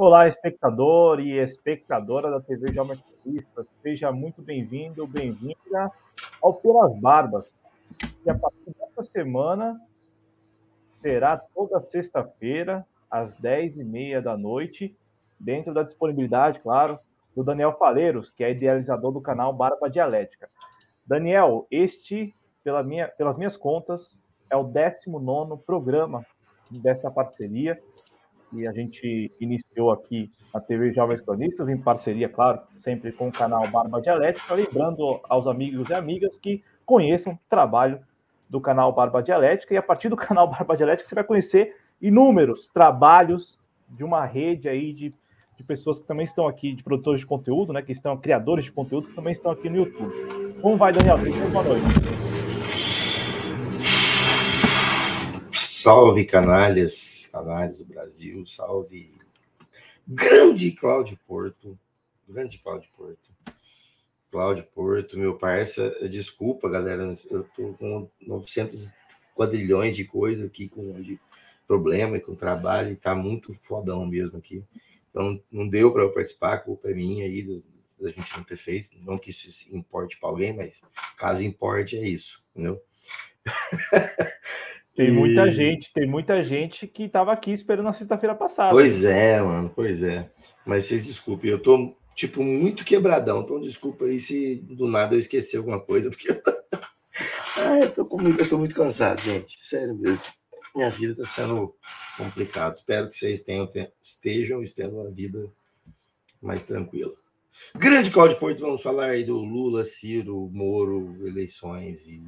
Olá, espectador e espectadora da TV Conquistas. Seja muito bem-vindo, bem-vinda ao Pelas Barbas, que a partir desta semana será toda sexta-feira, às 10h30 da noite, dentro da disponibilidade, claro, do Daniel Faleiros, que é idealizador do canal Barba Dialética. Daniel, este, pela minha, pelas minhas contas, é o 19 programa desta parceria. Que a gente iniciou aqui a TV Jovens Cronistas, em parceria, claro, sempre com o canal Barba Dialética, lembrando aos amigos e amigas que conheçam o trabalho do canal Barba Dialética, e a partir do canal Barba Dialética você vai conhecer inúmeros trabalhos de uma rede aí de, de pessoas que também estão aqui, de produtores de conteúdo, né, que estão criadores de conteúdo, que também estão aqui no YouTube. Como vai, Daniel? Boa noite. Salve, canalhas! canais do Brasil. Salve grande Cláudio Porto. Grande Cláudio Porto. Cláudio Porto, meu parça, desculpa, galera, eu tô com 900 quadrilhões de coisa aqui com de problema e com trabalho e tá muito fodão mesmo aqui. Então não deu para eu participar, culpa é minha aí da gente não ter feito, não que isso importe para alguém, mas caso importe é isso, entendeu? Tem muita gente, tem muita gente que estava aqui esperando na sexta-feira passada. Pois é, mano, pois é. Mas vocês desculpem, eu tô, tipo, muito quebradão, então desculpa aí se do nada eu esqueci alguma coisa, porque ah, eu, tô com eu tô muito cansado, gente, sério mesmo. Minha vida tá sendo complicada. Espero que vocês tenham, estejam tendo uma vida mais tranquila. Grande Cláudio Porto, vamos falar aí do Lula, Ciro, Moro, eleições e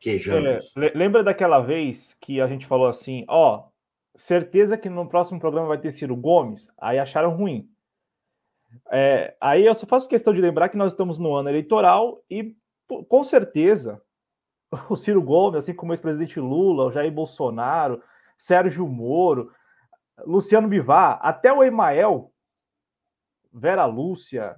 Queijamos. É, lembra daquela vez que a gente falou assim, ó, certeza que no próximo programa vai ter Ciro Gomes? Aí acharam ruim. É, aí eu só faço questão de lembrar que nós estamos no ano eleitoral e com certeza o Ciro Gomes, assim como o ex-presidente Lula, o Jair Bolsonaro, Sérgio Moro, Luciano Bivar, até o Emael, Vera Lúcia,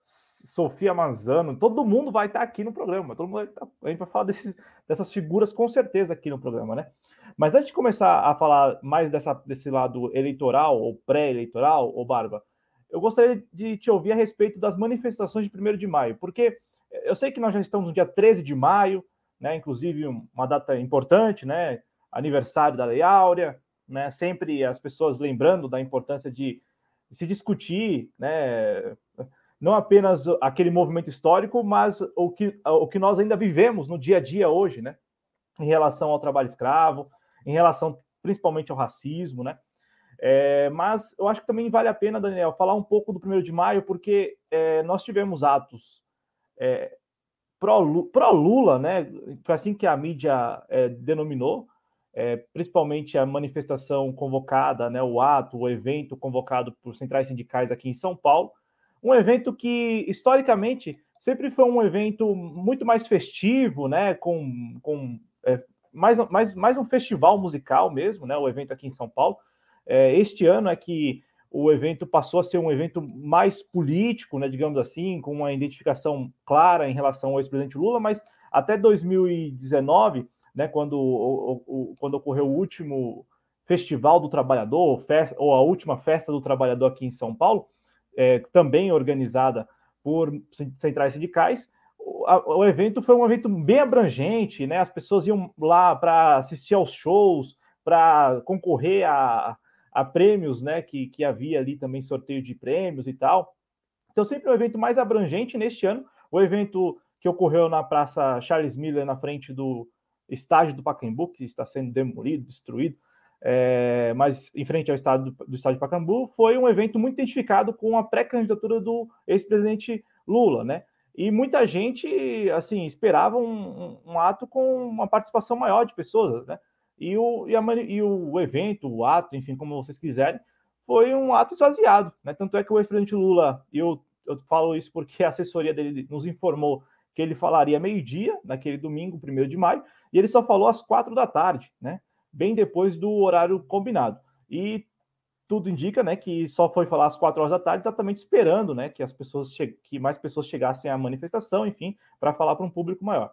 Sofia Manzano, todo mundo vai estar aqui no programa. Todo mundo estar, a gente vai falar desses, dessas figuras com certeza aqui no programa, né? Mas antes de começar a falar mais dessa, desse lado eleitoral ou pré-eleitoral, ou Barba, eu gostaria de te ouvir a respeito das manifestações de 1 de maio, porque eu sei que nós já estamos no dia 13 de maio, né? Inclusive uma data importante, né? Aniversário da Lei Áurea, né? Sempre as pessoas lembrando da importância de se discutir, né? não apenas aquele movimento histórico, mas o que, o que nós ainda vivemos no dia a dia hoje, né? Em relação ao trabalho escravo, em relação principalmente ao racismo, né? É, mas eu acho que também vale a pena, Daniel, falar um pouco do primeiro de maio, porque é, nós tivemos atos é, pró-Lula, né? Foi assim que a mídia é, denominou, é, principalmente a manifestação convocada, né? O ato, o evento convocado por centrais sindicais aqui em São Paulo um evento que, historicamente, sempre foi um evento muito mais festivo, né? Com, com é, mais, mais, mais um festival musical mesmo, né? O evento aqui em São Paulo. É, este ano é que o evento passou a ser um evento mais político, né, digamos assim, com uma identificação clara em relação ao ex-presidente Lula, mas até 2019, né, quando, o, o, quando ocorreu o último Festival do Trabalhador, festa, ou a última Festa do Trabalhador aqui em São Paulo, é, também organizada por centrais sindicais. O, a, o, evento foi um evento bem abrangente, né? As pessoas iam lá para assistir aos shows, para concorrer a, a prêmios, né? Que, que havia ali também sorteio de prêmios e tal. Então, sempre um evento mais abrangente neste ano. O evento que ocorreu na Praça Charles Miller, na frente do estádio do Pacaembu, que está sendo demolido, destruído, é, mas em frente ao estado do, de Pacambu, foi um evento muito identificado com a pré-candidatura do ex-presidente Lula, né? E muita gente, assim, esperava um, um, ato com uma participação maior de pessoas, né? E o, e, a, e o evento, o ato, enfim, como vocês quiserem, foi um ato esvaziado, né? Tanto é que o ex-presidente Lula, eu, eu falo isso porque a assessoria dele nos informou que ele falaria meio-dia, naquele domingo, 1 de maio, e ele só falou às quatro da tarde, né? bem depois do horário combinado. E tudo indica, né, que só foi falar às quatro horas da tarde, exatamente esperando, né, que as pessoas que mais pessoas chegassem à manifestação, enfim, para falar para um público maior.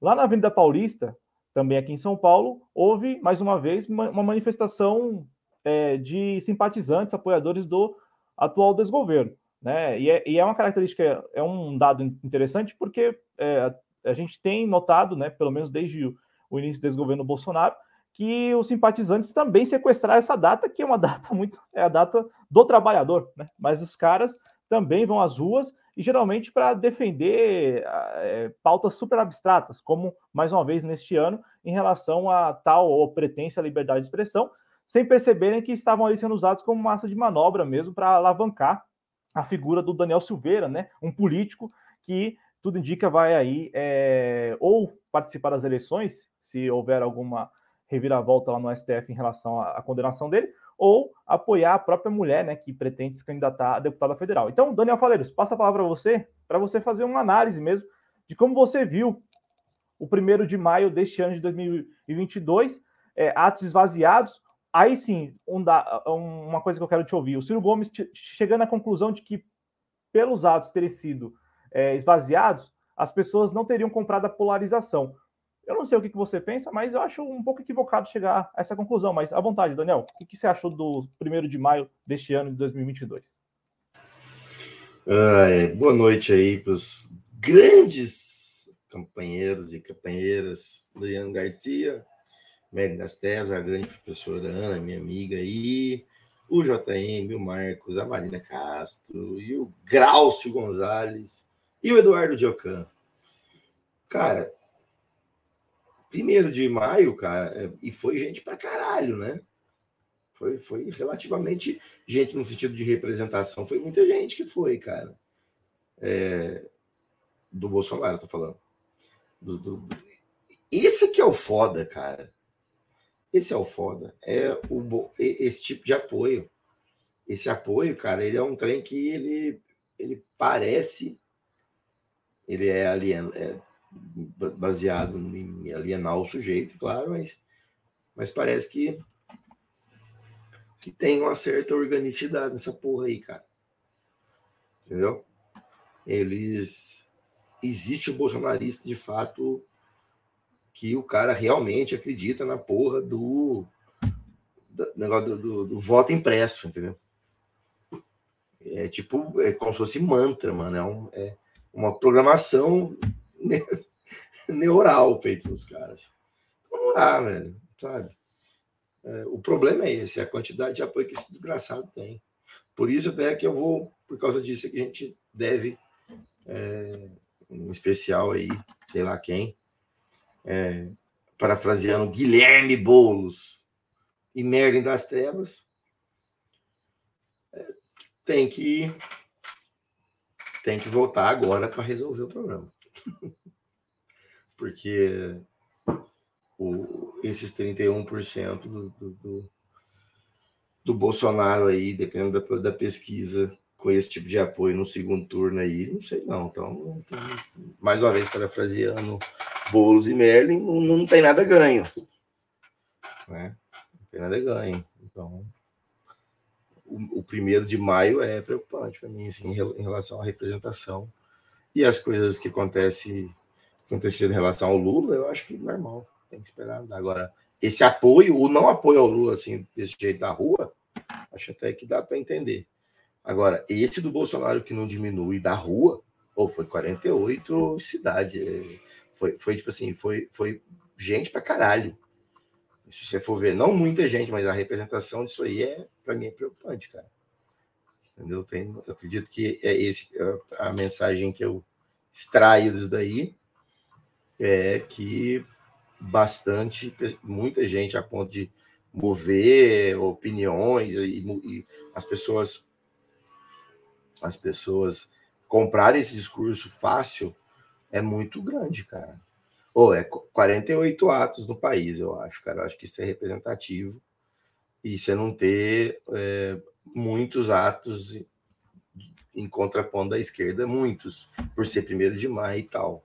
Lá na Avenida Paulista, também aqui em São Paulo, houve mais uma vez uma, manifestação é, de simpatizantes, apoiadores do atual desgoverno, né? E é, e é uma característica, é um dado interessante porque é, a gente tem notado, né, pelo menos desde o, o início do desgoverno Bolsonaro, que os simpatizantes também sequestraram essa data, que é uma data muito. é a data do trabalhador, né? Mas os caras também vão às ruas e geralmente para defender é, pautas super abstratas, como mais uma vez neste ano, em relação a tal ou pretensa liberdade de expressão, sem perceberem que estavam ali sendo usados como massa de manobra mesmo para alavancar a figura do Daniel Silveira, né? Um político que tudo indica vai aí é, ou participar das eleições, se houver alguma reviravolta lá no STF em relação à, à condenação dele, ou apoiar a própria mulher, né, que pretende se candidatar a deputada federal. Então, Daniel Faleiros, passa a palavra para você, para você fazer uma análise mesmo de como você viu o primeiro de maio deste ano de 2022, é, atos esvaziados. Aí sim, um da, uma coisa que eu quero te ouvir: o Ciro Gomes chegando à conclusão de que, pelos atos terem sido é, esvaziados, as pessoas não teriam comprado a polarização. Eu não sei o que, você pensa, mas eu acho um pouco equivocado chegar a essa conclusão. Mas à vontade, Daniel, o que, você achou do primeiro de maio deste ano de 2022? Ah, boa noite aí para os grandes companheiros e companheiras, Leandro Garcia, Mary das Terras, a grande professora Ana, minha amiga aí, o JM, o Marcos, a Marina Castro, e o Graucio Gonzalez e o Eduardo Diocan. Cara, primeiro de maio, cara, é, e foi gente pra caralho, né? Foi, foi relativamente gente no sentido de representação. Foi muita gente que foi, cara. É, do Bolsonaro, tô falando. Do, do, esse que é o foda, cara. Esse é o foda. É o, esse tipo de apoio. Esse apoio, cara, ele é um trem que ele, ele parece. Ele é alien, é, baseado em alienar o sujeito, claro, mas, mas parece que, que tem uma certa organicidade nessa porra aí, cara. Entendeu? Eles. Existe o bolsonarista de fato que o cara realmente acredita na porra do, negócio do, do, do voto impresso, entendeu? É tipo, é como se fosse mantra, mano. É, um, é uma programação neural feito nos caras. Não dá, velho, sabe? É, o problema é esse, a quantidade de apoio que esse desgraçado tem. Por isso até que eu vou, por causa disso, é que a gente deve é, um especial aí, sei lá quem, é, parafraseando Guilherme Boulos e Merlin das Trevas, é, tem que tem que voltar agora para resolver o problema. porque o, esses 31% do, do, do, do Bolsonaro aí, dependendo da, da pesquisa, com esse tipo de apoio no segundo turno aí, não sei não. Então, então mais uma vez, parafraseando Boulos e Merlin, não, não tem nada ganho. Né? Não tem nada ganho. Então, o, o primeiro de maio é preocupante para mim, assim, em relação à representação e as coisas que acontecem acontecido em relação ao Lula, eu acho que normal, tem que esperar. Agora, esse apoio, o não apoio ao Lula, assim, desse jeito da rua, acho até que dá para entender. Agora, esse do Bolsonaro que não diminui da rua, ou foi 48 cidade, é, foi, foi tipo assim, foi, foi gente para caralho. Se você for ver, não muita gente, mas a representação disso aí é, para mim, é preocupante, cara. Entendeu? Tem, eu acredito que é esse é a mensagem que eu extraio disso daí é que bastante, muita gente a ponto de mover opiniões e, e as pessoas as pessoas comprarem esse discurso fácil é muito grande, cara. Ou oh, é 48 atos no país, eu acho, cara. Eu acho que isso é representativo. E você não ter é, muitos atos em contraponto da esquerda, muitos, por ser primeiro de maio e tal.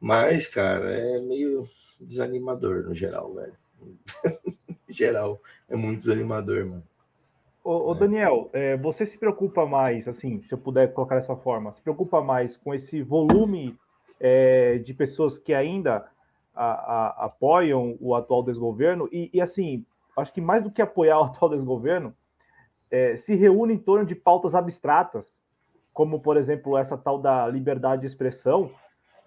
Mas, cara, é meio desanimador no geral, velho. em geral, é muito desanimador, mano. Ô, ô Daniel, é, você se preocupa mais, assim, se eu puder colocar dessa forma, se preocupa mais com esse volume é, de pessoas que ainda a, a, apoiam o atual desgoverno e, e, assim, acho que mais do que apoiar o atual desgoverno, é, se reúne em torno de pautas abstratas, como, por exemplo, essa tal da liberdade de expressão,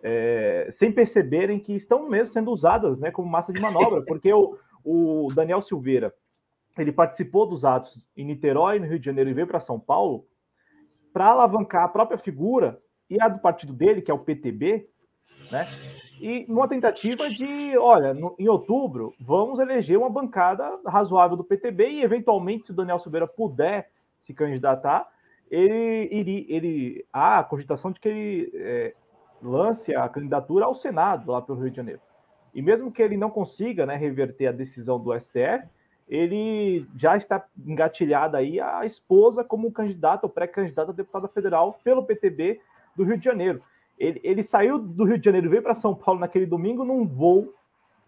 é, sem perceberem que estão mesmo sendo usadas né, como massa de manobra, porque o, o Daniel Silveira ele participou dos atos em Niterói, no Rio de Janeiro, e veio para São Paulo para alavancar a própria figura e a do partido dele, que é o PTB, né? E numa tentativa de, olha, no, em outubro, vamos eleger uma bancada razoável do PTB e, eventualmente, se o Daniel Silveira puder se candidatar, ele, ele, ele há a cogitação de que ele é, lance a candidatura ao Senado lá pelo Rio de Janeiro. E mesmo que ele não consiga né, reverter a decisão do STF, ele já está engatilhado aí a esposa como candidato ou pré-candidato a deputada federal pelo PTB do Rio de Janeiro. Ele, ele saiu do Rio de Janeiro veio para São Paulo naquele domingo num voo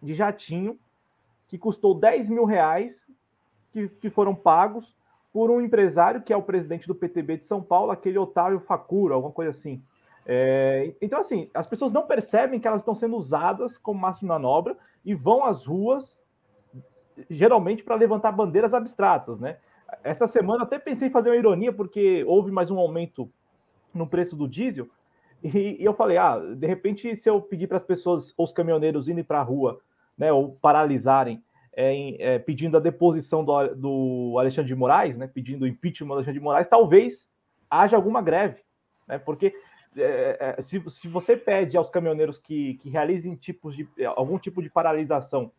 de jatinho que custou 10 mil reais, que, que foram pagos por um empresário que é o presidente do PTB de São Paulo, aquele Otávio Facura, alguma coisa assim. É, então, assim, as pessoas não percebem que elas estão sendo usadas como massa de manobra e vão às ruas, geralmente para levantar bandeiras abstratas, né? Esta semana até pensei em fazer uma ironia, porque houve mais um aumento no preço do diesel, e, e eu falei, ah, de repente, se eu pedir para as pessoas, os caminhoneiros irem para a rua, né, ou paralisarem, é, é, pedindo a deposição do, do, Alexandre de Moraes, né, pedindo o impeachment do Alexandre de Moraes, talvez haja alguma greve, né, porque é, é, se, se você pede aos caminhoneiros que, que realizem tipos de, algum tipo de paralisação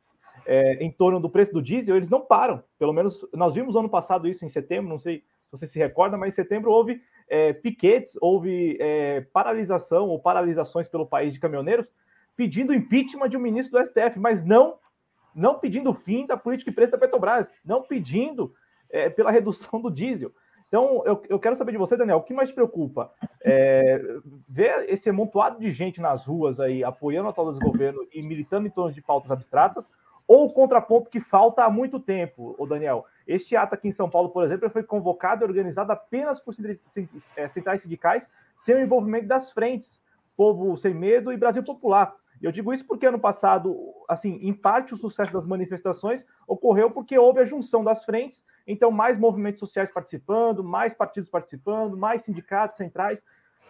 é, em torno do preço do diesel, eles não param. Pelo menos nós vimos ano passado isso em setembro, não sei se você se recorda, mas em setembro houve é, piquetes, houve é, paralisação ou paralisações pelo país de caminhoneiros pedindo impeachment de um ministro do STF, mas não não pedindo fim da política de preço da Petrobras, não pedindo é, pela redução do diesel. Então, eu, eu, quero saber de você, Daniel, o que mais te preocupa? É, ver esse amontoado de gente nas ruas aí apoiando o atual desgoverno e militando em torno de pautas abstratas, ou o contraponto que falta há muito tempo, o Daniel. Este ato aqui em São Paulo, por exemplo, foi convocado e organizado apenas por é, centrais sindicais, sem o envolvimento das frentes, Povo Sem Medo e Brasil Popular. Eu digo isso porque ano passado, assim, em parte o sucesso das manifestações ocorreu porque houve a junção das frentes, então mais movimentos sociais participando, mais partidos participando, mais sindicatos centrais,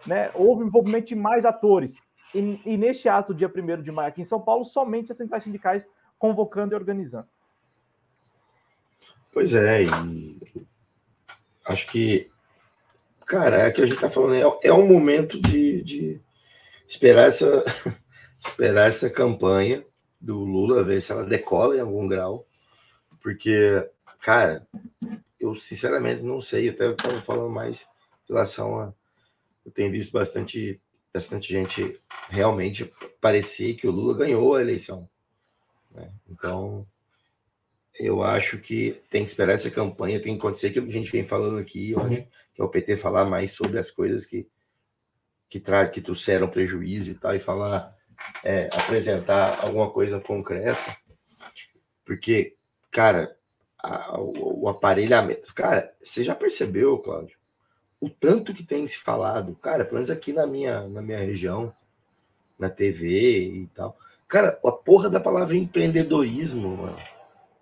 né? Houve envolvimento de mais atores. E, e neste ato, dia 1 de maio aqui em São Paulo, somente as centrais sindicais convocando e organizando. Pois é, acho que, cara, é que a gente está falando, é, é um momento de, de esperar essa esperar essa campanha do Lula, ver se ela decola em algum grau, porque, cara, eu sinceramente não sei, eu até estava falando mais em relação a. Eu tenho visto bastante, bastante gente realmente parecer que o Lula ganhou a eleição. Né? Então, eu acho que tem que esperar essa campanha, tem que acontecer aquilo que a gente vem falando aqui. Eu acho que é o PT falar mais sobre as coisas que que, tra que trouxeram prejuízo e tal, e falar, é, apresentar alguma coisa concreta, porque, cara, a, o, o, aparelhamento. Cara, você já percebeu, Cláudio, o tanto que tem se falado, cara, pelo menos aqui na minha, na minha região, na TV e tal. Cara, a porra da palavra empreendedorismo, mano.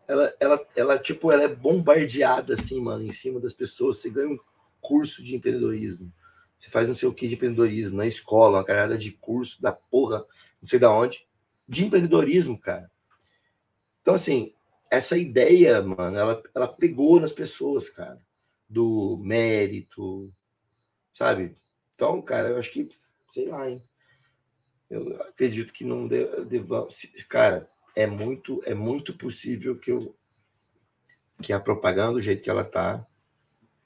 Ela, ela, ela, tipo, ela é bombardeada, assim, mano, em cima das pessoas. Você ganha um curso de empreendedorismo. Você faz não sei o que de empreendedorismo na escola, uma carada de curso da porra, não sei da onde, de empreendedorismo, cara. Então, assim, essa ideia, mano, ela, ela pegou nas pessoas, cara, do mérito, sabe? Então, cara, eu acho que, sei lá, hein? Eu acredito que não deva. Cara, é muito, é muito possível que, eu, que a propaganda, do jeito que ela tá,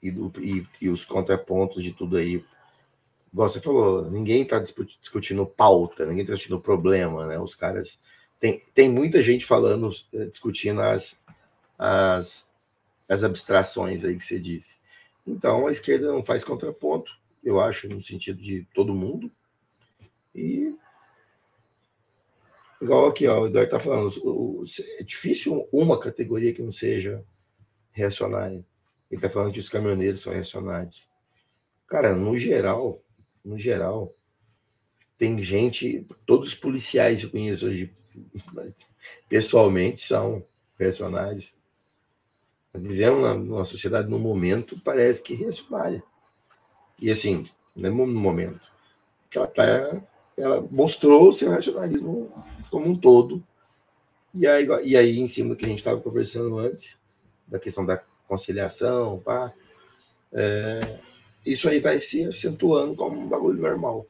e, do, e, e os contrapontos de tudo aí, igual você falou, ninguém está discutindo pauta, ninguém está discutindo problema, né? Os caras. Tem, tem muita gente falando, eh, discutindo as, as, as abstrações aí que você disse. Então, a esquerda não faz contraponto, eu acho, no sentido de todo mundo. E Igual aqui, ó, o Eduardo está falando, é difícil uma categoria que não seja reacionária. Ele está falando que os caminhoneiros são reacionários. Cara, no geral, no geral, tem gente, todos os policiais que eu conheço hoje, pessoalmente, são reacionários. Vivemos numa sociedade, no momento, parece que reacionária. E assim, não é no momento. Que ela, tá, ela mostrou o seu racionalismo como um todo. E aí, e aí em cima do que a gente estava conversando antes, da questão da conciliação, pá, é, isso aí vai se acentuando como um bagulho normal.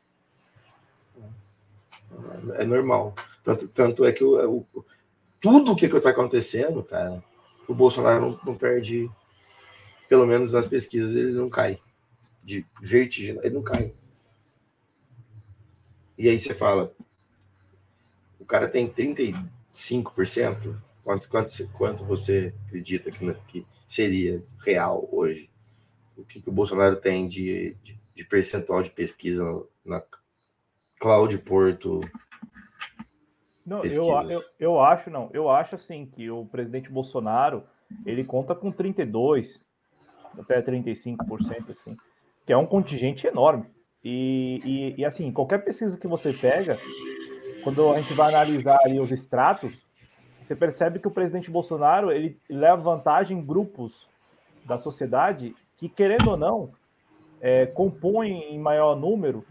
É normal. Tanto, tanto é que o, o tudo o que está acontecendo, cara, o Bolsonaro não, não, perde, pelo menos nas pesquisas, ele não cai. De vertigem, ele não cai. E aí você fala, o cara tem 35%, quanto, quanto, quanto você acredita que, que seria real hoje? O que, que o Bolsonaro tem de, de, de percentual de pesquisa na Cláudio Porto? Não, eu, eu, eu acho, não, eu acho assim que o presidente Bolsonaro ele conta com 32, até 35%, assim, que é um contingente enorme. E, e, e, assim, qualquer pesquisa que você pega, quando a gente vai analisar ali os extratos, você percebe que o presidente Bolsonaro ele leva vantagem em grupos da sociedade que, querendo ou não, é, compõem em maior número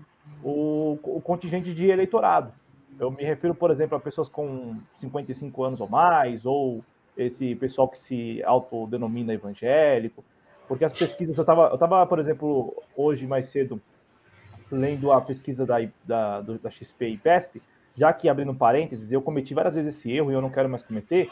o, o contingente de eleitorado. Eu me refiro, por exemplo, a pessoas com 55 anos ou mais, ou esse pessoal que se autodenomina evangélico, porque as pesquisas, eu estava, eu tava, por exemplo, hoje mais cedo, lendo a pesquisa da, da, da XP e PESP, já que abrindo parênteses, eu cometi várias vezes esse erro e eu não quero mais cometer,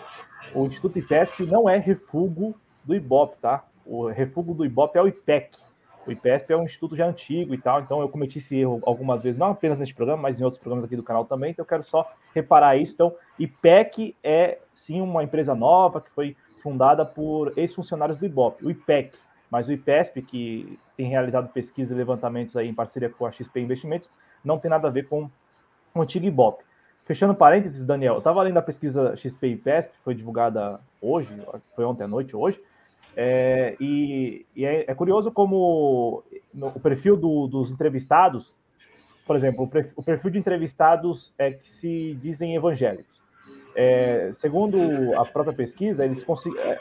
o Instituto IPESP não é refúgio do IBOP, tá? O refúgio do IBOP é o IPEC. O IPESP é um instituto já antigo e tal, então eu cometi esse erro algumas vezes, não apenas neste programa, mas em outros programas aqui do canal também, então eu quero só reparar isso. Então, IPEC é sim uma empresa nova que foi fundada por ex-funcionários do IBOP, o IPEC, mas o IPESP, que tem realizado pesquisas e levantamentos aí em parceria com a XP Investimentos, não tem nada a ver com o antigo IBOP. Fechando parênteses, Daniel, eu estava lendo a pesquisa XP IPESP, que foi divulgada hoje, foi ontem à noite, hoje, é, e, e é, é, curioso como no, o perfil do, dos entrevistados, por exemplo, o perfil, o perfil, de entrevistados é que se dizem evangélicos. É, segundo a própria pesquisa, eles é,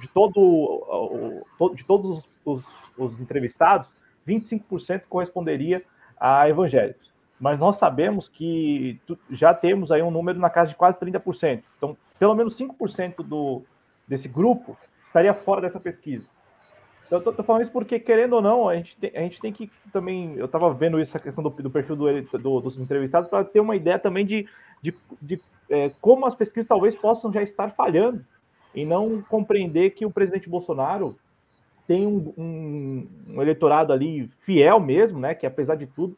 de todo de todos os, os, os entrevistados, 25% corresponderia a evangélicos. Mas nós sabemos que já temos aí um número na casa de quase 30%. Então, pelo menos 5% do, desse grupo estaria fora dessa pesquisa. Eu tô, tô, falando isso porque, querendo ou não, a gente tem, a gente tem que também. Eu estava vendo essa questão do, do perfil do, do, dos entrevistados para ter uma ideia também de, de, de é, como as pesquisas talvez possam já estar falhando e não compreender que o presidente Bolsonaro tem um, um, um eleitorado ali fiel mesmo, né? Que apesar de tudo,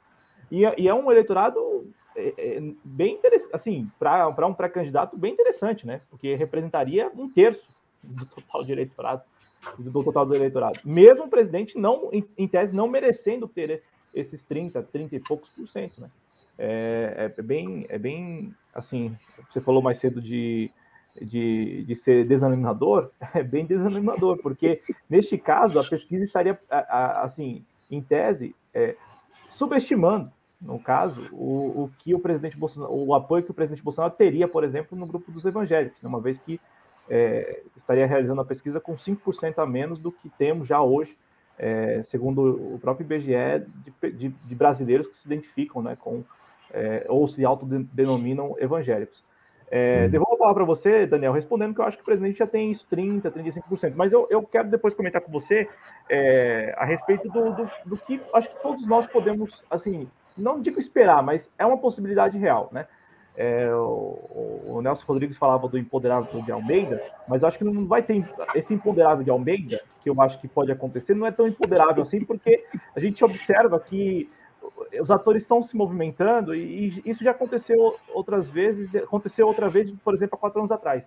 e, e é um eleitorado é, é, bem interessante, assim, para um pré-candidato bem interessante, né? Porque representaria um terço do total de eleitorado, do total do eleitorado. Mesmo o presidente não, em, tese, não merecendo ter esses 30, 30 e poucos por cento, né? É, é, bem, é bem, assim, você falou mais cedo de, de, de ser desanimador, é bem desanimador, porque neste caso a pesquisa estaria, assim, em tese, é, subestimando, no caso, o, o que o presidente Bolsonaro, o apoio que o presidente Bolsonaro teria, por exemplo, no grupo dos evangélicos, né? uma vez que é, estaria realizando a pesquisa com 5% a menos do que temos já hoje, é, segundo o próprio IBGE, de, de, de, brasileiros que se identificam né, com, é, ou se autodenominam evangélicos. É, uhum. Devolvo a palavra para você, Daniel, respondendo que eu acho que o presidente já tem isso 30%, 35%, mas eu, eu quero depois comentar com você é, a respeito do, do, do que acho que todos nós podemos, assim, não digo esperar, mas é uma possibilidade real, né? É, o, o, Nelson Rodrigues falava do imponderável de Almeida, mas acho que não vai ter esse imponderável de Almeida, que eu acho que pode acontecer, não é tão imponderável assim, porque a gente observa que os atores estão se movimentando e, e isso já aconteceu outras vezes, aconteceu outra vez, por exemplo, há quatro anos atrás.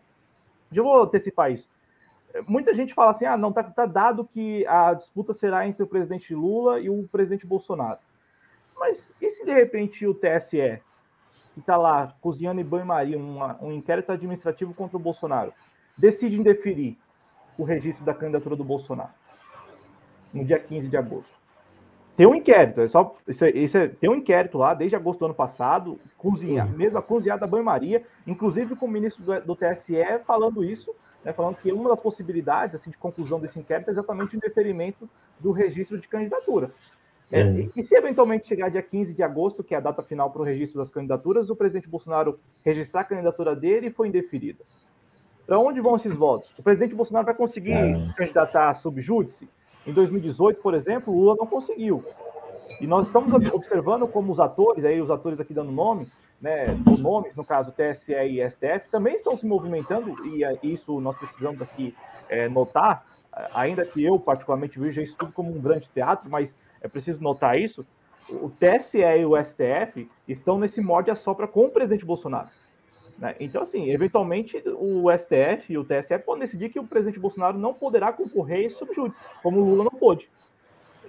Já vou antecipar isso. Muita gente fala assim: ah, não, tá, tá dado que a disputa será entre o presidente Lula e o presidente Bolsonaro. Mas e se de repente o TSE que está lá cozinhando em banho-maria um inquérito administrativo contra o Bolsonaro, decide indeferir o registro da candidatura do Bolsonaro. no dia 15 de agosto. Tem um inquérito, é só isso é, isso é, tem um inquérito lá desde agosto do ano passado, cozinha, mesmo a cozinhada da banho-maria, inclusive com o ministro do, do TSE falando isso, né, falando que uma das possibilidades assim, de conclusão desse inquérito é exatamente o indeferimento do registro de candidatura. É, uhum. e, se eventualmente chegar dia 15 de agosto, que é a data final para o registro das candidaturas, o presidente Bolsonaro registrar a candidatura dele e foi indeferida. Para onde vão esses votos? O presidente Bolsonaro vai conseguir se candidatar a subjúdice? Em 2018, por exemplo, o Lula não conseguiu. E nós estamos observando como os atores, aí os atores aqui dando nome, né, nomes, no caso TSE e STF, também estão se movimentando, e é, isso nós precisamos aqui é, notar, ainda que eu particularmente veja isso tudo como um grande teatro, mas é preciso notar isso, o TSE e o STF estão nesse morde a sopra com o presidente Bolsonaro. Né? Então, assim, eventualmente o STF e o TSE podem decidir que o presidente Bolsonaro não poderá concorrer subjúdice, como o Lula não pôde.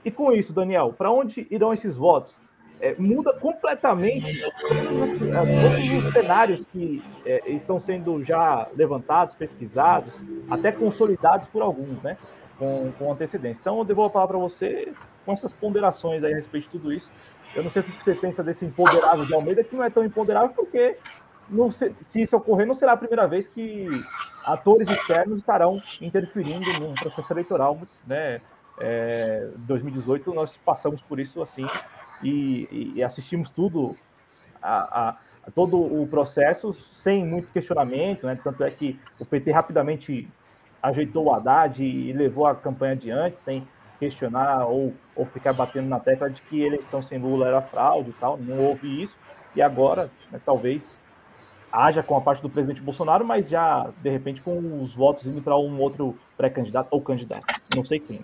E com isso, Daniel, para onde irão esses votos? É, muda completamente todos os cenários que é, estão sendo já levantados, pesquisados, até consolidados por alguns, né? Com, com antecedência. Então, eu devo a palavra para você com essas ponderações aí a respeito de tudo isso. Eu não sei o que você pensa desse empoderável de Almeida, que não é tão empoderável porque não, se, se isso ocorrer, não será a primeira vez que atores externos estarão interferindo no processo eleitoral. Né? É, 2018 nós passamos por isso assim e, e assistimos tudo a, a, a, todo o processo sem muito questionamento, né? tanto é que o PT rapidamente ajeitou o Haddad e levou a campanha adiante sem questionar ou, ou ficar batendo na tecla de que eleição sem Lula era fraude e tal, não houve isso, e agora, né, talvez haja com a parte do presidente Bolsonaro, mas já, de repente, com os votos indo para um outro pré-candidato ou candidato. Não sei quem.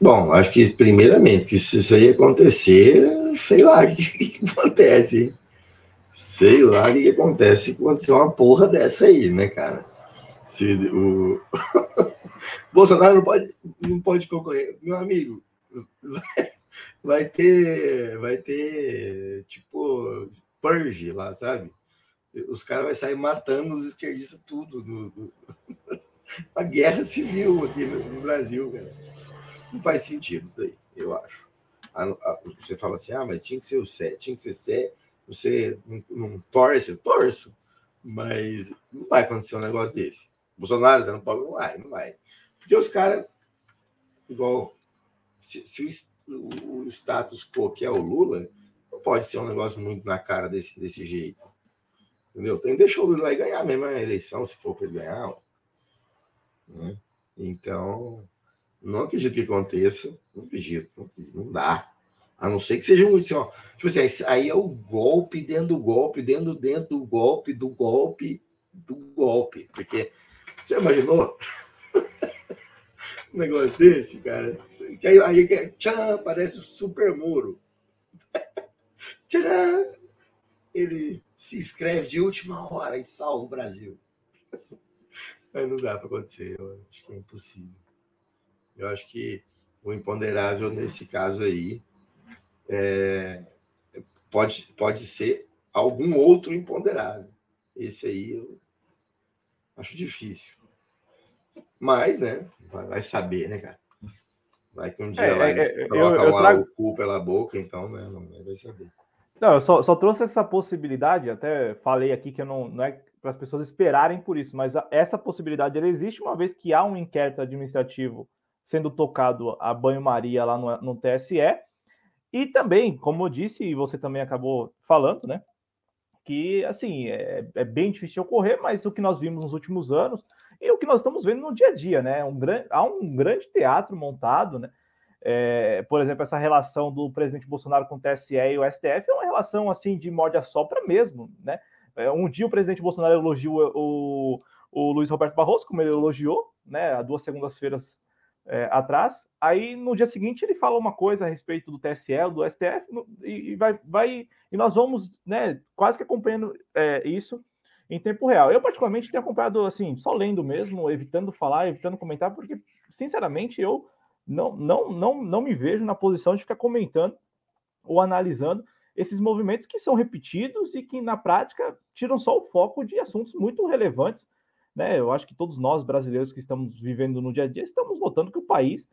Bom, acho que, primeiramente, se isso aí acontecer, sei lá o que, que, acontece. Sei lá o que, acontece quando acontecer uma porra dessa aí, né, cara? Se o Bolsonaro não pode, não pode concorrer. Meu amigo, vai, vai ter, vai ter, tipo, purge lá, sabe? os caras vão sair matando os esquerdistas tudo. A guerra civil aqui no, no, Brasil, cara. Não faz sentido isso daí, eu acho. A, a, você fala assim, ah, mas tinha que ser o Sé, tinha que ser Sé, você não, não torce, eu torço, mas não vai acontecer um negócio desse. Bolsonaro, você não pode, não vai, não vai. Porque os caras, igual, se, se o, o status quo que é o Lula, não pode ser um negócio muito na cara desse, desse jeito. Entendeu? Tem deixa o Lula ganhar mesmo a eleição, se for para ele ganhar. Né? Então, não acredito que aconteça. Não acredito, não, acredito, não dá. A não ser que seja um assim, ó. Tipo assim, aí é o golpe dentro do golpe, dentro, dentro do golpe, do golpe, do golpe. Porque você imaginou? Um negócio desse, cara. Que aí, aí tchan, parece o super muro. Tcharam! Ele se inscreve de última hora e salva o Brasil. Mas não dá para acontecer, eu acho que é impossível. Eu acho que o imponderável nesse caso aí é, pode, pode ser algum outro imponderável. Esse aí eu acho difícil. Mas, né, vai, vai saber, né, cara? Vai que um dia é, vai é, é colocar eu, eu trago... o cu pela boca, então, né, não vai saber. Não, eu só, só trouxe essa possibilidade, até falei aqui que eu não, não é para as pessoas esperarem por isso, mas a, essa possibilidade ela existe uma vez que há um inquérito administrativo sendo tocado a banho-maria lá no, no TSE. E também, como eu disse, e você também acabou falando, né? Que assim é, é, bem difícil de ocorrer, mas o que nós vimos nos últimos anos e o que nós estamos vendo no dia a dia, né? Um grande, há um grande teatro montado, né? É, por exemplo, essa relação do presidente Bolsonaro com o TSE e o STF é uma relação assim de morde a sopra mesmo, né? É, um dia o presidente Bolsonaro elogiou o, o Luiz Roberto Barroso, como ele elogiou, né? Há duas segundas-feiras é, atrás. Aí no dia seguinte ele fala uma coisa a respeito do TSE, do STF, e, e vai, vai, e nós vamos, né? Quase que acompanhando é, isso em tempo real. Eu particularmente tenho acompanhado assim, só lendo mesmo, evitando falar, evitando comentar, porque sinceramente eu não, não, não, não me vejo na posição de ficar comentando ou analisando esses movimentos que são repetidos e que, na prática, tiram só o foco de assuntos muito relevantes. Né? Eu acho que todos nós, brasileiros que estamos vivendo no dia a dia, estamos notando que o país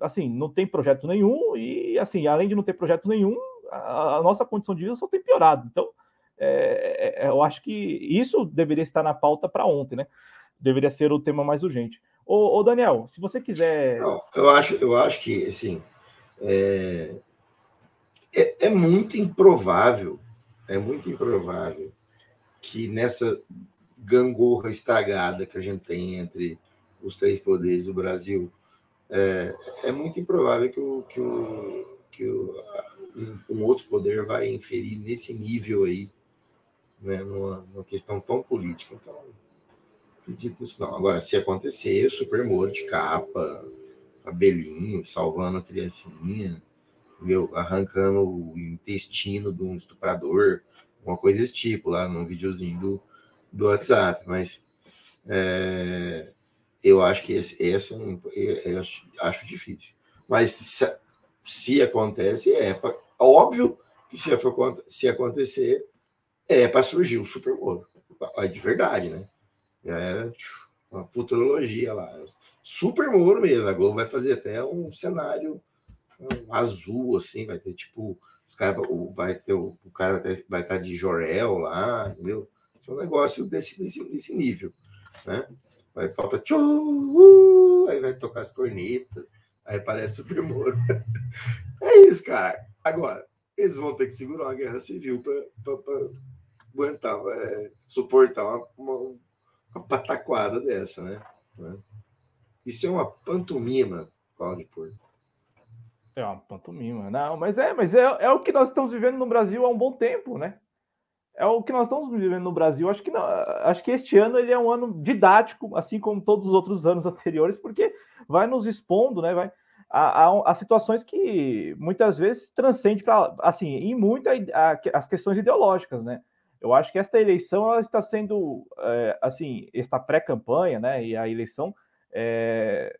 assim, não tem projeto nenhum e, assim, além de não ter projeto nenhum, a, a nossa condição de vida só tem piorado. Então, é, é, eu acho que isso deveria estar na pauta para ontem, né? Deveria ser o tema mais urgente. Ô, ô Daniel, se você quiser. Não, eu acho, eu acho que assim é, é, é muito improvável, é muito improvável que nessa gangorra estragada que a gente tem entre os três poderes do Brasil, é, é muito improvável que, o, que, o, que o, um, outro poder vai inferir nesse nível aí, né, numa, numa questão tão política. Então, acredito nisso não. Agora, se acontecer, super Moro de capa, cabelinho, salvando a criancinha, arrancando o intestino de um estuprador, uma coisa desse tipo, lá num videozinho do, do WhatsApp. Mas é, eu acho que esse, esse é eu acho, acho difícil. Mas se, se acontece, é pra, óbvio que se, se acontecer, é para surgir o Super Moro. É de verdade, né? Já era uma futurologia lá. Super Moro mesmo. A Globo vai fazer até um cenário azul, assim, vai ter tipo. Os cara, vai ter o, o cara vai, estar de Jorel lá, entendeu? É um negócio desse, desse, desse nível, né? Vai falta tchu, uh, aí vai tocar as cornetas, aí aparece Super Moro. é isso, cara. Agora, eles vão ter que segurar uma guerra civil para aguentar, é, suportar uma, uma, uma, pataquada dessa, né? né? Isso é uma pantomima, Cláudio Porto. É uma pantomima. Não, mas é, mas é, é o que nós estamos vivendo no Brasil há um bom tempo, né? É o que nós estamos vivendo no Brasil. Acho que não, acho que este ano ele é um ano didático, assim como todos os outros anos anteriores, porque vai nos expondo, né? Vai a, a, a situações que muitas vezes transcende para assim, em muito a, as questões ideológicas, né? Eu acho que esta eleição ela está sendo é, assim, esta pré-campanha, né? E a eleição é,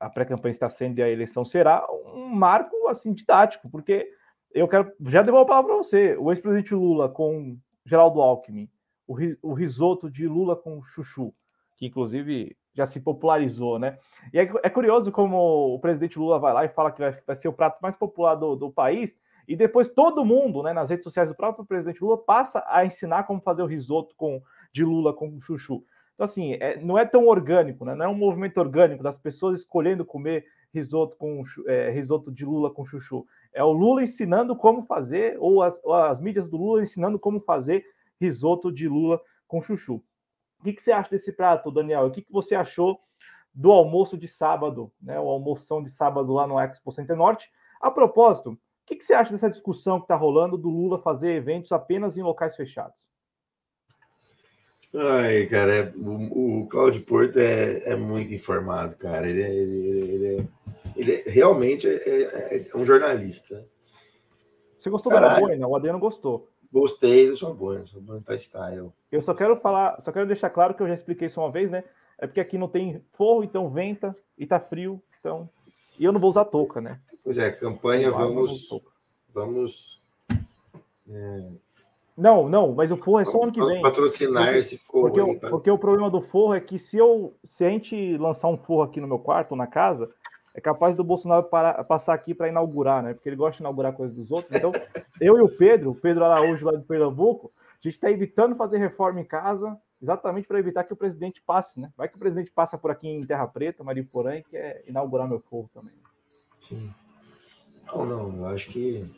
a pré-campanha está sendo e a eleição será um marco assim didático, porque eu quero já devolvo a palavra para você. O ex-presidente Lula com Geraldo Alckmin, o, o risoto de Lula com Chuchu, que inclusive já se popularizou, né? E é, é, curioso como o presidente Lula vai lá e fala que vai, vai ser o prato mais popular do, do país, e depois todo mundo, né, nas redes sociais do próprio presidente Lula, passa a ensinar como fazer o risoto com, de Lula com chuchu. Então, assim, é, não é tão orgânico, né? Não é um movimento orgânico das pessoas escolhendo comer risoto com é, risoto de Lula com chuchu. É o Lula ensinando como fazer, ou as, ou as mídias do Lula ensinando como fazer risoto de Lula com chuchu. O que, que você acha desse prato, Daniel? O que, que você achou do almoço de sábado, né? O almoção de sábado lá no Expo Center Norte. A propósito, o que, que você acha dessa discussão que está rolando do Lula fazer eventos apenas em locais fechados? Ai, cara, é, o, o Cláudio Porto é, é muito informado, cara. Ele, é, ele, ele, é, ele é, realmente é, é, é, um jornalista. Você gostou Caralho. da boina? O Adriano gostou. Gostei boina, sua boina tá style. Eu só quero falar, só quero deixar claro que eu já expliquei isso uma vez, né? É porque aqui não tem forro, então venta e tá frio, então. E eu não vou usar touca, né? Pois é, campanha, vamos. Vamos. É não, não, mas o forro é só ano que vem. patrocinar porque, esse forro. Porque, aí, porque o problema do forro é que se eu se a gente lançar um forro aqui no meu quarto na casa, é capaz do Bolsonaro parar, passar aqui para inaugurar, né? Porque ele gosta de inaugurar coisas dos outros. Então, eu e o Pedro, o Pedro Araújo lá de Pernambuco, a gente está evitando fazer reforma em casa, exatamente para evitar que o presidente passe, né? Vai que o presidente passa por aqui em Terra Preta, Mariporã, e quer inaugurar meu forro também. Sim. Não, não, eu acho que.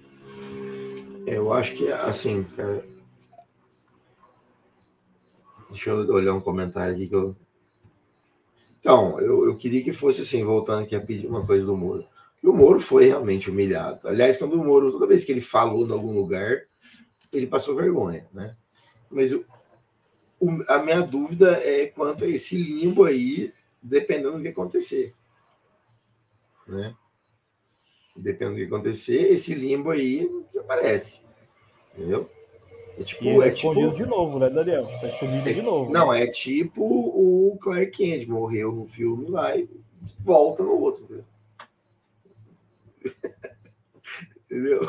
Eu acho que, assim, cara, Deixa eu olhar um comentário aqui que eu. Então, eu, eu queria que fosse assim, voltando aqui a pedir uma coisa do Moro. Que o Moro foi realmente humilhado. Aliás, quando o Moro, toda vez que ele falou em algum lugar, ele passou vergonha, né? Mas o, o, a minha dúvida é quanto a esse limbo aí, dependendo do que acontecer. Né? Dependendo do que acontecer, esse limbo aí desaparece. Entendeu? É tipo, e é tipo... de novo, né, Daniel? Tá escondido é, de novo. Não, né? é tipo o Clark Kent morreu no filme lá e volta no outro, entendeu? entendeu?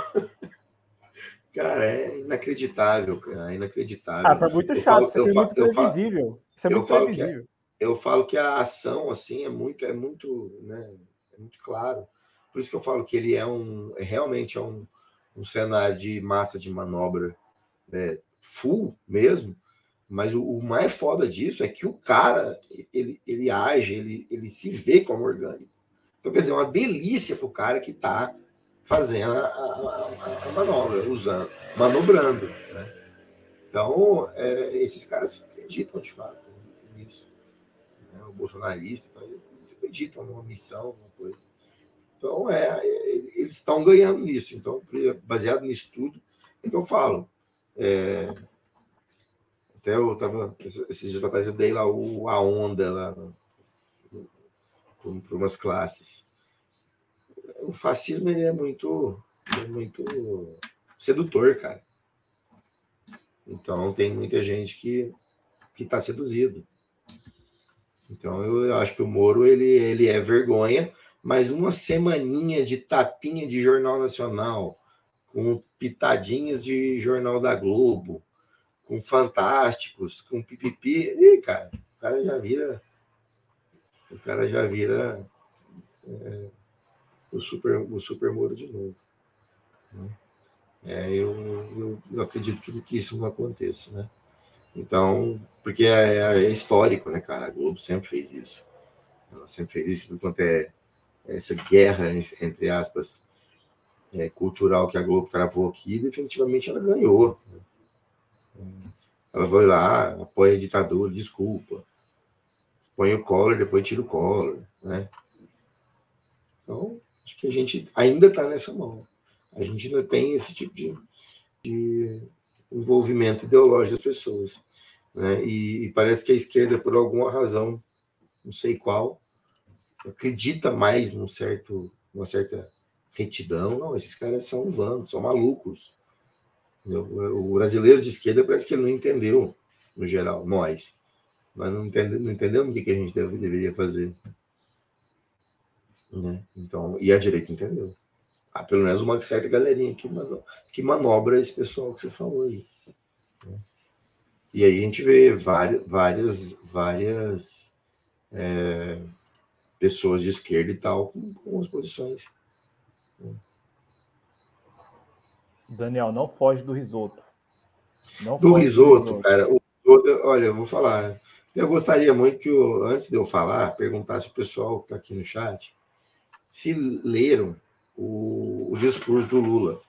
Cara, é inacreditável, cara. É inacreditável. Ah, tá muito chato, isso é muito previsível. Isso é muito previsível. eu falo que a ação, assim, é muito, é muito, né? É muito claro. Por isso que eu falo que ele é um, é, realmente é um, um cenário de massa de manobra né, full mesmo, mas o, o, mais foda disso é que o cara, ele, ele age, ele, ele se vê como orgânico. Então, quer dizer, é uma delícia para o cara que está fazendo a, a, a, manobra, usando, manobrando. Né? Então, é, esses caras acreditam de fato nisso. Né? O bolsonarista, então, eles acreditam numa missão, alguma coisa. Então, é, eles estão ganhando nisso. Então, baseado nisso tudo, é que eu falo. É, até eu estava, esses dias atrás, eu dei lá o, a onda lá para umas classes. O fascismo ele é muito, é muito sedutor, cara. Então tem muita gente que que está seduzido. Então eu acho que o Moro ele, ele é vergonha, mas uma semaninha de tapinha de jornal nacional, com pitadinhas de jornal da Globo, com fantásticos, com pipipi, e cara, o cara já vira o cara já vira é, o super o super Moro de novo. Né? É, eu, eu, eu, acredito que, que, isso não aconteça, né? Então, porque é, é, histórico, né, cara? A Globo sempre fez isso. Ela sempre fez isso, quanto é essa guerra, entre aspas, é, cultural que a Globo travou aqui, definitivamente ela ganhou. Né? Ela vai lá, apoia a ditadura, desculpa. Põe o Collor, depois tira o Collor, né? Então, acho que a gente ainda está nessa mão. A gente não tem esse tipo de, de envolvimento ideológico das pessoas. Né? E, e, parece que a esquerda, por alguma razão, não sei qual, acredita mais num certo, numa certa retidão. Não, esses caras são vandos, são malucos. O brasileiro de esquerda parece que ele não entendeu, no geral, nós. Nós não, entende, não entendemos o que, que a gente deve, deveria fazer. Né? Então, e a direita entendeu há pelo menos uma certa galerinha que, manobra, que manobra esse pessoal que você falou aí. E aí a gente vê várias, várias, várias é, pessoas de esquerda e tal com, com as posições. Né? Daniel, não foge do risoto. Não do risoto, do cara. O, olha, eu vou falar. Eu gostaria muito que, eu, antes de eu falar, perguntasse o pessoal que está aqui no chat se leram o, o discurso do Lula.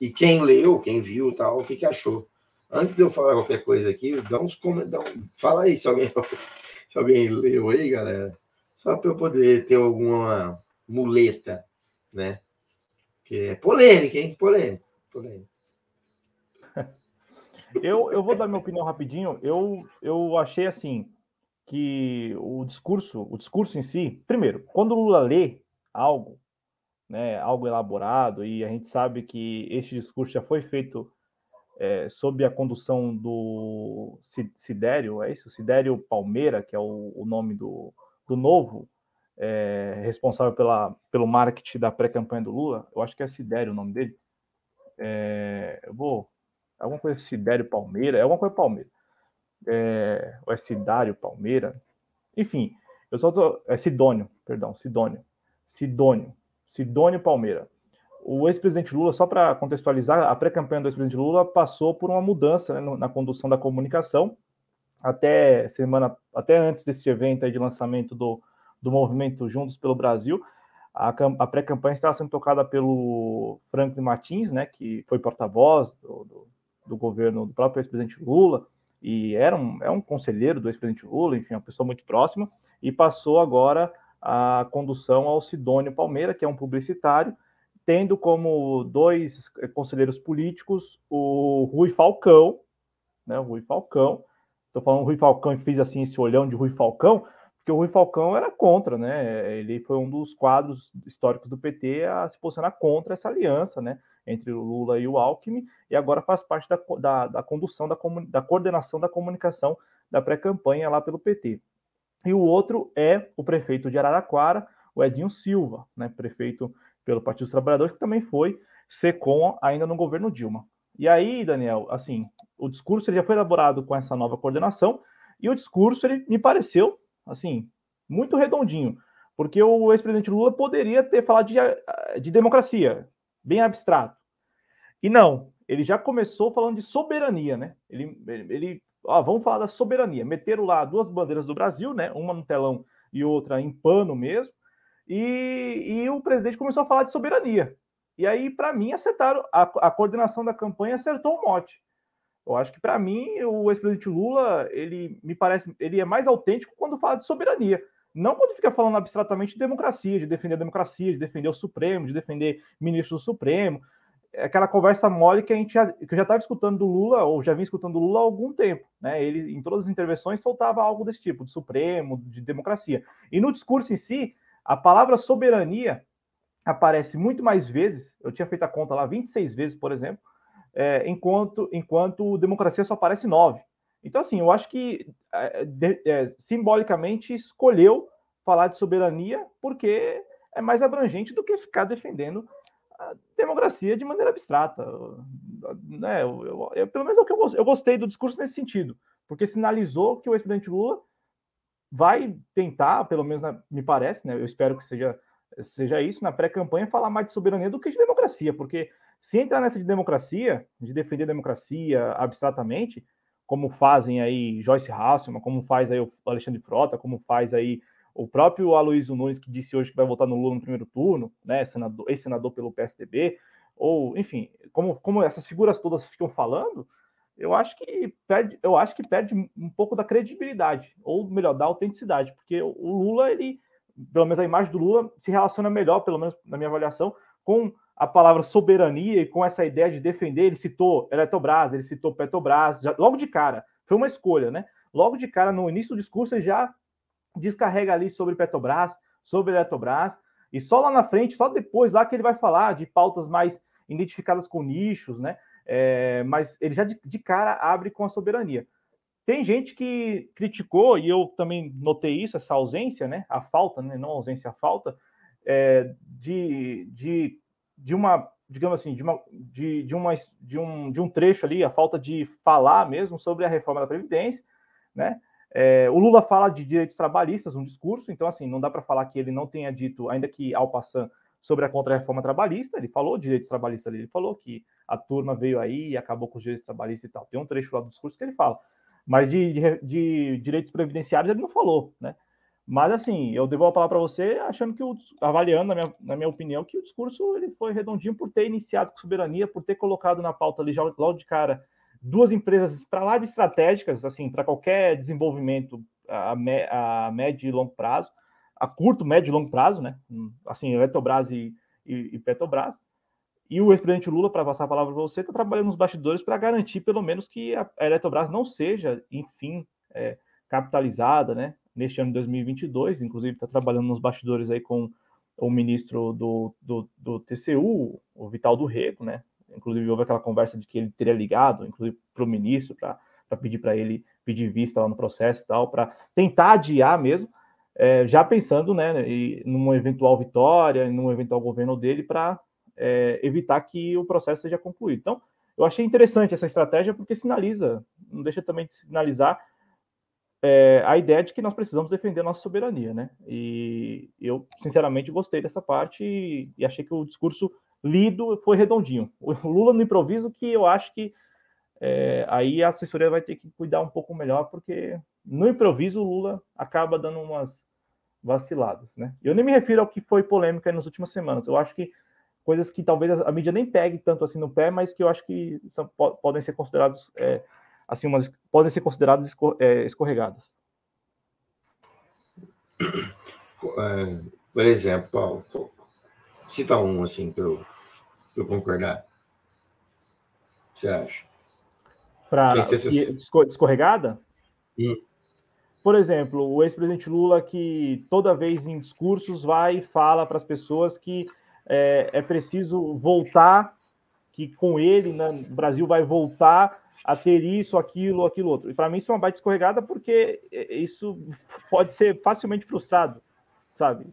E quem leu, quem viu tal, o que, que achou? Antes de eu falar qualquer coisa aqui, dá uns comentários. Fala aí se alguém, se alguém leu aí, galera. Só para eu poder ter alguma muleta, né? Que é polêmica, hein? Polêmico. Polêmico. Eu, eu vou dar minha opinião rapidinho. Eu, eu achei assim que o discurso, o discurso em si, primeiro, quando o Lula lê algo, né, algo elaborado, e a gente sabe que este discurso já foi feito é, sob a condução do Sidério, é isso? Sidério Palmeira, que é o, o nome do, do novo é, responsável pela, pelo marketing da pré-campanha do Lula. Eu acho que é Sidério o nome dele. É, eu vou. Alguma coisa Sidério Palmeira, é alguma coisa Palmeira. É, ou é Sidário Palmeira. Enfim, eu só tô. É Sidônio, perdão, Sidônio. Sidônio. Sidônio Palmeira. O ex-presidente Lula, só para contextualizar, a pré-campanha do ex-presidente Lula passou por uma mudança né, na condução da comunicação. Até semana, até antes desse evento de lançamento do, do movimento Juntos pelo Brasil, a, a pré-campanha estava sendo tocada pelo Franklin Martins, né, que foi porta-voz do, do, do, governo do próprio ex-presidente Lula, e era um, é um conselheiro do ex-presidente Lula, enfim, uma pessoa muito próxima, e passou agora a condução ao Sidônio Palmeira, que é um publicitário, tendo como dois conselheiros políticos o Rui Falcão, né, o Rui Falcão, estou falando Rui Falcão e fiz assim esse olhão de Rui Falcão, porque o Rui Falcão era contra, né, ele foi um dos quadros históricos do PT a se posicionar contra essa aliança, né, entre o Lula e o Alckmin, e agora faz parte da, da, da condução, da, da coordenação da comunicação da pré-campanha lá pelo PT e o outro é o prefeito de Araraquara, o Edinho Silva, né, prefeito pelo Partido dos Trabalhadores, que também foi SECOM ainda no governo Dilma. E aí, Daniel, assim, o discurso ele já foi elaborado com essa nova coordenação, e o discurso ele me pareceu, assim, muito redondinho. Porque o ex-presidente Lula poderia ter falado de, de democracia, bem abstrato. E não, ele já começou falando de soberania, né? Ele, ele ó, vamos falar da soberania. Meteram lá duas bandeiras do Brasil, né? Uma no telão e outra em pano mesmo. E, e o presidente começou a falar de soberania. E aí, para mim, acertaram. A, a, coordenação da campanha acertou o mote. Eu acho que, para mim, o ex-presidente Lula, ele me parece, ele é mais autêntico quando fala de soberania. Não quando fica falando abstratamente de democracia, de defender a democracia, de defender o Supremo, de defender ministro do Supremo. É aquela conversa mole que a gente já, que eu já estava escutando do Lula, ou já vim escutando do Lula há algum tempo. Né? Ele, em todas as intervenções, soltava algo desse tipo, de Supremo, de democracia. E no discurso em si, a palavra soberania aparece muito mais vezes, eu tinha feito a conta lá 26 vezes, por exemplo, é, enquanto, enquanto democracia só aparece 9. Então, assim, eu acho que é, é, simbolicamente escolheu falar de soberania porque é mais abrangente do que ficar defendendo a democracia de maneira abstrata. Né? Eu, eu, eu, pelo menos é o que eu, gostei do discurso nesse sentido, porque sinalizou que o ex-presidente Lula vai tentar, pelo menos me parece, né? Eu espero que seja, seja isso, na pré-campanha, falar mais de soberania do que de democracia, porque se entrar nessa de democracia, de defender a democracia abstratamente, como fazem aí Joyce Hasselman, como faz aí o Alexandre Frota, como faz aí o próprio Aloysio Nunes, que disse hoje que vai votar no Lula no primeiro turno, né, senador, ex-senador pelo PSDB, ou, enfim, como, como essas figuras todas ficam falando, eu acho que perde, eu acho que perde um pouco da credibilidade, ou melhor, da autenticidade, porque o Lula, ele, pelo menos a imagem do Lula, se relaciona melhor, pelo menos na minha avaliação, com a palavra soberania e com essa ideia de defender. Ele citou Eletrobras, ele citou Petrobras, já, logo de cara, foi uma escolha, né? Logo de cara, no início do discurso, ele já descarrega ali sobre Petrobras, sobre Eletrobras, e só lá na frente, só depois lá que ele vai falar de pautas mais identificadas com nichos, né? É, mas ele já de, de, cara abre com a soberania. Tem gente que criticou, e eu também notei isso, essa ausência, né? A falta, né? Não a ausência, a falta é, de, de, de uma, digamos assim, de, uma, de, de, uma, de, um, de um trecho ali, a falta de falar mesmo sobre a reforma da Previdência, né? É, o Lula fala de direitos trabalhistas no discurso, então, assim, não dá para falar que ele não tenha dito, ainda que ao passar sobre a contra-reforma trabalhista, ele falou direitos trabalhistas, ele falou que a turma veio aí e acabou com os direitos trabalhistas e tal. Tem um trecho lá do discurso que ele fala. Mas de, de, de direitos previdenciários ele não falou, né? Mas assim, eu devolvo a palavra para você achando que, o, avaliando, na minha, na minha opinião, que o discurso ele foi redondinho por ter iniciado com soberania, por ter colocado na pauta ali já logo de cara duas empresas para lá de estratégicas, assim, para qualquer desenvolvimento a, a médio e longo prazo, a curto, médio e longo prazo, né? Assim, Eletrobras e, e, e Petrobras. E o ex-presidente Lula, para passar a palavra para você, está trabalhando nos bastidores para garantir, pelo menos, que a, Eletrobras não seja, enfim, é, capitalizada, né? Neste ano de 2022, inclusive está trabalhando nos bastidores aí com o ministro do, do, do TCU, o Vital do Rego, né? Inclusive houve aquela conversa de que ele teria ligado, inclusive para o ministro, para pedir para ele pedir vista lá no processo e tal, para tentar adiar mesmo é, já pensando né, em numa eventual vitória, num eventual governo dele, para é, evitar que o processo seja concluído. Então, eu achei interessante essa estratégia porque sinaliza, não deixa também de sinalizar é, a ideia de que nós precisamos defender a nossa soberania, né? E eu, sinceramente, gostei dessa parte e, e achei que o discurso lido foi redondinho. O Lula no improviso que eu acho que é, aí a assessoria vai ter que cuidar um pouco melhor, porque no improviso o Lula acaba dando umas vaciladas, né? Eu nem me refiro ao que foi polêmica nas últimas semanas. Eu acho que coisas que talvez a mídia nem pegue tanto assim no pé, mas que eu acho que são, podem ser considerados é, assim umas podem ser consideradas é, escorregadas. É, por exemplo, Paulo, cita um assim para eu, eu concordar. O que você acha? para escorregada? Hum. Por exemplo, o ex-presidente Lula que toda vez em discursos vai e fala para as pessoas que é, é, preciso voltar, que com ele né, o Brasil vai voltar a ter isso, aquilo, aquilo outro. E para mim isso é uma baita escorregada porque isso pode ser facilmente frustrado, sabe?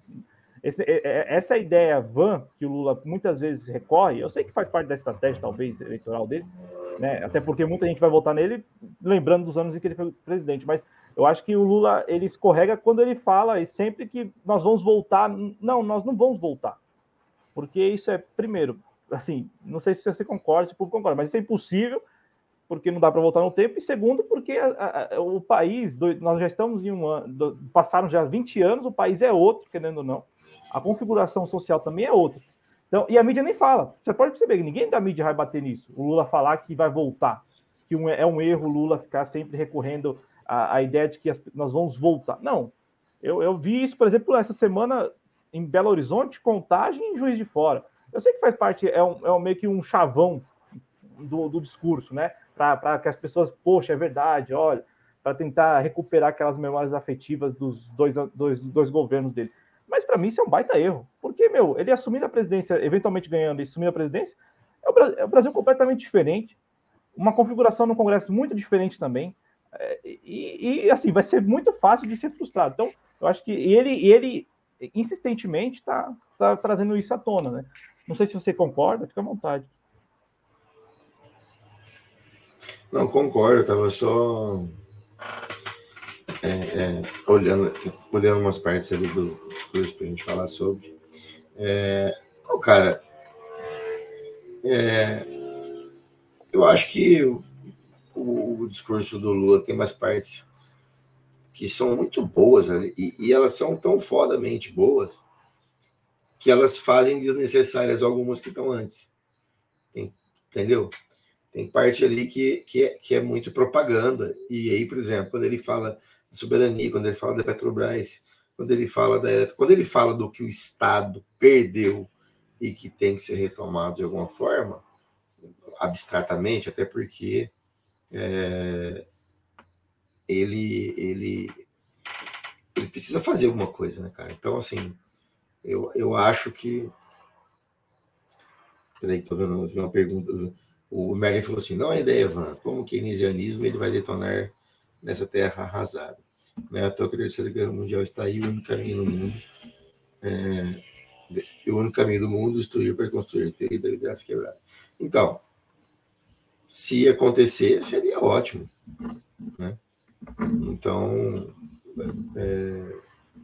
Esse, essa ideia van que o Lula muitas vezes recorre, eu sei que faz parte da estratégia, talvez, eleitoral dele, né? Até porque muita gente vai votar nele lembrando dos anos em que ele foi presidente, mas Eu acho que o Lula ele escorrega quando ele fala e sempre que nós vamos voltar. Não, nós não vamos voltar. Porque isso é, primeiro, assim, não sei se você concorda, se o público concorda, mas isso é impossível, porque não dá para voltar no tempo, e segundo, porque a, a, o país, nós já estamos em um ano, passaram já 20 anos, o país é outro, querendo ou não, a configuração social também é outra. Então, e a mídia nem fala. Você pode perceber que ninguém da mídia vai bater nisso. O Lula falar que vai voltar, que um, é um erro o Lula ficar sempre recorrendo à, à ideia de que as, nós vamos voltar. Não. Eu, eu vi isso, por exemplo, essa semana em Belo Horizonte, Contagem e Juiz de Fora. Eu sei que faz parte, é, um, é um meio que um chavão do, do discurso, né? Para que as pessoas, poxa, é verdade, olha, para tentar recuperar aquelas memórias afetivas dos dois, dois, dois governos dele. Mas para mim isso é um baita erro. Porque, meu, ele assumindo a presidência, eventualmente ganhando e assumindo a presidência, é o, Brasil, é o Brasil completamente diferente. Uma configuração no Congresso muito diferente também. É, e, e, assim, vai ser muito fácil de ser frustrado. Então, eu acho que ele, ele insistentemente está tá trazendo isso à tona, né? Não sei se você concorda, fica à vontade. Não, concordo, estava só é, é, olhando, olhando umas partes ali do discurso para a gente falar sobre. É, cara, é, eu acho que o, o, discurso do Lula tem umas partes que são muito boas ali, e, e elas são tão fodamente boas que elas fazem desnecessárias algumas que estão antes. Entendeu? Tem parte ali que, que, é, que é muito propaganda. E aí, por exemplo, quando ele fala soberania, quando ele fala da Petrobras, quando ele fala da quando ele fala do que o Estado perdeu e que tem que ser retomado de alguma forma, abstratamente, até porque é, ele, ele, ele precisa fazer alguma coisa, né, cara? Então, assim, eu, eu acho que. Peraí, tô vendo uma pergunta. O Merlin falou assim: não é ideia, Van, como o keynesianismo ele vai detonar nessa terra arrasada. Né? A terceira guerra mundial está aí, o único caminho no mundo. É, o único caminho do mundo destruir para construir, teoria da graça quebrada. Então, se acontecer, seria ótimo. Né? Então, é,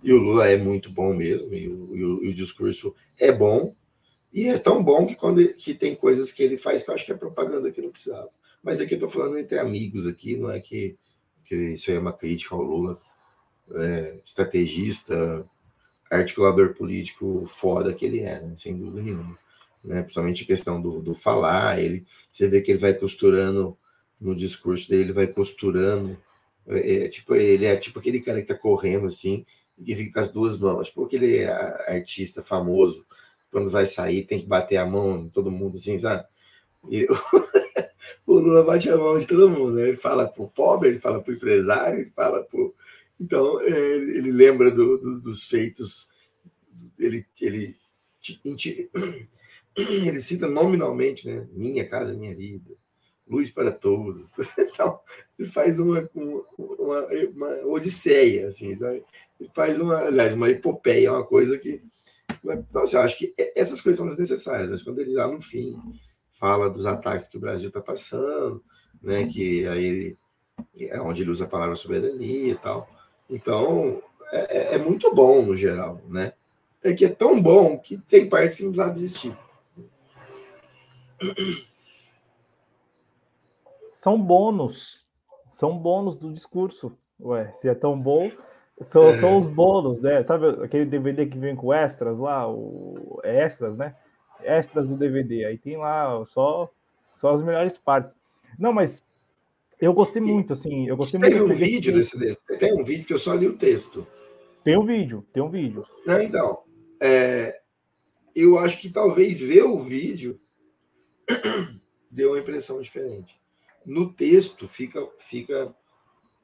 e o Lula é muito bom mesmo, e o, e o, e o discurso é bom, e é tão bom que quando que tem coisas que ele faz que eu acho que é propaganda que não precisava. Mas aqui eu estou falando entre amigos aqui, não é que que isso aí é uma crítica ao Lula, é, estrategista, articulador político foda que ele é, né? sem dúvida nenhuma. Né? Principalmente a questão do, do falar, ele, você vê que ele vai costurando no discurso dele, ele vai costurando. É, é, tipo, ele é tipo aquele cara que tá correndo assim e fica com as duas mãos, tipo aquele artista famoso, quando vai sair tem que bater a mão em todo mundo assim, sabe? E, o Lula bate a mão de todo mundo. Né? Ele fala para o pobre, ele fala para o empresário, ele fala para. Então, é, ele lembra do, do, dos feitos, ele, ele, ele cita nominalmente, né? Minha casa, minha vida, luz para todos. Então, ele faz uma, uma, uma odisseia, assim, ele faz uma, aliás, uma epopeia, uma coisa que. Então, assim, eu acho que essas coisas são desnecessárias, mas quando ele lá no fim fala dos ataques que o Brasil está passando, né? Que aí ele, é onde ele usa a palavra soberania e tal. Então é, é, é muito bom no geral, né? É que é tão bom que tem partes que não precisava existir. São bônus, são bônus do discurso. Ué, se é tão bom, são, é. são os bônus, né? Sabe aquele DVD que vem com extras lá, o é extras, né? extras do DVD. Aí tem lá só, só as melhores partes. Não, mas eu gostei muito, assim. Eu gostei tem muito. Tem um vídeo desse, desse, Tem um vídeo que eu só li o texto. Tem um vídeo, tem um vídeo. Não, então, é, eu acho que talvez ver o vídeo deu uma impressão diferente. No texto fica. fica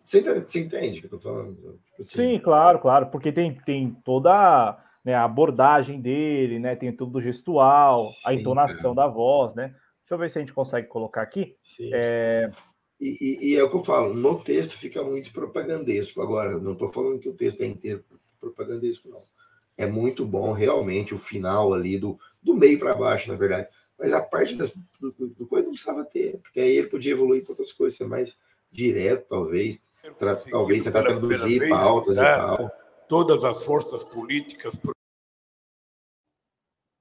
você, você entende o que eu tô falando? Tipo assim, Sim, claro, claro, porque tem, tem toda né, a abordagem dele, né? Tem tudo do gestual, Sim, a entonação cara. da voz, né? Deixa eu ver se a gente consegue colocar aqui. É... E, e, e, é o que eu falo, no texto fica muito propagandesco. Agora, não estou falando que o texto é inteiro propagandesco, não. É muito bom, realmente, o final ali, do, do meio para baixo, na verdade. Mas a parte das, do, do, coisa não precisava ter, porque aí ele podia evoluir para outras coisas, ser mais direto, talvez. Talvez tentar traduzir pautas né? e tal. Todas as forças políticas.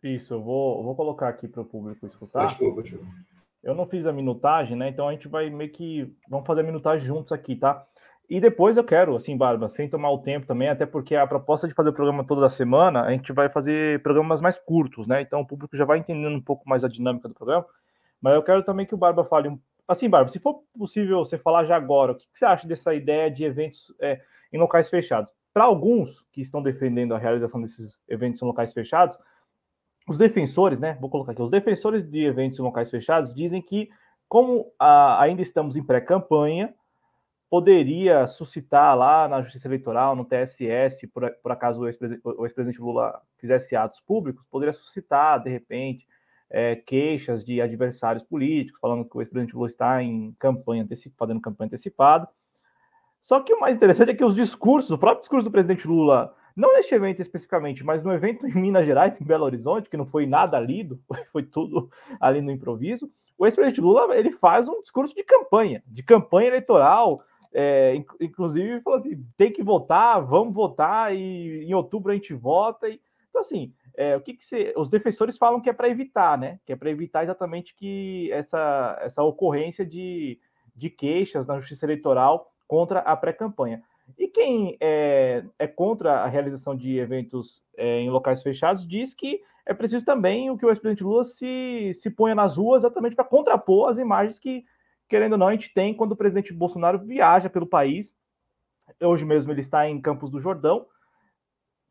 Isso, eu vou, vou colocar aqui para o público escutar. Pode, pode. Eu não fiz a minutagem, né? Então a gente vai meio que. Vamos fazer a minutagem juntos aqui, tá? E depois eu quero, assim, Barba, sem tomar o tempo também, até porque a proposta de fazer o programa toda a semana, a gente vai fazer programas mais curtos, né? Então o público já vai entendendo um pouco mais a dinâmica do programa. Mas eu quero também que o Barba fale um. Assim, Barba, se for possível você falar já agora, o que, você acha dessa ideia de eventos é, em locais fechados? Para alguns que estão defendendo a realização desses eventos em locais fechados, os defensores, né? Vou colocar aqui, os defensores de eventos em locais fechados dizem que, como a, ainda estamos em pré-campanha, poderia suscitar lá na Justiça Eleitoral, no TSS, por, por acaso o ex-presidente Lula fizesse atos públicos, poderia suscitar, de repente, é, queixas de adversários políticos, falando que o ex-presidente Lula está em campanha fazendo campanha antecipada. Só que o mais interessante é que os discursos, o próprio discurso do presidente Lula, não neste evento especificamente, mas no evento em Minas Gerais, em Belo Horizonte, que não foi nada lido, foi tudo ali no improviso, o ex-presidente Lula ele faz um discurso de campanha, de campanha eleitoral, é, inclusive falou assim: tem que votar, vamos votar, e em outubro a gente vota. E, então, assim, é, o que, que você, os defensores falam que é para evitar, né? Que é para evitar exatamente que essa, essa ocorrência de, de queixas na justiça eleitoral contra a pré-campanha. E quem é, é, contra a realização de eventos é, em locais fechados diz que é preciso também o que o ex-presidente Lula se, se ponha nas ruas exatamente para contrapor as imagens que querendo ou não, a gente tem quando o presidente Bolsonaro viaja pelo país. Hoje mesmo ele está em Campos do Jordão.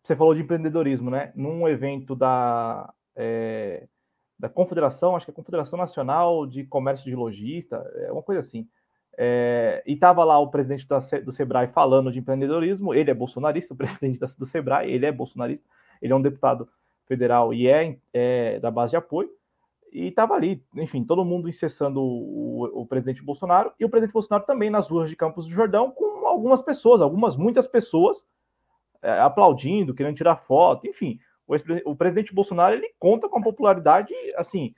Você falou de empreendedorismo, né? Num evento da, é, da Confederação, acho que é a Confederação Nacional de Comércio de Logista, é uma coisa assim. É, e estava lá o presidente da, do Sebrae falando de empreendedorismo. Ele é bolsonarista, o presidente do Sebrae, ele é bolsonarista, ele é um deputado federal e é, é da base de apoio e estava ali, enfim, todo mundo incessando o, o, presidente Bolsonaro e o presidente Bolsonaro também nas ruas de Campos do Jordão com algumas pessoas, algumas, muitas pessoas é, aplaudindo, querendo tirar foto, enfim. O, o, presidente Bolsonaro ele conta com a popularidade, assim,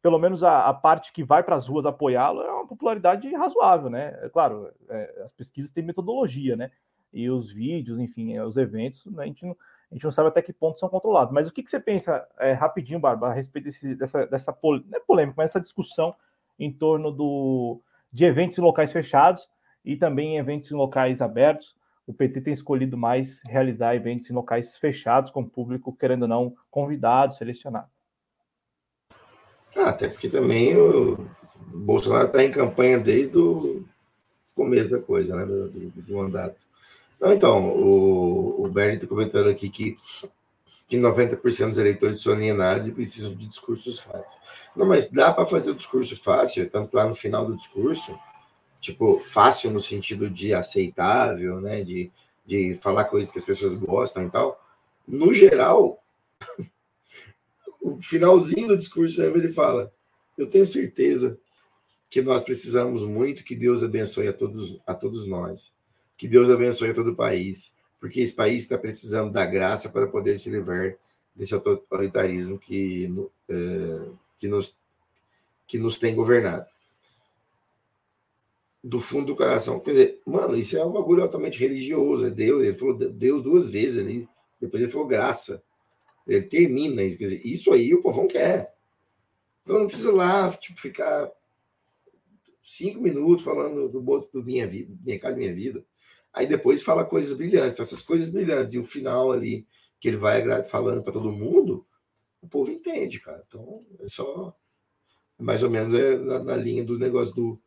pelo menos a, a parte que vai para as ruas apoiá-lo é uma popularidade razoável, né? É, claro, é, as pesquisas têm metodologia, né? E os vídeos, enfim, os eventos, né, a gente não a gente não sabe até que ponto são controlados. Mas o que, que você pensa, é, rapidinho, Bárbara, a respeito desse, dessa, dessa pol... não é polêmica, mas essa discussão em torno do, de eventos em locais fechados e também eventos em locais abertos? O PT tem escolhido mais realizar eventos em locais fechados, com público, querendo ou não, convidado, selecionado. Ah, até porque também o Bolsonaro está em campanha desde o começo da coisa, né, do, do, mandato. Então, o, o Bernie está comentando aqui que, que 90% dos eleitores são alienados e precisam de discursos fáceis. Não, mas dá para fazer o discurso fácil, tanto lá no final do discurso, tipo, fácil no sentido de aceitável, né? De, de falar coisas que as pessoas gostam e tal. No geral, o finalzinho do discurso ele fala: Eu tenho certeza que nós precisamos muito que Deus abençoe a todos, a todos nós. Que Deus abençoe todo o país, porque esse país está precisando da graça para poder se livrar desse autoritarismo que, é, que, nos, que nos tem governado. Do fundo do coração. Quer dizer, mano, isso é um bagulho altamente religioso. É Deus, ele falou Deus duas vezes ali, depois ele falou graça. Ele termina, quer dizer, isso aí o povão quer. Então não precisa lá tipo, ficar cinco minutos falando do bolso do minha vida, minha casa, minha vida. Aí depois fala coisas brilhantes, essas coisas brilhantes, e o final ali, que ele vai falando para todo mundo, o povo entende, cara. Então, é só. Mais ou menos é na, na linha do negócio do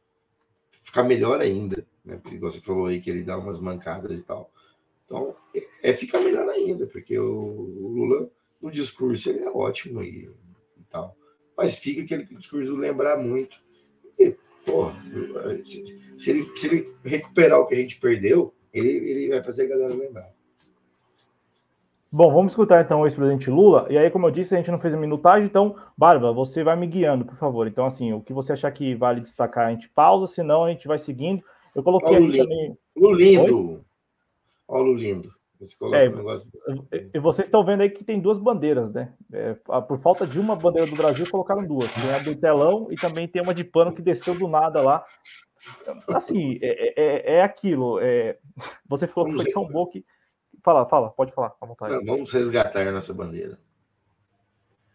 ficar melhor ainda, né? Porque você falou aí que ele dá umas mancadas e tal. Então, é, ficar melhor ainda, porque o, o, Lula, no discurso, ele é ótimo e, e, tal. Mas fica aquele discurso do lembrar muito. E, porra, se, se, ele, se ele recuperar o que a gente perdeu, ele, ele vai fazer a galera lembrar. Bom, vamos escutar então o ex-presidente Lula. E aí, como eu disse, a gente não fez a minutagem, então, Bárbara, você vai me guiando, por favor. Então, assim, o que você achar que vale destacar, a gente pausa, senão a gente vai seguindo. Eu coloquei Olha ali também. Lulindo. Olha o Lulindo. É, negócio... E vocês estão vendo aí que tem duas bandeiras, né? É, por falta de uma bandeira do Brasil, colocaram duas. Tem a do telão e também tem uma de pano que desceu do nada lá assim, é, é, é aquilo. É, você falou que foi tão bom que. Fala, fala, pode falar, à vontade. Não, vamos resgatar a nossa bandeira.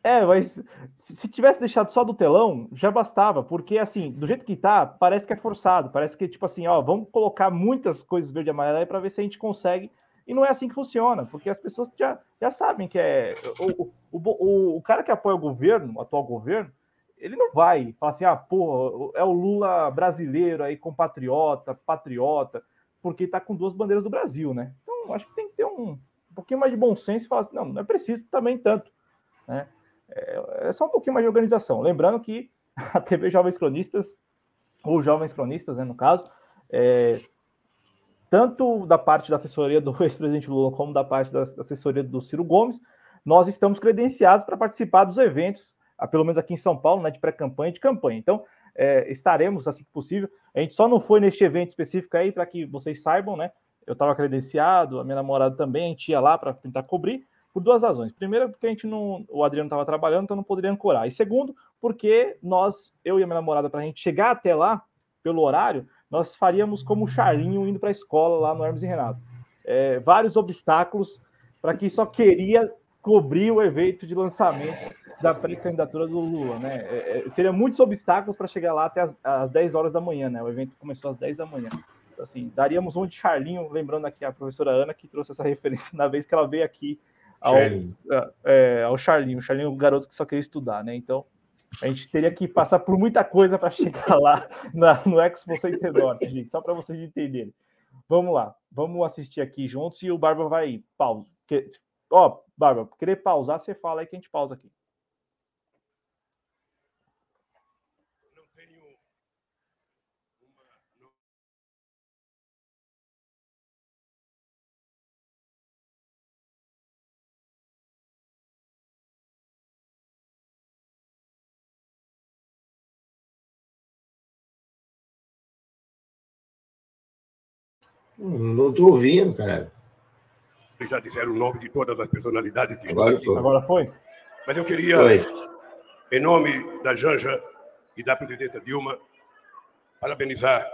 É, mas se tivesse deixado só do telão, já bastava, porque assim, do jeito que tá, parece que é forçado, parece que tipo assim, ó, vamos colocar muitas coisas verde e amarelo aí para ver se a gente consegue. E não é assim que funciona, porque as pessoas já, já sabem que é. O, o, o, o cara que apoia o governo, o atual governo, ele não vai falar assim, ah, pô, é o Lula brasileiro aí, compatriota, patriota, porque tá com duas bandeiras do Brasil, né? Então, acho que tem que ter um, um pouquinho mais de bom senso e falar assim, não, não é preciso também tanto, né? É, é só um pouquinho mais de organização. Lembrando que a TV Jovens Cronistas, ou Jovens Cronistas, né, no caso, é, tanto da parte da assessoria do ex-presidente Lula como da parte da assessoria do Ciro Gomes, nós estamos credenciados para participar dos eventos pelo menos aqui em São Paulo, né, de pré-campanha e de campanha. Então, é, estaremos assim que possível. A gente só não foi neste evento específico aí, para que vocês saibam, né? Eu estava credenciado, a minha namorada também, a gente ia lá para tentar cobrir, por duas razões. Primeiro, porque a gente não. O Adriano estava trabalhando, então não poderia ancorar. E segundo, porque nós, eu e a minha namorada, para a gente chegar até lá, pelo horário, nós faríamos como o Charlinho indo para a escola lá no Hermes e Renato. É, vários obstáculos para quem só queria cobrir o evento de lançamento da pré-candidatura do Lula, né? É, é, seria muitos obstáculos para chegar lá até as, as 10 horas da manhã, né? O evento começou às 10 da manhã. Assim, daríamos um de Charlinho, lembrando aqui a professora Ana, que trouxe essa referência na vez que ela veio aqui ao Charlinho, é, ao Charlinho. O Charlinho é um garoto que só queria estudar, né? Então, a gente teria que passar por muita coisa para chegar lá na, no Expo Center Norte, gente, só para vocês entenderem. Vamos lá, vamos assistir aqui juntos e o Barba vai pausa. Ó, Barba, querer pausar, você fala aí que a gente pausa aqui. Não estou ouvindo, cara. Vocês já disseram o nome de todas as personalidades que Agora, estão aqui. Agora foi? Mas eu queria, foi. em nome da Janja e da presidenta Dilma, parabenizar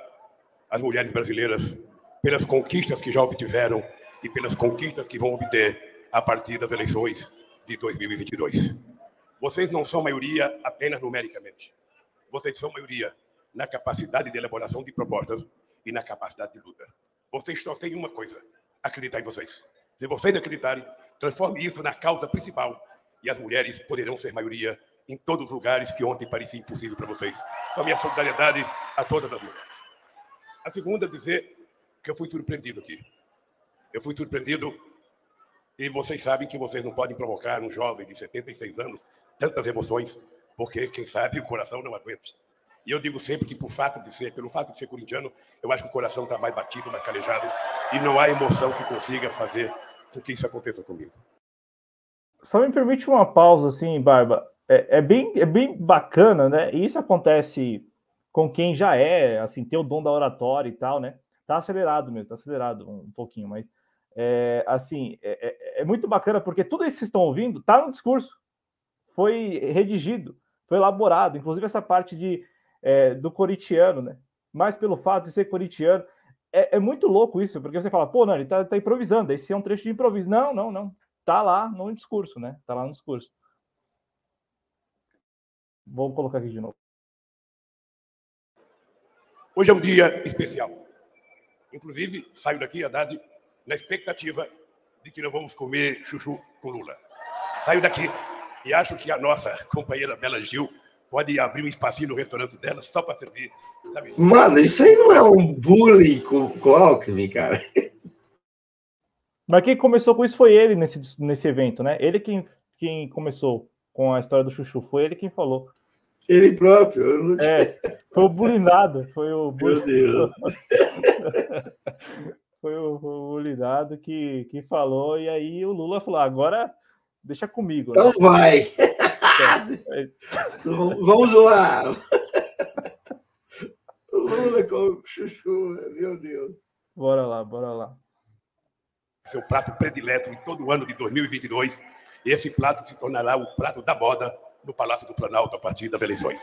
as mulheres brasileiras pelas conquistas que já obtiveram e pelas conquistas que vão obter a partir das eleições de 2022. Vocês não são maioria apenas numericamente. Vocês são maioria na capacidade de elaboração de propostas e na capacidade de luta. Vocês só têm uma coisa: acreditar em vocês. Se vocês acreditarem, transforme isso na causa principal e as mulheres poderão ser maioria em todos os lugares que ontem parecia impossível para vocês. Então, minha solidariedade a todas as mulheres. A segunda, dizer que eu fui surpreendido aqui. Eu fui surpreendido e vocês sabem que vocês não podem provocar um jovem de 76 anos tantas emoções, porque, quem sabe, o coração não aguenta. E eu digo sempre que, por fato de ser, pelo fato de ser corintiano, eu acho que o coração está mais batido, mais calejado, e não há emoção que consiga fazer com que isso aconteça comigo. Só me permite uma pausa, assim, Barba. É, é, bem, é bem bacana, né? E isso acontece com quem já é, assim, tem o dom da oratória e tal, né? Tá acelerado mesmo, tá acelerado um, um pouquinho, mas é, assim, é, é, é, muito bacana porque tudo isso que vocês estão ouvindo tá no discurso, foi redigido, foi elaborado, inclusive essa parte de é, do coritiano, né? Mas pelo fato de ser coritiano, é, é, muito louco isso, porque você fala, pô, não, ele tá, tá improvisando, esse é um trecho de improviso. Não, não, não. Tá lá no discurso, né? Tá lá no discurso. Vou colocar aqui de novo. Hoje é um dia especial. Inclusive, saio daqui, Haddad, na expectativa de que não vamos comer chuchu com Lula. Saio daqui e acho que a nossa companheira Bela Gil pode abrir um espacinho no restaurante dela só para servir. Sabe? Mano, isso aí não é um bullying com, com Alckmin, cara. Mas quem começou com isso foi ele nesse, nesse evento, né? Ele quem, quem começou com a história do Chuchu, foi ele quem falou. Ele próprio. Não... É, foi o bulinado, foi o Meu Deus. foi o, o bulinado que, que falou, e aí o Lula falou: agora deixa comigo. Né? Então né? vai. Vamos lá. Lula com o chuchu, meu Deus. Bora lá, bora lá. Seu prato predileto em todo o ano de 2022. E esse prato se tornará o prato da moda no Palácio do Planalto a partir das eleições.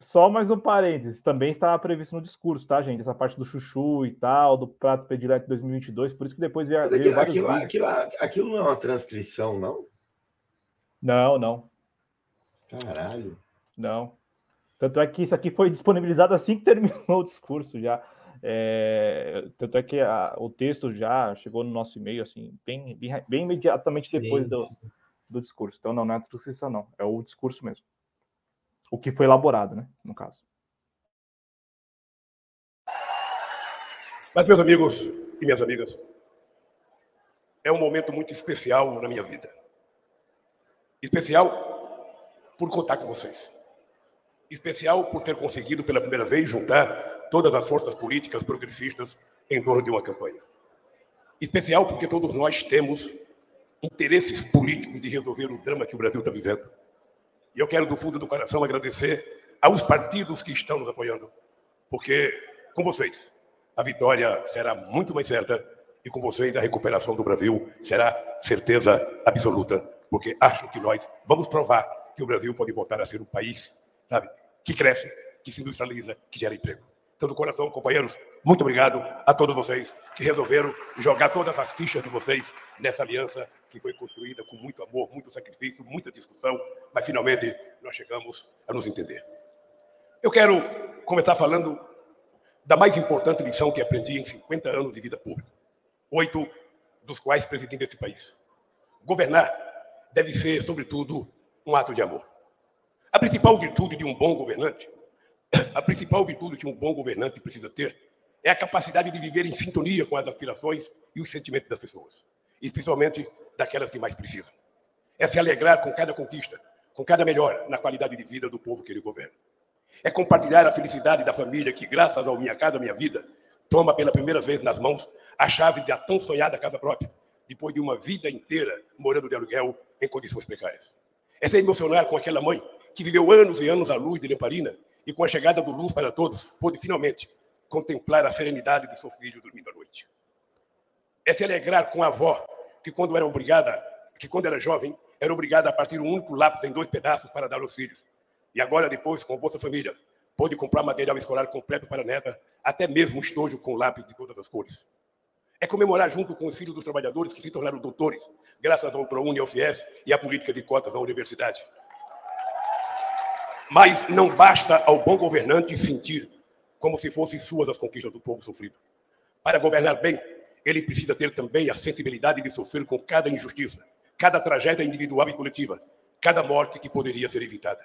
só mais um parênteses, também estava previsto no discurso, tá, gente? Essa parte do chuchu e tal, do prato predileto 2022, por isso que depois veio, Mas aquilo, aquilo, aquilo, aquilo, não é uma transcrição, não? Não, não. Caralho. Não. Tanto é que isso aqui foi disponibilizado assim que terminou o discurso já. É, tanto é que a, o texto já chegou no nosso e-mail, assim, bem, bem, bem imediatamente sim, depois do, do discurso. Então, não, não é a transcrição, não. É o discurso mesmo. O que foi elaborado, né? No caso. Mas, meus amigos e minhas amigas, é um momento muito especial na minha vida. Especial por contar com vocês. Especial por ter conseguido pela primeira vez juntar todas as forças políticas progressistas em torno de uma campanha. Especial porque todos nós temos interesses políticos de resolver o drama que o Brasil está vivendo. E eu quero, do fundo do coração, agradecer aos partidos que estão nos apoiando, porque com vocês a vitória será muito mais certa e com vocês a recuperação do Brasil será certeza absoluta, porque acho que nós vamos provar que o Brasil pode voltar a ser um país, sabe, que cresce, que se industrializa, que gera emprego. Então, do coração, companheiros, muito obrigado a todos vocês que resolveram jogar todas as fichas de vocês nessa aliança que foi construída com muito amor, muito sacrifício, muita discussão, mas finalmente nós chegamos a nos entender. Eu quero começar falando da mais importante lição que aprendi em 50 anos de vida pública, oito dos quais presidi nesse país. Governar deve ser, sobretudo, um ato de amor. A principal virtude de um bom governante a principal virtude que um bom governante precisa ter é a capacidade de viver em sintonia com as aspirações e os sentimentos das pessoas, especialmente daquelas que mais precisam. É se alegrar com cada conquista, com cada melhora na qualidade de vida do povo que ele governa. É compartilhar a felicidade da família que, graças ao Minha Casa Minha Vida, toma pela primeira vez nas mãos a chave da tão sonhada casa própria, depois de uma vida inteira morando de aluguel em condições precárias. É se emocionar com aquela mãe que viveu anos e anos à luz de lamparina e com a chegada do luz para todos, pôde finalmente contemplar a serenidade de seu filho dormindo à noite. É se alegrar com a avó, que quando era obrigada, que quando era jovem, era obrigada a partir um único lápis em dois pedaços para dar aos filhos. E agora, depois, com a Bolsa Família, pôde comprar material escolar completo para a neta, até mesmo estojo com lápis de todas as cores. É comemorar junto com os filhos dos trabalhadores que se tornaram doutores, graças ao ProUni e ao FIES e à política de cotas da universidade. Mas não basta ao bom governante sentir como se fossem suas as conquistas do povo sofrido. Para governar bem, ele precisa ter também a sensibilidade de sofrer com cada injustiça, cada tragédia individual e coletiva, cada morte que poderia ser evitada.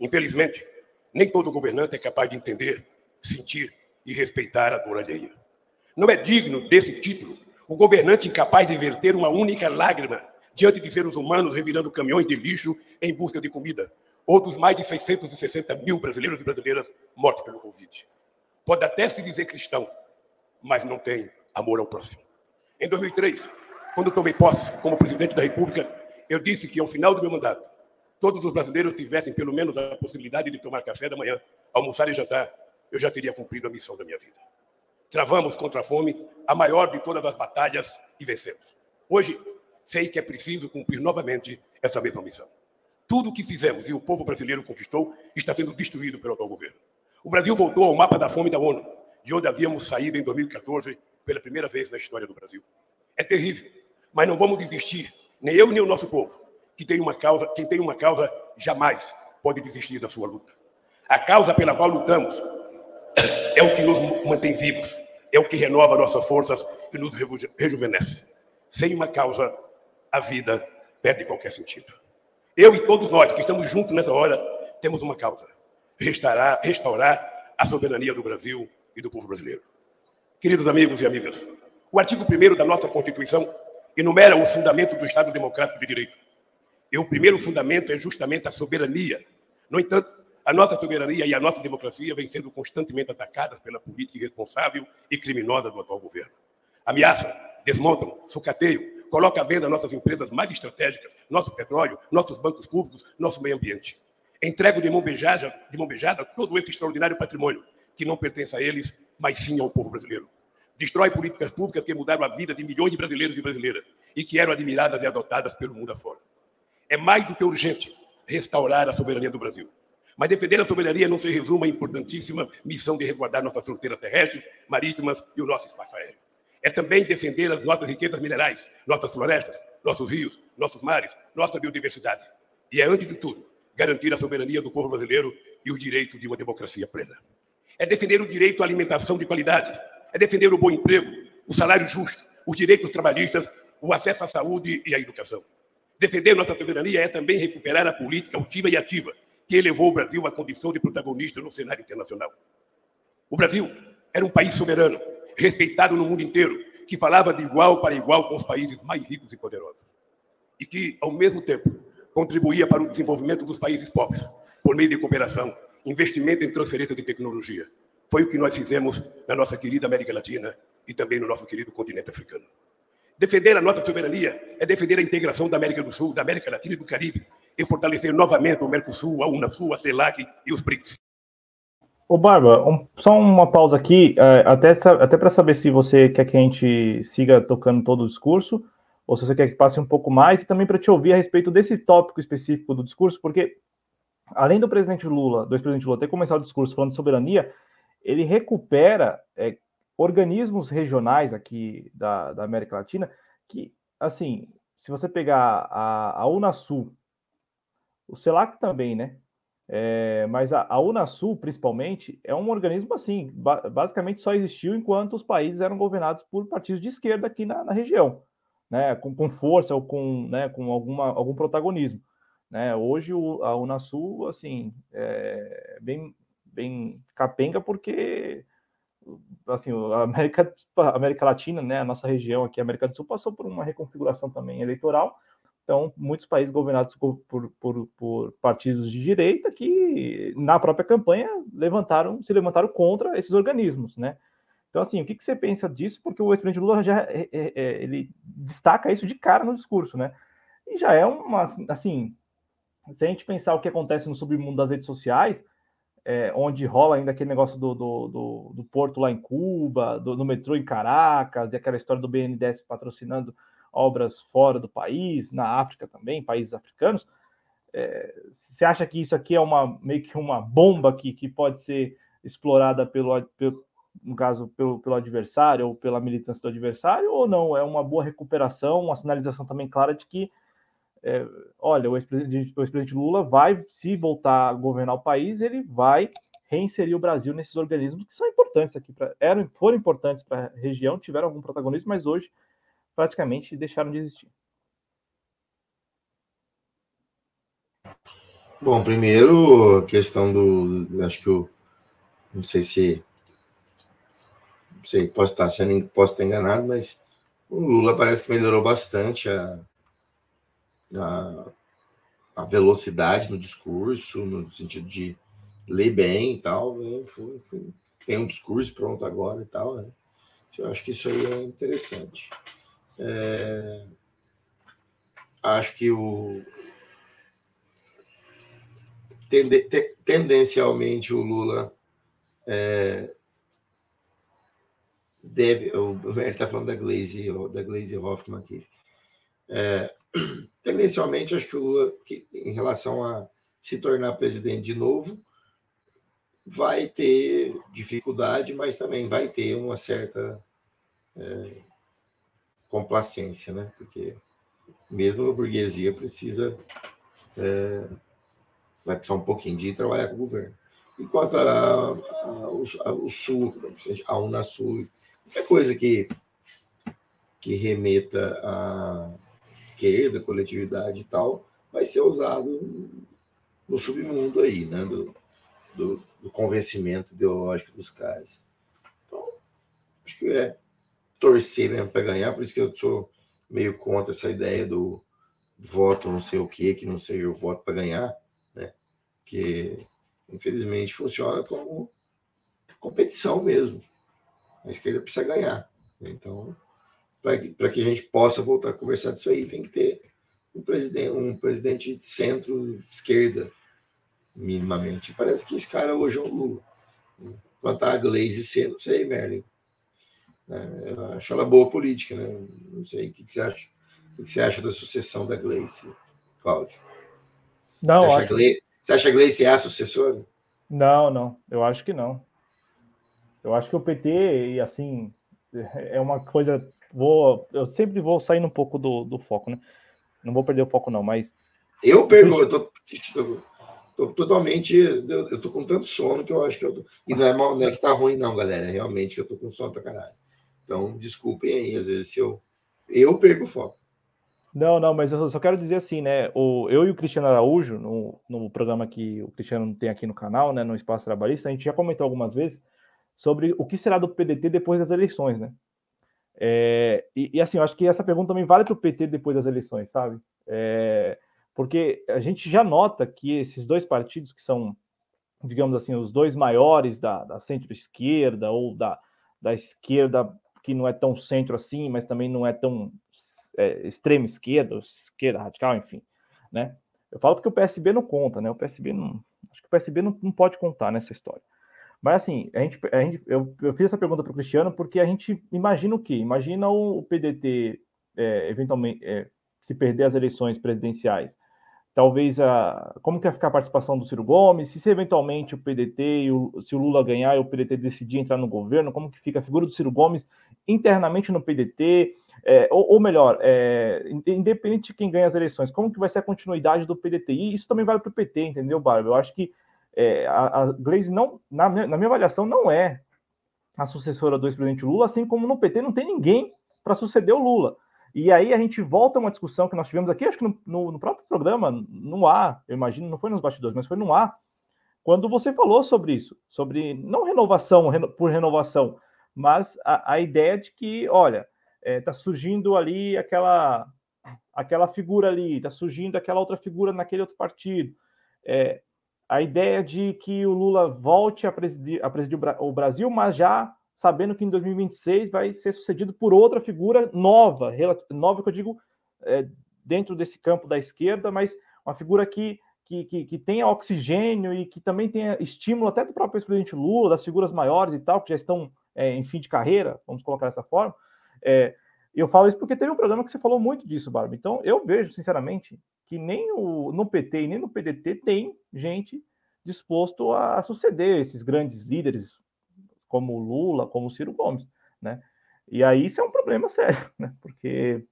Infelizmente, nem todo governante é capaz de entender, sentir e respeitar a dor alheia. Não é digno desse título o governante incapaz de verter uma única lágrima diante de seres humanos revirando caminhões de lixo em busca de comida, ou dos mais de 660 mil brasileiros e brasileiras mortos pelo Covid. Pode até se dizer cristão, mas não tem amor ao próximo. Em 2003, quando tomei posse como presidente da República, eu disse que ao final do meu mandato, todos os brasileiros tivessem pelo menos a possibilidade de tomar café da manhã, almoçar e jantar, eu já teria cumprido a missão da minha vida. Travamos contra a fome a maior de todas as batalhas e vencemos. Hoje, sei que é preciso cumprir novamente essa mesma missão. Tudo o que fizemos e o povo brasileiro conquistou está sendo destruído pelo atual governo. O Brasil voltou ao mapa da fome da ONU, de onde havíamos saído em 2014 pela primeira vez na história do Brasil. É terrível, mas não vamos desistir, nem eu nem o nosso povo, que tem uma causa, quem tem uma causa jamais pode desistir da sua luta. A causa pela qual lutamos é o que nos mantém vivos, é o que renova nossas forças e nos rejuvenesce. Sem uma causa, a vida perde qualquer sentido. Eu e todos nós que estamos juntos nessa hora temos uma causa: restaurar, restaurar a soberania do Brasil e do povo brasileiro. Queridos amigos e amigas, o artigo 1 da nossa Constituição enumera o fundamento do Estado Democrático de Direito. E o primeiro fundamento é justamente a soberania. No entanto, a nossa soberania e a nossa democracia vêm sendo constantemente atacadas pela política irresponsável e criminosa do atual governo. Ameaçam, desmontam, sucateiam, coloca à venda nossas empresas mais estratégicas, nosso petróleo, nossos bancos públicos, nosso meio ambiente. Entrego de mão beijada, de mão beijada todo esse extraordinário patrimônio que não pertence a eles, mas sim ao povo brasileiro. Destrói políticas públicas que mudaram a vida de milhões de brasileiros e brasileiras e que eram admiradas e adotadas pelo mundo afora. É mais do que urgente restaurar a soberania do Brasil. Mas defender a soberania não se resume à importantíssima missão de resguardar nossas fronteiras terrestres, marítimas e o nosso espaço aéreo. É também defender as nossas riquezas minerais, nossas florestas, nossos rios, nossos mares, nossa biodiversidade. E é, antes de tudo, garantir a soberania do povo brasileiro e o direito de uma democracia plena. É defender o direito à alimentação de qualidade, é defender o bom emprego, o salário justo, os direitos trabalhistas, o acesso à saúde e à educação. Defender nossa soberania é também recuperar a política altiva e ativa que elevou o Brasil à condição de protagonista no cenário internacional. O Brasil era um país soberano, respeitado no mundo inteiro, que falava de igual para igual com os países mais ricos e poderosos. E que, ao mesmo tempo, contribuía para o desenvolvimento dos países pobres, por meio de cooperação, investimento em transferência de tecnologia. Foi o que nós fizemos na nossa querida América Latina e também no nosso querido continente africano. Defender a nossa soberania é defender a integração da América do Sul, da América Latina e do Caribe, e fortalecer novamente o Mercosul, a Unasul, a CELAC e os BRICS. Ô, Barba, um, só uma pausa aqui, é, até, até para saber se você quer que a gente siga tocando todo o discurso, ou se você quer que passe um pouco mais, e também para te ouvir a respeito desse tópico específico do discurso, porque além do presidente Lula, do ex-presidente Lula ter começado o discurso falando de soberania, ele recupera é, organismos regionais aqui da, da América Latina que, assim, se você pegar a, a Unasul, o CELAC também, né? É, mas a, a, Unasul, principalmente, é um organismo assim, ba basicamente só existiu enquanto os países eram governados por partidos de esquerda aqui na, na região, né? Com, com, força ou com, né, com alguma, algum protagonismo. Né? Hoje o, a Unasul, assim, é bem, bem capenga porque assim, a América, a América Latina, né, a nossa região aqui, a América do Sul, passou por uma reconfiguração também eleitoral, então, muitos países governados por, por, por, partidos de direita que, na própria campanha, levantaram, se levantaram contra esses organismos, né? Então, assim, o que, que você pensa disso? Porque o ex-presidente Lula já é, é, é, ele destaca isso de cara no discurso, né? E já é uma, assim, se a gente pensar o que acontece no submundo das redes sociais, é, onde rola ainda aquele negócio do, do, do, do porto lá em Cuba, do, do, metrô em Caracas, e aquela história do BNDES patrocinando obras fora do país, na África também, países africanos. É, você acha que isso aqui é uma meio que uma bomba que, que pode ser explorada pelo, pelo no caso pelo, pelo adversário ou pela militância do adversário ou não é uma boa recuperação, uma sinalização também clara de que é, olha o ex-presidente ex Lula vai se voltar a governar o país ele vai reinserir o Brasil nesses organismos que são importantes aqui para eram foram importantes para a região tiveram algum protagonismo mas hoje praticamente deixaram de existir. Bom, primeiro, a questão do. Acho que eu. Não sei se. Não sei, posso estar, sendo, posso estar enganado, mas o Lula parece que melhorou bastante a, a, a velocidade no discurso, no sentido de ler bem e tal. Né? Tem um discurso pronto agora e tal. Né? Eu acho que isso aí é interessante. É, acho que o tende, te, tendencialmente o Lula é, deve. O, ele está falando da Glaze, da Glaze Hoffman aqui. É, tendencialmente, acho que o Lula, que, em relação a se tornar presidente de novo, vai ter dificuldade, mas também vai ter uma certa é, complacência, né? Porque mesmo a burguesia precisa é, vai precisar um pouquinho de trabalhar com o governo. Enquanto a, a, a, o Sul, a Unasul, qualquer coisa que, que remeta à esquerda, coletividade e tal, vai ser usado no submundo aí, né? Do, do, do convencimento ideológico dos caras. Então, acho que é torcer mesmo para ganhar, por isso que eu sou meio contra essa ideia do voto não sei o que, que não seja o voto para ganhar, né? Que infelizmente funciona como competição mesmo. A esquerda precisa ganhar. Então, para que, que a gente possa voltar a conversar disso aí, tem que ter um presidente, um presidente de centro-esquerda, minimamente. Parece que esse cara hoje é o Lula. Quanto a Glaze C, não sei, Merlin. É, eu acho ela boa política, né? Não sei o que, você acha. O que você acha da sucessão da Gleice, Cláudio? Não, você acho... acha, Gleice, Você acha que a Gleice é a sucessora? Não, não. Eu acho que não. Eu acho que o PT, e assim, é uma coisa. Vou, eu sempre vou saindo um pouco do, do foco, né? Não vou perder o foco, não, mas. Eu pergunto, eu tô, tô, totalmente. Eu, eu tô com tanto sono que eu acho que eu tô, E não é, mal, não é que tá ruim, não, galera. É realmente que eu tô com sono pra caralho. Então, desculpem aí, às vezes, se eu. Eu perco o foco. Não, não, mas eu só quero dizer assim, né? O, eu e o Cristiano Araújo, no, no programa que o Cristiano tem aqui no canal, né? No Espaço Trabalhista, a gente já comentou algumas vezes sobre o que será do PDT depois das eleições, né? É, e, e, assim, eu acho que essa pergunta também vale para o PT depois das eleições, sabe? É, porque a gente já nota que esses dois partidos que são, digamos assim, os dois maiores da, da centro-esquerda ou da, da esquerda que não é tão centro assim, mas também não é tão é, extrema esquerda, esquerda radical, enfim, né? Eu falo porque o PSB não conta, né? O PSB não. Acho que o PSB não, não pode contar nessa história. Mas assim, a gente, a gente, eu, eu fiz essa pergunta para o Cristiano porque a gente imagina o quê? Imagina o, PDT é, eventualmente é, se perder as eleições presidenciais talvez a como que vai ficar a participação do Ciro Gomes, se, eventualmente o PDT e o, se o Lula ganhar e o PDT decidir entrar no governo, como que fica a figura do Ciro Gomes internamente no PDT, é, ou, ou, melhor, é, independente de quem ganha as eleições, como que vai ser a continuidade do PDT? E isso também vale para o PT, entendeu, Barba? Eu acho que é, a, a Glaze não, na minha, na minha avaliação, não é a sucessora do ex-presidente Lula, assim como no PT não tem ninguém para suceder o Lula. E aí a gente volta a uma discussão que nós tivemos aqui, acho que no, no, no, próprio programa, no ar, eu imagino, não foi nos bastidores, mas foi no ar, quando você falou sobre isso, sobre não renovação reno, por renovação, mas a, a, ideia de que, olha, está é, tá surgindo ali aquela aquela figura ali, está surgindo aquela outra figura naquele outro partido. É, a ideia de que o Lula volte a presidir, a presidir o Brasil, mas já sabendo que em 2026 vai ser sucedido por outra figura nova, nova que eu digo é, dentro desse campo da esquerda, mas uma figura que, que, que, que tenha oxigênio e que também tenha estímulo até do próprio ex-presidente Lula, das figuras maiores e tal, que já estão é, em fim de carreira, vamos colocar dessa forma. É, eu falo isso porque teve um programa que você falou muito disso, Barba. Então, eu vejo, sinceramente, que nem o, no PT e nem no PDT tem gente disposto a suceder esses grandes líderes como o Lula, como o Ciro Gomes, né? E aí isso é um problema sério, né? Porque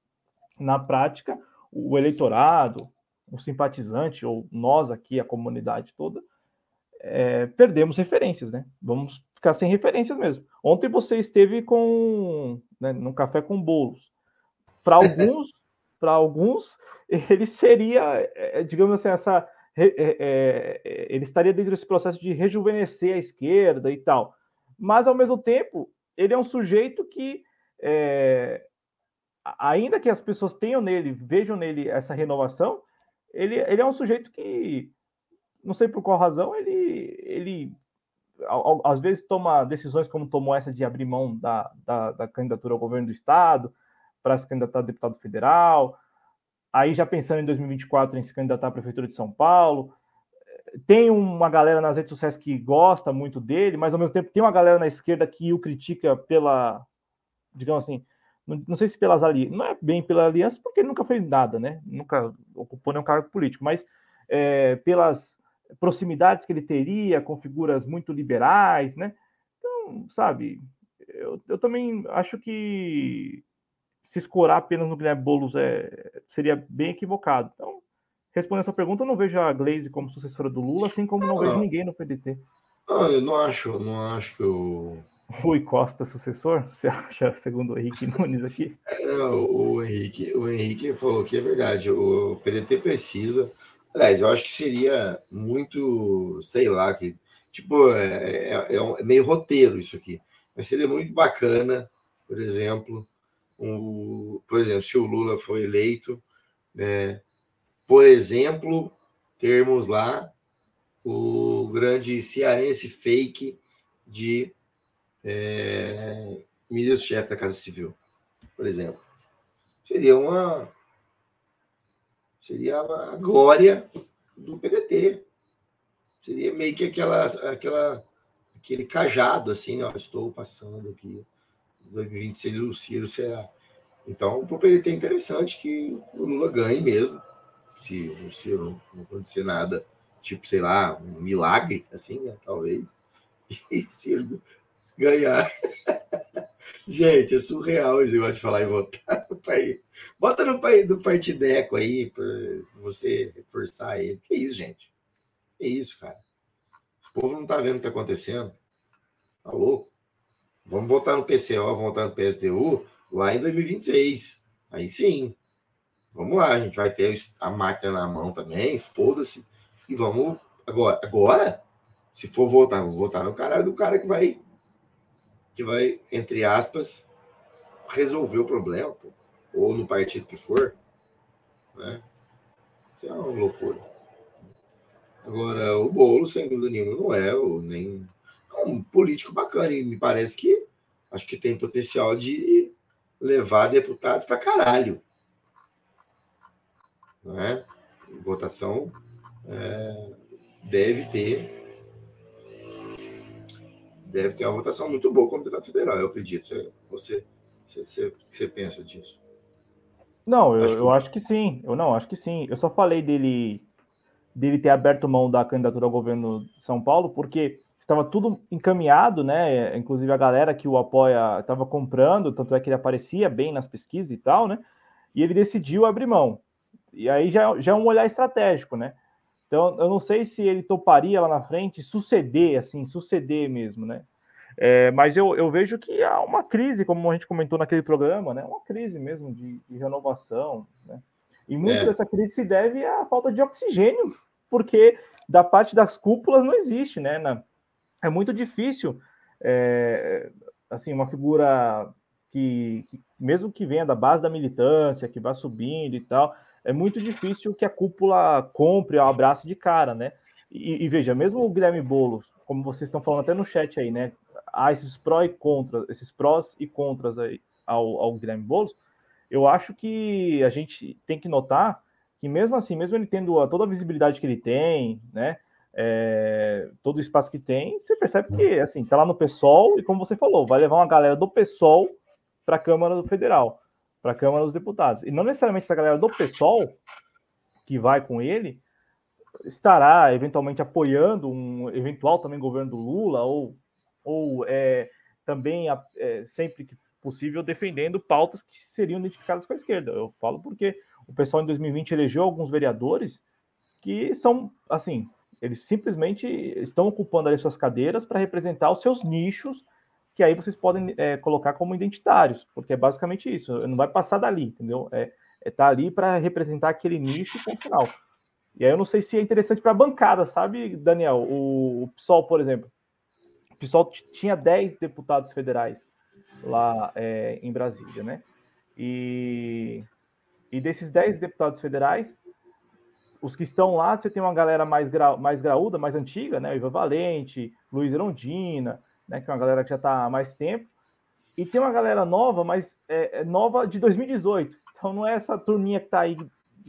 na prática o eleitorado, o simpatizante ou nós aqui, a comunidade toda, é, perdemos referências, né? Vamos ficar sem referências mesmo. Ontem você esteve com né, num café com bolos. Para alguns, para alguns, ele seria, é, digamos assim, essa é, é, ele estaria dentro desse processo de rejuvenescer a esquerda e tal mas ao mesmo tempo ele é um sujeito que, é, ainda que as pessoas tenham nele, vejam nele essa renovação, ele, ele é um sujeito que, não sei por qual razão, ele, ele às vezes toma decisões como tomou essa de abrir mão da, da, da candidatura ao governo do estado para se candidatar a deputado federal, aí já pensando em 2024 em se candidatar à prefeitura de São Paulo, tem uma galera nas redes sociais que gosta muito dele, mas ao mesmo tempo tem uma galera na esquerda que o critica pela, digamos assim, não, não sei se pelas alianças, não é bem pela aliança, porque ele nunca fez nada, né? Nunca ocupou nenhum cargo político, mas é, pelas proximidades que ele teria com figuras muito liberais, né? Então, sabe, eu, eu também acho que se escorar apenas no Guilherme Boulos é, seria bem equivocado. Então, respondendo essa pergunta, eu não vejo a Glaze como sucessora do Lula, assim como não, não vejo ninguém no PDT. Não, eu não acho, não acho que o. Rui Costa sucessor? Você acha, segundo o Henrique Nunes aqui? É, o Henrique, o Henrique falou que é verdade. O PDT precisa. Aliás, eu acho que seria muito, sei lá, que tipo, é, é, é meio roteiro isso aqui. Mas seria muito bacana, por exemplo, um, por exemplo, se o Lula for eleito, né, por exemplo, termos lá o grande cearense fake de é, ministro-chefe da Casa Civil, por exemplo. Seria uma seria a glória do PDT. Seria meio que aquela, aquela aquele cajado assim, ó, estou passando aqui 2026 o Ciro será. Então, para o PDT é interessante que o Lula ganhe mesmo se o Ciro não acontecer nada tipo, sei lá, um milagre, assim, né? talvez, e Ciro ganhar. Gente, é surreal esse negócio de falar e votar no país. Bota no país do partideco aí para você reforçar ele. Que isso, gente? Que isso, cara? O povo não tá vendo o que tá acontecendo. Tá louco? Vamos votar no PCO, vamos votar no PSTU lá em 2026. Aí sim. Vamos lá, a gente vai ter a máquina na mão também, foda-se. E vamos. Agora, agora, se for votar, vou votar no cara do cara que vai que vai, entre aspas, resolver o problema, pô. ou no partido que for. Né? Isso é uma loucura. Agora, o Bolo, sem dúvida nenhuma, não é o, nem é um político bacana. E me parece que acho que tem potencial de levar deputados para caralho. Né? Votação é, deve ter deve ter uma votação muito boa como deputado federal, eu acredito. Você, você, você, você pensa disso? Não, eu acho, que... eu acho que sim. Eu não, acho que sim. Eu só falei dele dele ter aberto mão da candidatura ao governo de São Paulo, porque estava tudo encaminhado, né? Inclusive a galera que o apoia estava comprando, tanto é que ele aparecia bem nas pesquisas e tal, né? E ele decidiu abrir mão. E aí já, já é um olhar estratégico, né? Então, eu não sei se ele toparia lá na frente suceder, assim, suceder mesmo, né? É, mas eu, eu vejo que há uma crise, como a gente comentou naquele programa, né? Uma crise mesmo de, de renovação, né? E muito é. dessa crise se deve à falta de oxigênio, porque da parte das cúpulas não existe, né? Na, é muito difícil, é, assim, uma figura que, que, mesmo que venha da base da militância, que vá subindo e tal, é muito difícil que a cúpula compre ou abrace de cara, né? E, e, veja, mesmo o Guilherme Boulos, como vocês estão falando até no chat aí, né? Há esses pró e contras, esses prós e contras aí ao, ao Guilherme Boulos, eu acho que a gente tem que notar que mesmo assim, mesmo ele tendo toda a visibilidade que ele tem, né? É, todo o espaço que tem, você percebe que assim, tá lá no PSOL, e como você falou, vai levar uma galera do PSOL para a Câmara Federal para a Câmara dos Deputados. E não necessariamente essa galera do PSOL que vai com ele estará eventualmente apoiando um eventual também governo do Lula ou, ou é, também é, sempre que possível defendendo pautas que seriam identificadas com a esquerda. Eu falo porque o pessoal em 2020 elegeu alguns vereadores que são assim, eles simplesmente estão ocupando ali suas cadeiras para representar os seus nichos que aí vocês podem é, colocar como identitários, porque é basicamente isso, não vai passar dali, entendeu? É, é tá ali para representar aquele nicho funcional. E aí eu não sei se é interessante para a bancada, sabe, Daniel? O, o PSOL, por exemplo. O PSOL tinha 10 deputados federais lá é, em Brasília, né? E, e desses 10 deputados federais, os que estão lá, você tem uma galera mais, gra, mais graúda, mais antiga, né? O Ivan Valente, Luiz Erondina, né, que é uma galera que já está há mais tempo, e tem uma galera nova, mas é, é nova de 2018. Então não é essa turminha que está aí,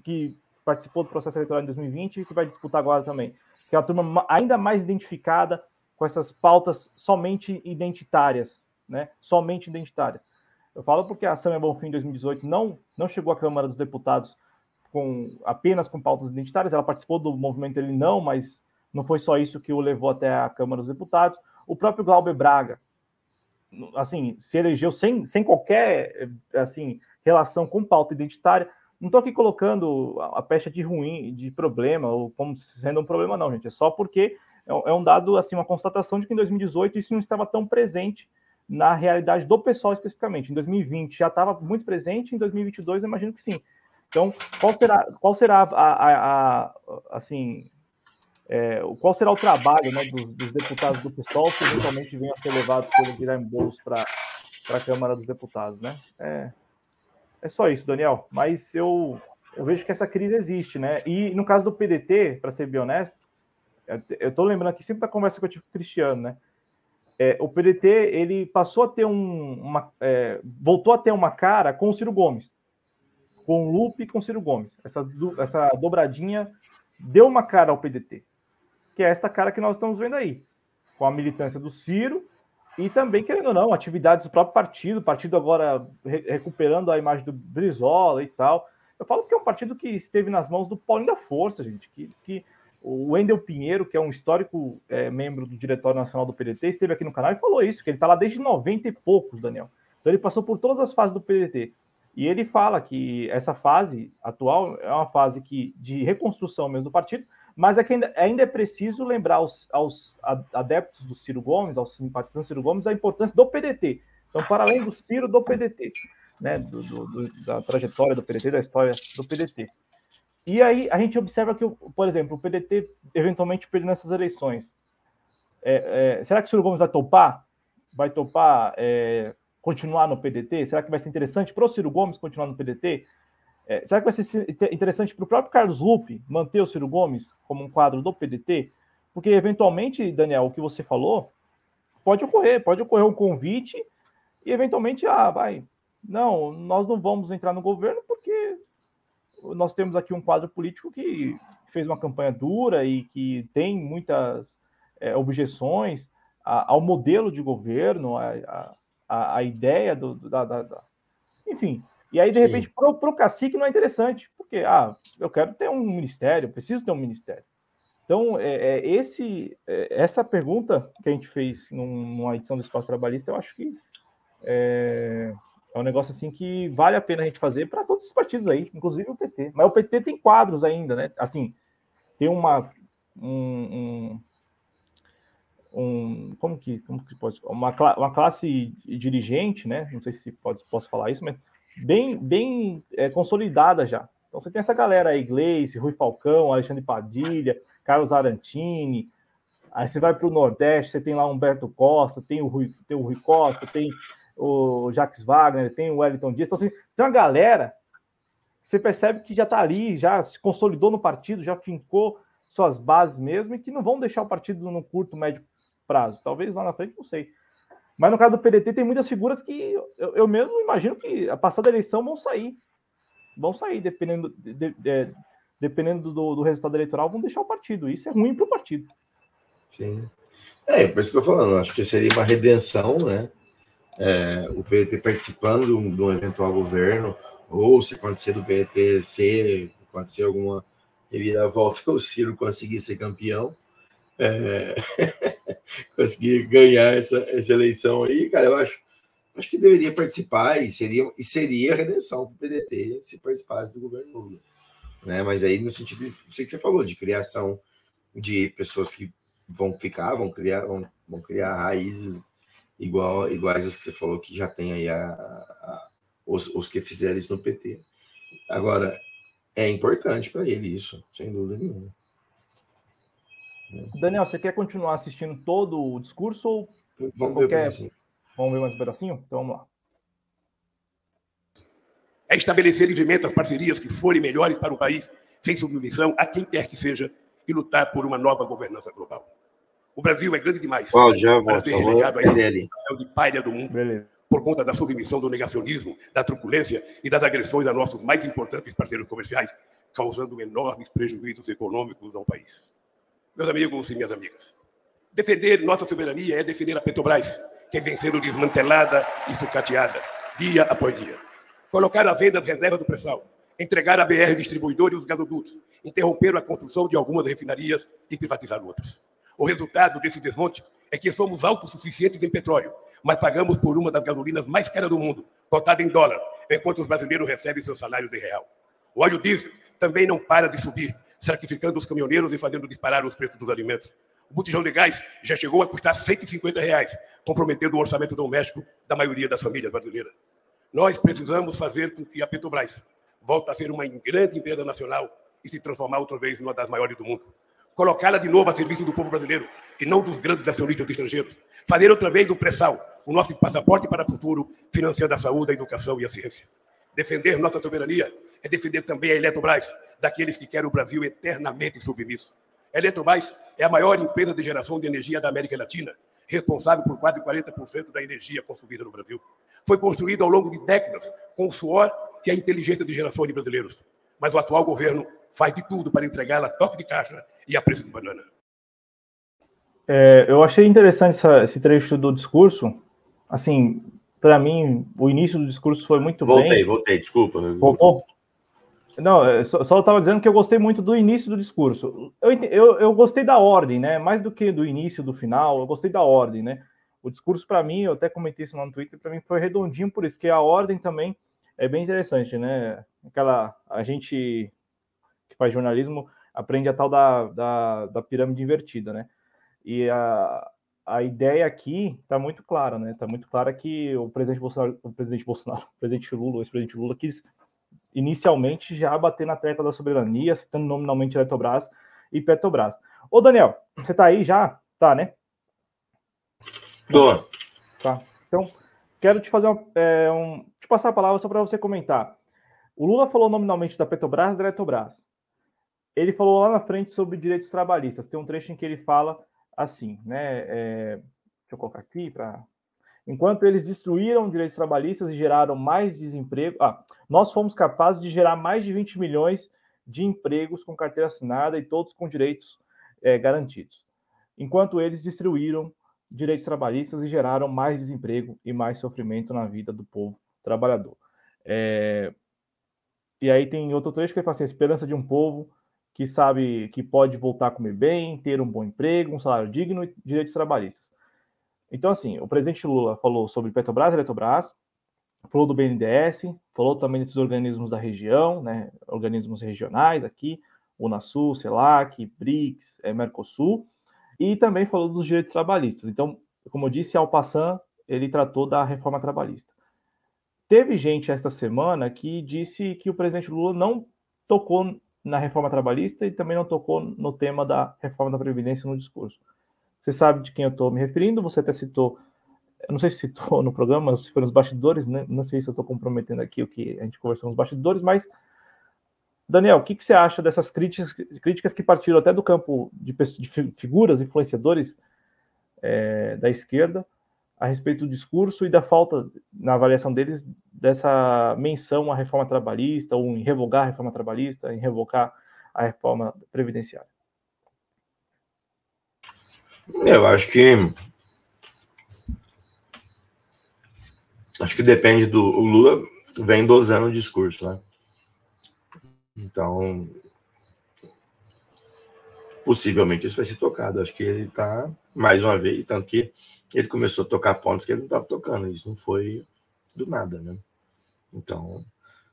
que participou do processo eleitoral em 2020 e que vai disputar agora também. Que é uma turma ainda mais identificada com essas pautas somente identitárias, né? Somente identitárias. Eu falo porque a Samia Bonfim em 2018 não, não chegou à Câmara dos Deputados com apenas com pautas identitárias, ela participou do movimento ele não, mas não foi só isso que o levou até a Câmara dos Deputados. O próprio Glauber Braga, assim, se elegeu sem, sem qualquer assim relação com pauta identitária. Não estou aqui colocando a pecha de ruim, de problema, ou como sendo um problema, não, gente. É só porque é, é um dado, assim, uma constatação de que em 2018 isso não estava tão presente na realidade do pessoal especificamente. Em 2020 já estava muito presente, em 2022 eu imagino que sim. Então, qual será, qual será a, a, a assim, é, qual será o trabalho né, dos, dos, deputados do PSOL que eventualmente venham a ser levados pelo Guilherme Boulos para a Câmara dos Deputados, né? É, é só isso, Daniel. Mas eu, eu vejo que essa crise existe, né? E no caso do PDT, para ser bem honesto, eu estou lembrando aqui sempre da conversa que eu tive com o Cristiano, né? É, o PDT ele passou a ter um, uma, é, voltou a ter uma cara com o Ciro Gomes, com o Lupe e com o Ciro Gomes. Essa, essa dobradinha deu uma cara ao PDT que é esta cara que nós estamos vendo aí, com a militância do Ciro e também, querendo ou não, atividades do próprio partido, partido agora re recuperando a imagem do Brizola e tal. Eu falo que é um partido que esteve nas mãos do Paulinho da Força, gente, que, que O Wendel Pinheiro, que é um histórico é, membro do Diretório Nacional do PDT, esteve aqui no canal e falou isso, que ele está lá desde 90 e poucos, Daniel. Então ele passou por todas as fases do PDT. E ele fala que essa fase atual é uma fase que, de reconstrução mesmo do partido, mas é que ainda, ainda é preciso lembrar aos, aos, adeptos do Ciro Gomes, aos simpatizantes do Ciro Gomes, a importância do PDT. Então, para além do Ciro, do PDT, né, do, do, do, da trajetória do PDT, da história do PDT. E aí a gente observa que, por exemplo, o PDT eventualmente perdendo essas eleições. É, é, será que o Ciro Gomes vai topar? Vai topar é, continuar no PDT? Será que vai ser interessante para o Ciro Gomes continuar no PDT? É, será que vai ser interessante para o próprio Carlos Lupe manter o Ciro Gomes como um quadro do PDT? Porque, eventualmente, Daniel, o que você falou pode ocorrer, pode ocorrer um convite e, eventualmente, ah, vai, não, nós não vamos entrar no governo porque nós temos aqui um quadro político que fez uma campanha dura e que tem muitas é, objeções ao modelo de governo, a, a, a ideia do, da, da, da, Enfim, e aí, de Sim. repente, para o cacique não é interessante, porque, ah, eu quero ter um ministério, preciso ter um ministério. Então, é, é esse, é, essa pergunta que a gente fez numa edição do Espaço Trabalhista, eu acho que é, é um negócio assim que vale a pena a gente fazer para todos os partidos aí, inclusive o PT. Mas o PT tem quadros ainda, né? Assim, tem uma. Um, um, um como que, como que pode uma, uma classe dirigente, né? Não sei se pode, posso falar isso, mas bem, bem é, consolidada já. Então você tem essa galera aí, Gleice, Rui Falcão, Alexandre Padilha, Carlos Arantini. Aí você vai para o Nordeste, você tem lá Humberto Costa, tem o Rui, tem o Rui Costa, tem o Jacques Wagner, tem o Wellington Dias. Então, assim, tem uma galera você percebe que já está ali, já se consolidou no partido, já fincou suas bases mesmo e que não vão deixar o partido no curto, médio prazo. Talvez lá na frente, não sei. Mas no caso do PDT, tem muitas figuras que eu, eu mesmo imagino que a passada eleição vão sair. Vão sair, dependendo, de, de, de, dependendo do, do, resultado eleitoral, vão deixar o partido. Isso é ruim para o partido. Sim. É, por isso que eu estou falando. Acho que seria uma redenção, né? É, o PDT participando de um, eventual governo, ou se acontecer do PDT ser, acontecer alguma reviravolta, o Ciro conseguir ser campeão é, conseguir ganhar essa, essa eleição aí, cara, eu acho, acho que deveria participar e seria, e seria redenção para o PDT se participasse do governo Lula. Né? Mas aí, no sentido, sei que você falou, de criação de pessoas que vão ficar, vão criar, vão, vão criar raízes igual, iguais às que você falou que já tem aí a, a os, os que fizeram isso no PT. Agora, é importante para ele isso, sem dúvida nenhuma. Daniel, você quer continuar assistindo todo o discurso ou vamos qualquer... ver, vamos ver mais um pedacinho? Então vamos lá. É estabelecer livremente as parcerias que forem melhores para o país, sem submissão a quem quer que seja, e lutar por uma nova governança global. O Brasil é grande demais já para ser relegado a de palha do mundo. Beleza. Por conta da submissão do negacionismo, da truculência e das agressões a nossos mais importantes parceiros comerciais, causando enormes prejuízos econômicos ao país meus amigos e minhas amigas. Defender nossa soberania é defender a Petrobras, que vem sendo desmantelada e sucateada, dia após dia. Colocar à venda as reservas do pré-sal, entregar a BR distribuidor e os gasodutos, interromper a construção de algumas refinarias e privatizar outras. O resultado desse desmonte é que somos autossuficientes em petróleo, mas pagamos por uma das gasolinas mais caras do mundo, cotada em dólar, enquanto os brasileiros recebem seus salários em real. O óleo diesel também não para de subir, sacrificando os caminhoneiros e fazendo disparar os preços dos alimentos. O botijão de gás já chegou a custar 150 reais, comprometendo o orçamento doméstico da maioria das famílias brasileiras. Nós precisamos fazer com que a Petrobras volte a ser uma grande empresa nacional e se transformar outra vez numa das maiores do mundo. Colocá-la de novo a serviço do povo brasileiro e não dos grandes acionistas estrangeiros. Fazer outra vez do pré-sal o nosso passaporte para o futuro, financiando a saúde, a educação e a ciência. Defender nossa soberania é defender também a Eletrobras, daqueles que querem o Brasil eternamente submisso. Eletrobras é a maior empresa de geração de energia da América Latina, responsável por quase 40% da energia consumida no Brasil. Foi construída ao longo de décadas com o suor e a inteligência de geração de brasileiros. Mas o atual governo faz de tudo para entregá-la a toque de caixa e a preço de banana. É, eu achei interessante essa, esse trecho do discurso. Assim, para mim, o início do discurso foi muito voltei, bem. Voltei, voltei, desculpa. Voltou? Não, é, só, só estava dizendo que eu gostei muito do início do discurso. Eu, eu, eu gostei da ordem, né? Mais do que do início, do final, eu gostei da ordem, né? O discurso, para mim, eu até comentei isso no Twitter, para mim foi redondinho por isso, porque a ordem também é bem interessante, né? Aquela. A gente que faz jornalismo aprende a tal da, da, da pirâmide invertida, né? E a, a ideia aqui está muito clara, né? Está muito clara que o presidente Bolsonaro, o presidente Bolsonaro, o presidente Lula, o ex-presidente Lula quis inicialmente já bater na tecla da soberania, citando nominalmente Eletrobras e Petrobras. Ô, Daniel, você tá aí já? Tá, né? Tô. Tá. Então, quero te fazer um, é, um te passar a palavra só para você comentar. O Lula falou nominalmente da Petrobras e da Eletrobras. Ele falou lá na frente sobre direitos trabalhistas. Tem um trecho em que ele fala assim, né? É, deixa eu colocar aqui para Enquanto eles destruíram direitos trabalhistas e geraram mais desemprego, ah, nós fomos capazes de gerar mais de 20 milhões de empregos com carteira assinada e todos com direitos é, garantidos. Enquanto eles destruíram direitos trabalhistas e geraram mais desemprego e mais sofrimento na vida do povo trabalhador. É... E aí tem outro trecho que fala assim: a esperança de um povo que sabe que pode voltar a comer bem, ter um bom emprego, um salário digno e direitos trabalhistas. Então, assim, o presidente Lula falou sobre Petrobras e Eletrobras, falou do BNDES, falou também desses organismos da região, né, organismos regionais aqui, Unasul, CELAC, BRICS, é, Mercosul, e também falou dos direitos trabalhistas. Então, como eu disse, ao passar, ele tratou da reforma trabalhista. Teve gente esta semana que disse que o presidente Lula não tocou na reforma trabalhista e também não tocou no tema da reforma da Previdência no discurso. Você sabe de quem eu estou me referindo, você até citou, não sei se citou no programa, se foi nos bastidores, né? não sei se eu estou comprometendo aqui o que a gente conversou nos bastidores, mas, Daniel, o que, que você acha dessas críticas, críticas que partiram até do campo de, de figuras, influenciadores é, da esquerda, a respeito do discurso e da falta, na avaliação deles, dessa menção à reforma trabalhista, ou em revogar a reforma trabalhista, em revocar a reforma previdenciária? Eu acho que. Acho que depende do. O Lula vem dosando o discurso, né? Então. Possivelmente isso vai ser tocado. Acho que ele está, mais uma vez, tanto que ele começou a tocar pontos que ele não estava tocando. Isso não foi do nada, né? Então,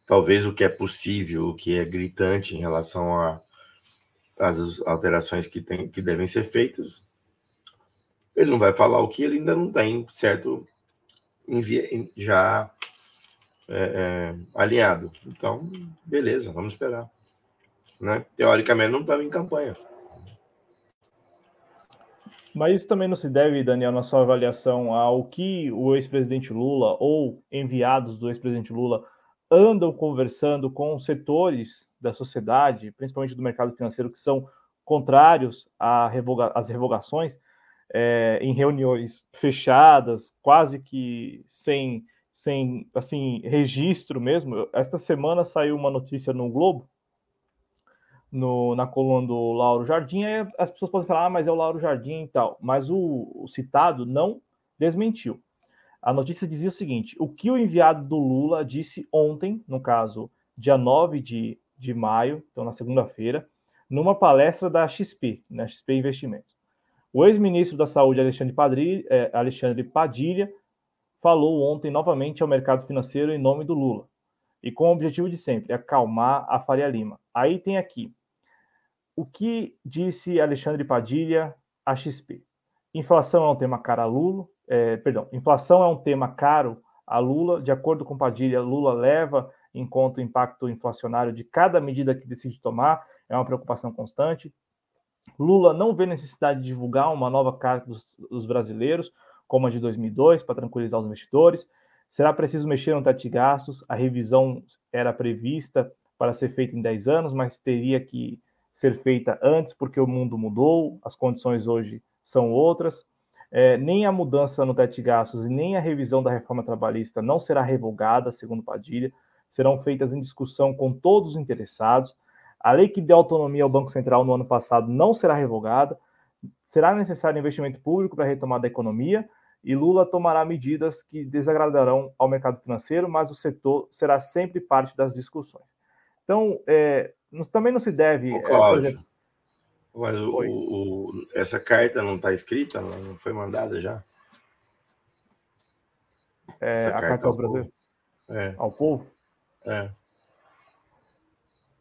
talvez o que é possível, o que é gritante em relação a as alterações que, tem, que devem ser feitas, ele não vai falar o que ele ainda não tem certo já é, é, alinhado. Então, beleza, vamos esperar. Né? Teoricamente não estava em campanha. Mas isso também não se deve, Daniel, na sua avaliação, ao que o ex-presidente Lula ou enviados do ex-presidente Lula andam conversando com setores da sociedade, principalmente do mercado financeiro, que são contrários às revoga revogações, é, em reuniões fechadas, quase que sem, sem assim, registro mesmo. Esta semana saiu uma notícia no Globo, no, na coluna do Lauro Jardim, aí as pessoas podem falar, ah, mas é o Lauro Jardim e tal, mas o, o citado não desmentiu. A notícia dizia o seguinte: o que o enviado do Lula disse ontem, no caso, dia 9 de, de maio, então na segunda-feira, numa palestra da XP, na né, XP Investimentos. O ex-ministro da Saúde, Alexandre Padilha, é, Alexandre Padilha, falou ontem novamente ao mercado financeiro em nome do Lula, e com o objetivo de sempre, acalmar a Faria Lima. Aí tem aqui, o que disse Alexandre Padilha à XP? Inflação é um tema caro a Lula, é, perdão, inflação é um tema caro a Lula. De acordo com Padilha, Lula leva em conta o impacto inflacionário de cada medida que decide tomar, é uma preocupação constante. Lula não vê necessidade de divulgar uma nova carta dos, dos brasileiros, como a de 2002, para tranquilizar os investidores. Será preciso mexer no teto de gastos. A revisão era prevista para ser feita em 10 anos, mas teria que ser feita antes, porque o mundo mudou, as condições hoje são outras. É, nem a mudança no teto de gastos e nem a revisão da reforma trabalhista não será revogada, segundo Padilha, serão feitas em discussão com todos os interessados. A lei que deu autonomia ao Banco Central no ano passado não será revogada. Será necessário investimento público para a retomada da economia e Lula tomará medidas que desagradarão ao mercado financeiro, mas o setor será sempre parte das discussões. Então, é, também não se deve. Ô, Cláudio, é, exemplo... mas o, o, essa carta não está escrita? Não foi mandada já? É, a carta, carta ao Brasil? É. Ao povo? É.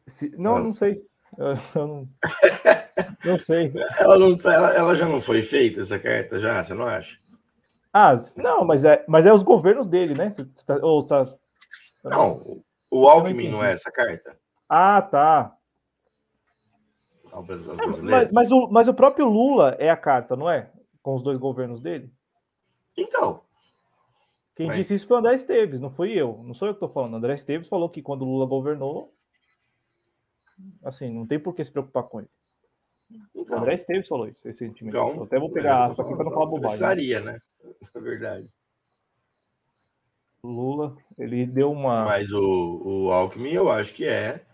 Se, não, não sei. Eu não, não sei. Ela, não, tá, ela, ela, já não foi feita, essa carta, já? Você não acha? Ah, não, mas é, mas é os governos dele, né? Tá, ou tá, tá... Não, o Alckmin não é essa carta? Ah, tá. É, mas, mas, o, mas o próprio Lula é a carta, não é? Com os dois governos dele? Então. Quem mas... disse isso foi o André Esteves, não fui eu. Não sou eu que estou falando. O André Esteves falou que quando o Lula governou, assim, não tem por que se preocupar com ele. Então, o André Esteves falou isso recentemente. Então, eu até vou pegar a aspa aqui para não falar bobagem. Precisaria, né? É verdade. Lula, ele deu uma. Mas o, o Alckmin, eu acho que é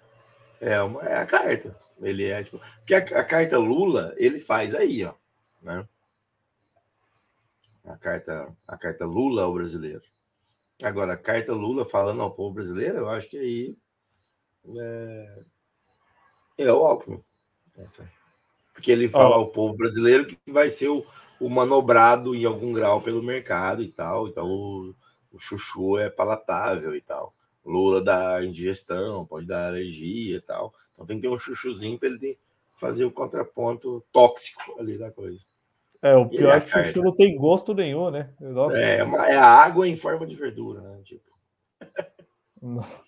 é, uma, é a carta. Ele é tipo. Porque a, a, carta Lula, ele faz aí, ó. Né? A carta, a carta Lula ao brasileiro. Agora, a carta Lula falando ao povo brasileiro, eu acho que aí é, é o Alckmin. Essa. Porque ele fala oh. ao povo brasileiro que vai ser o, o manobrado em algum grau pelo mercado e tal. Então, o, o chuchu é palatável e tal. Lula dá indigestão, pode dar alergia e tal. Então tem que ter um chuchuzinho para ele fazer o contraponto tóxico ali da coisa. É, o pior é que o chuchu não tem gosto nenhum, né? Nossa. É, uma, é a água em forma de verdura, né? Tipo.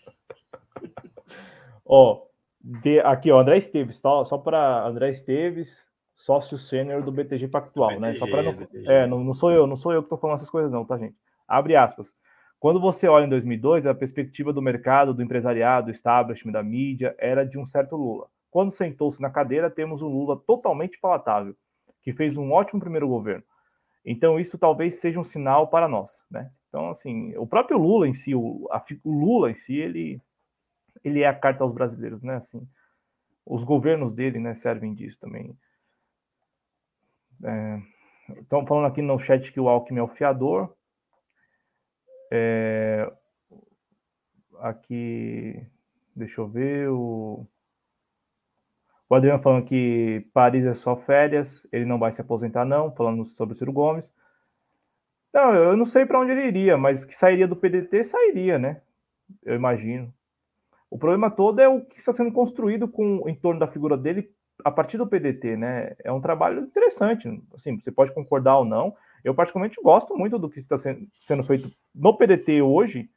ó, de, aqui, ó, André Esteves, tá? Só para André Esteves, sócio sênior do BTG Pactual, BTG, né? Só para não, é, não, não sou eu, não sou eu que estou falando essas coisas não, tá, gente? Abre aspas. Quando você olha em 2002, a perspectiva do mercado, do empresariado, do establishment, da mídia, era de um certo Lula. Quando sentou-se na cadeira, temos um Lula totalmente palatável, que fez um ótimo primeiro governo. Então, isso talvez seja um sinal para nós, né? Então, assim, o próprio Lula em si, o, a, o Lula em si, ele, ele é a carta aos brasileiros, né? Assim, os governos dele, né, servem disso também. É, estão falando aqui no chat que o Alckmin é o fiador. É, aqui, deixa eu ver, o, o Adriano falando que Paris é só férias, ele não vai se aposentar não, falando sobre o Ciro Gomes. Não, eu não sei para onde ele iria, mas que sairia do PDT, sairia, né? Eu imagino. O problema todo é o que está sendo construído com em torno da figura dele a partir do PDT, né? É um trabalho interessante. Assim, você pode concordar ou não, eu, particularmente, gosto muito do que está sendo feito no PDT hoje,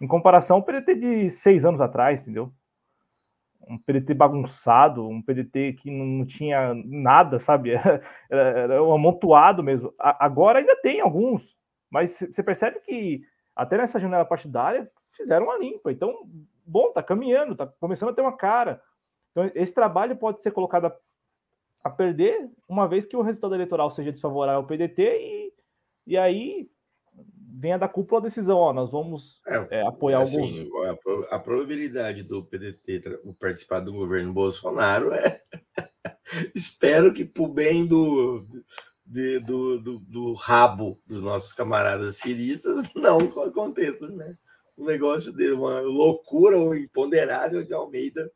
em comparação ao PDT de seis anos atrás, entendeu? Um PDT bagunçado, um PDT que não tinha nada, sabe? Era, era um amontoado mesmo. agora ainda tem alguns, mas você percebe que até nessa janela partidária fizeram uma limpa. Então, bom, tá caminhando, tá começando a ter uma cara. Então, esse trabalho pode ser colocado a a perder, uma vez que o resultado eleitoral seja desfavorável ao PDT e, e aí venha da cúpula a decisão, ó, nós vamos é, é, apoiar assim, o a, a, probabilidade do PDT participar do governo Bolsonaro é espero que por bem do, de, do, do, do, rabo dos nossos camaradas ciristas não aconteça, né? Um negócio de uma loucura ou imponderável de Almeida.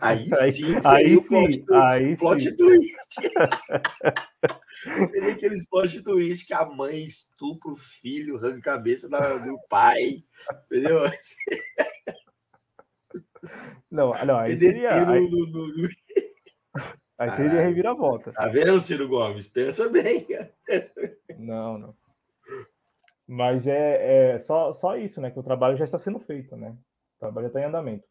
Aí sim, seria aí, o plot, aí plot sim. twist. seria aqueles plot twist que a mãe estupra o filho, arranca a cabeça do pai, entendeu? Não, não, aí seria... Aí, aí seria reviravolta. Tá vendo, Ciro Gomes? Pensa bem. Não, não. Mas é, é, só, só isso, né? Que o trabalho já está sendo feito, né? O trabalho já está em andamento.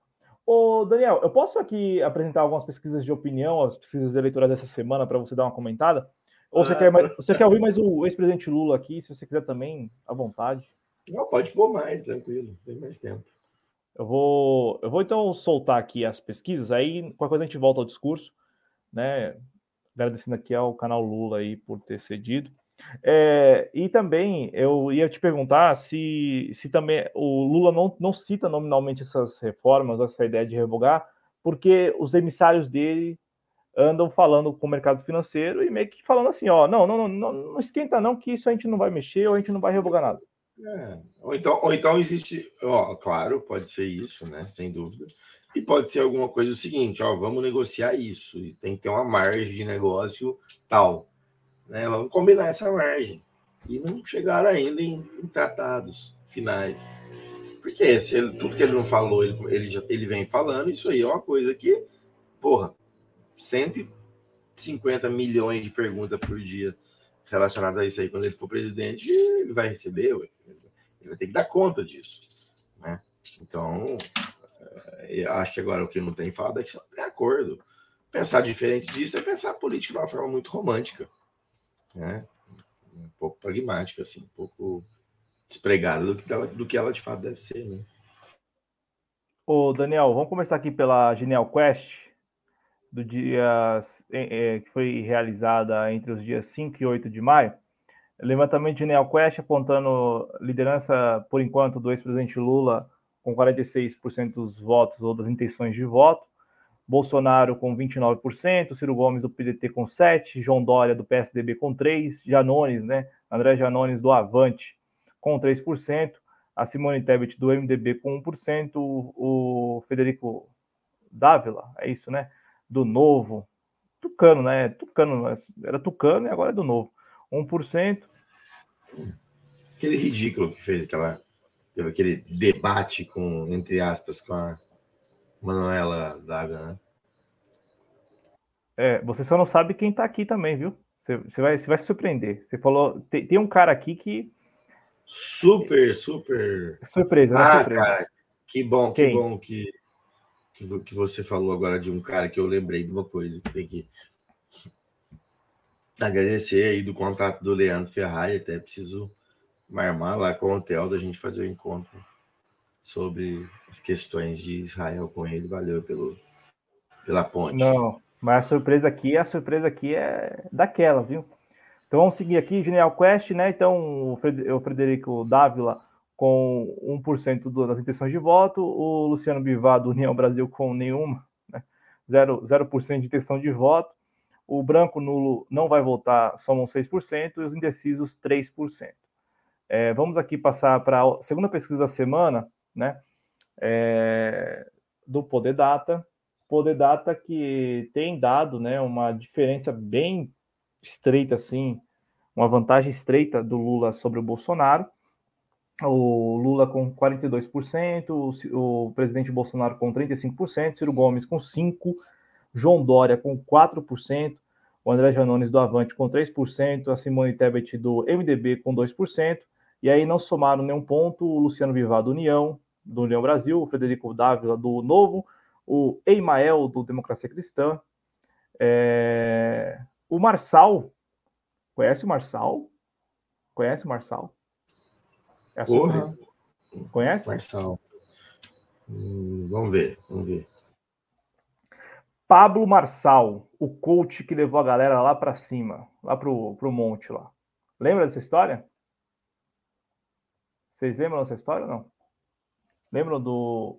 Ô, Daniel, eu posso aqui apresentar algumas pesquisas de opinião, as pesquisas eleitorais dessa semana, para você dar uma comentada? Ou você, ah, quer, mais, você quer ouvir mais o ex-presidente Lula aqui? Se você quiser também, à vontade. Não, pode pôr mais, tranquilo, tem mais tempo. Eu vou, eu vou então soltar aqui as pesquisas, aí qualquer coisa a gente volta ao discurso, né? Agradecendo aqui ao canal Lula aí por ter cedido. É, e também eu ia te perguntar se, se também o Lula não, não cita nominalmente essas reformas, essa ideia de revogar, porque os emissários dele andam falando com o mercado financeiro e meio que falando assim, ó, não, não, não, não esquenta não, que isso a gente não vai mexer ou a gente não vai revogar nada. É. Ou, então, ou então existe, ó, claro, pode ser isso, né, sem dúvida. E pode ser alguma coisa o seguinte, ó, vamos negociar isso, tem que ter uma margem de negócio tal, né? Vamos combinar essa margem e não chegaram ainda em, em tratados finais. Porque se ele, tudo que ele não falou, ele, ele, já, ele vem falando, isso aí é uma coisa que, porra, 150 milhões de perguntas por dia relacionadas a isso aí, quando ele for presidente, ele vai receber, ele vai ter que dar conta disso. Né? Então, é, acho que agora o que não tem falado é que só tem acordo. Pensar diferente disso é pensar a política de uma forma muito romântica, né? um pouco pragmática, assim, um pouco despregada do que, ela, do que ela de fato deve ser. Né? Ô, Daniel, vamos começar aqui pela Genial Quest, do dia é, que foi realizada entre os dias 5 e 8 de maio. Levantamento de Genial Quest apontando liderança, por enquanto, do ex-presidente Lula com 46% dos votos ou das intenções de voto, Bolsonaro com 29%, Ciro Gomes do PDT com 7%, João Dória do PSDB com 3%, Janones, né, André Janones do Avante com 3%, a Simone Tebet do MDB com 1%, o Federico Dávila, é isso, né, do Novo, Tucano, né, Tucano, era Tucano e agora é do Novo, 1%. Aquele ridículo que fez aquela, aquele debate com, entre aspas, com a Manuela Daga, né? É, você só não sabe quem tá aqui também, viu? Você, você, vai, você vai se surpreender. Você falou, tem, tem um cara aqui que. Super, super. Surpresa, né? Ah, surpresa. cara, que bom, quem? que bom que, que, que você falou agora de um cara que eu lembrei de uma coisa que tem que agradecer aí do contato do Leandro Ferrari, até preciso marmar lá com o hotel da gente fazer o encontro sobre as questões de Israel com ele. Valeu pelo, pela ponte. Não, mas a surpresa aqui, a surpresa aqui é daquelas, viu? Então vamos seguir aqui, Genial Quest, né? Então o Frederico Dávila com 1% das intenções de voto, o Luciano Bivar do União Brasil com nenhuma, né? 0%, 0 de intenção de voto, o branco nulo não vai votar, somam 6%, e os indecisos 3%. É, vamos aqui passar para a segunda pesquisa da semana, né? É, do Poder Data. Poder Data que tem dado né, uma diferença bem estreita, assim, uma vantagem estreita do Lula sobre o Bolsonaro. O Lula com 42%, o, o presidente Bolsonaro com 35%, Ciro Gomes com 5%, João Dória com 4%, o André Janones do Avante com 3%, a Simone Tebet do MDB com 2%, e aí não somaram nenhum ponto o Luciano Bivar do União, do União Brasil, o Frederico Dávila do Novo, o Eimael do Democracia Cristã, é... o Marçal, conhece o Marçal? Conhece o Marçal? É a Porra. Conhece? Marçal. Hum, vamos ver, vamos ver. Pablo Marçal, o coach que levou a galera lá para cima, lá pro, pro monte lá. Lembra dessa história? Vocês lembram dessa história ou não? Lembram do,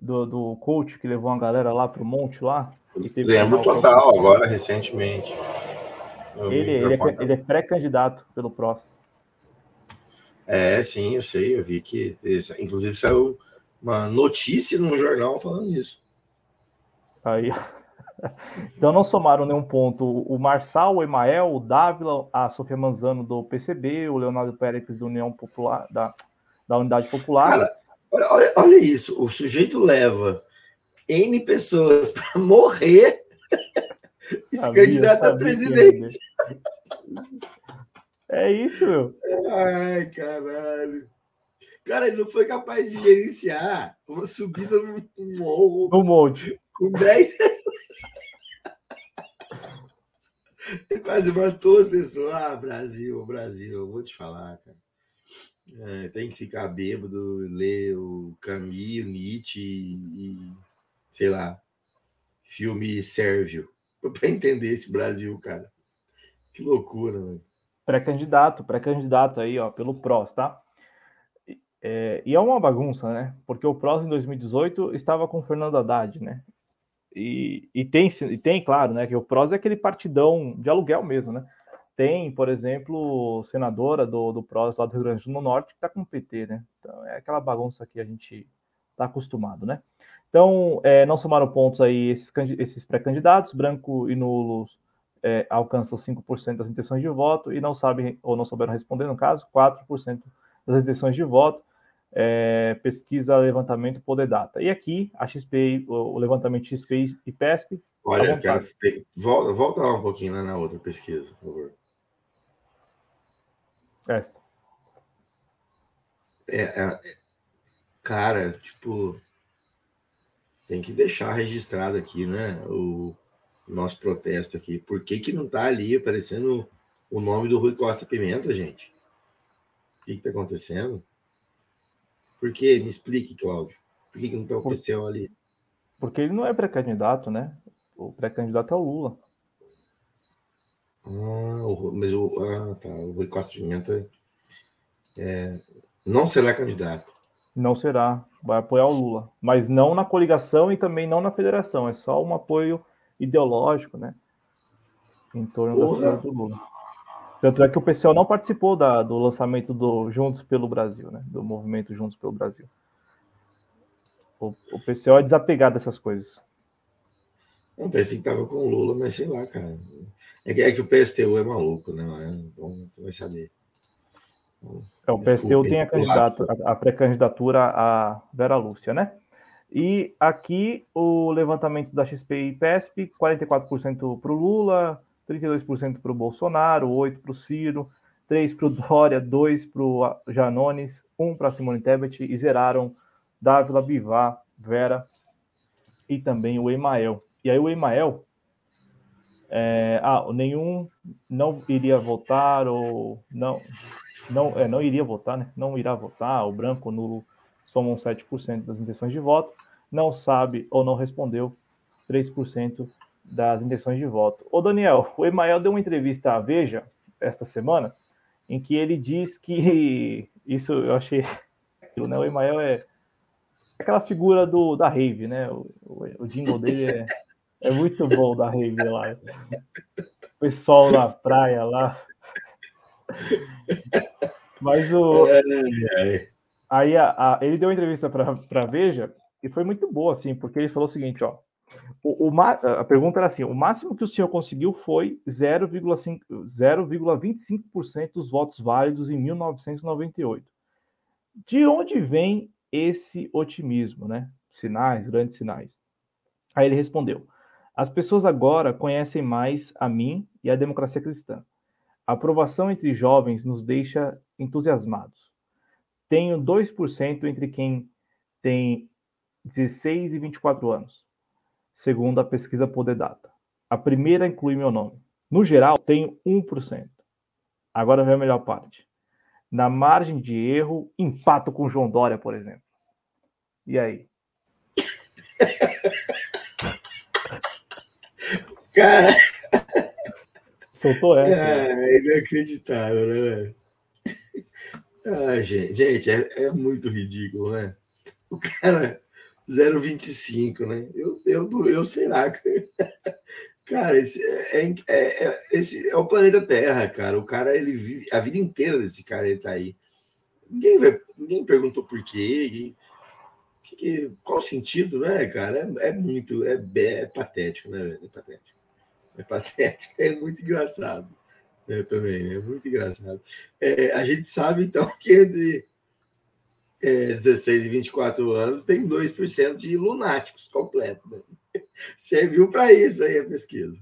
do, do coach que levou uma galera lá pro monte lá? Lembro total, agora, recentemente. Ele, ele, é, ele é pré-candidato pelo próximo. É, sim, eu sei, eu vi que. Inclusive saiu uma notícia no jornal falando isso. Aí. Então não somaram nenhum ponto o Marçal, o Emael, o Dávila, a Sofia Manzano do PCB, o Leonardo Pérez da União Popular, da, da Unidade Popular. Cara, olha, olha, isso, o sujeito leva N pessoas para morrer e se candidata a presidente. É isso, meu. Ai, caralho. Cara, ele não foi capaz de gerenciar uma subida no morro. No monte. Com 10 Ele quase matou as pessoas. Ah, Brasil, Brasil, vou te falar, cara. É, tem que ficar bêbado, ler o Camille, Nietzsche e, sei lá, filme sérvio para entender esse Brasil, cara. Que loucura, mano. Pré-candidato, pré-candidato aí, ó, pelo PROS, tá? É, e é uma bagunça, né? Porque o PROS em 2018 estava com o Fernando Haddad, né? E, e, tem, e tem, claro, né, que o PROS é aquele partidão de aluguel mesmo, né? Tem, por exemplo, senadora do, do PROS lá do Rio Grande do Norte que está com o PT, né? Então é aquela bagunça que a gente está acostumado, né? Então, é, não somaram pontos aí esses, esses pré-candidatos, branco e nulos é, alcançam 5% das intenções de voto e não sabem ou não souberam responder, no caso, 4% das intenções de voto. É, pesquisa, levantamento, poder data. E aqui, a XP, o levantamento XP e PESP. Olha, cara, volta, volta lá um pouquinho lá na outra pesquisa, por favor. Esta. É, é, cara, tipo, tem que deixar registrado aqui, né? O, nosso protesto aqui. Por que, que não tá ali aparecendo o nome do Rui Costa Pimenta, gente? O que, que tá acontecendo? Por que? Me explique, Cláudio. Por que, que não tá o PCO ali? Porque ele não é pré-candidato, né? O pré-candidato é o Lula. Ah, mas o, ah, tá, o Rui Costa Pimenta é, não será candidato. Não será, vai apoiar o Lula, mas não na coligação e também não na federação, é só um apoio ideológico, né? Em torno Porra. da do Lula. Tanto é que o PCO não participou da, do lançamento do Juntos pelo Brasil, né? Do movimento Juntos pelo Brasil. O, o PCO é desapegado dessas coisas. Eu pensei que tava com o Lula, mas sei lá, cara. É que, é que o PSTU é maluco, né? Bom, você vai saber. É, o PSTU tem a, candidata, a, a pré-candidatura a Vera Lúcia, né? E aqui o levantamento da XP e PESP, 44% para o Lula, 32% para o Bolsonaro, 8% para o Ciro, 3% para o Dória, 2% para o Janones, 1% para Simone Tebet e zeraram Dávila, Bivar, Vera e também o Emael. E aí o Emael, é, ah, nenhum não iria votar ou não não, é, não iria votar, né? Não irá votar, o branco, nulo somam 7% das intenções de voto, não sabe ou não respondeu 3% das intenções de voto. Ô Daniel, o Emael deu uma entrevista à Veja esta semana, em que ele diz que isso eu achei né? O Emael é aquela figura do da rave, né? O, o, o jingle dele é, é muito bom da rave lá. O pessoal na praia lá. Mas o. É, é, é. Aí a, a, ele deu uma entrevista para Veja e foi muito boa, assim, porque ele falou o seguinte: ó. O, o, a pergunta era assim: o máximo que o senhor conseguiu foi 0,25% dos votos válidos em 1998. De onde vem esse otimismo, né? Sinais, grandes sinais. Aí ele respondeu: as pessoas agora conhecem mais a mim e a democracia cristã. A aprovação entre jovens nos deixa entusiasmados. Tenho 2% entre quem tem 16 e 24 anos, segundo a pesquisa Poder Data. A primeira inclui meu nome. No geral, tenho 1%. Agora vem a melhor parte. Na margem de erro, empato com João Dória, por exemplo. E aí? Cara, Soltou essa. É, inacreditável, né, velho? Ah, gente, gente é, é, muito ridículo, né? O cara 0,25, né? Eu, eu, eu sei lá. Cara, esse é, é, é, é, esse é o planeta Terra, cara. O cara, ele vive a vida inteira desse cara, ele tá aí. Ninguém, ninguém perguntou por quê. Que, que, qual o sentido, né, cara? É, é muito, é, é patético, né, É patético. É patético, é muito engraçado. É, também, é muito engraçado. É, a gente sabe, então, que entre é, 16 e 24 anos tem 2% de lunáticos completos. Né? Serviu para isso aí a pesquisa.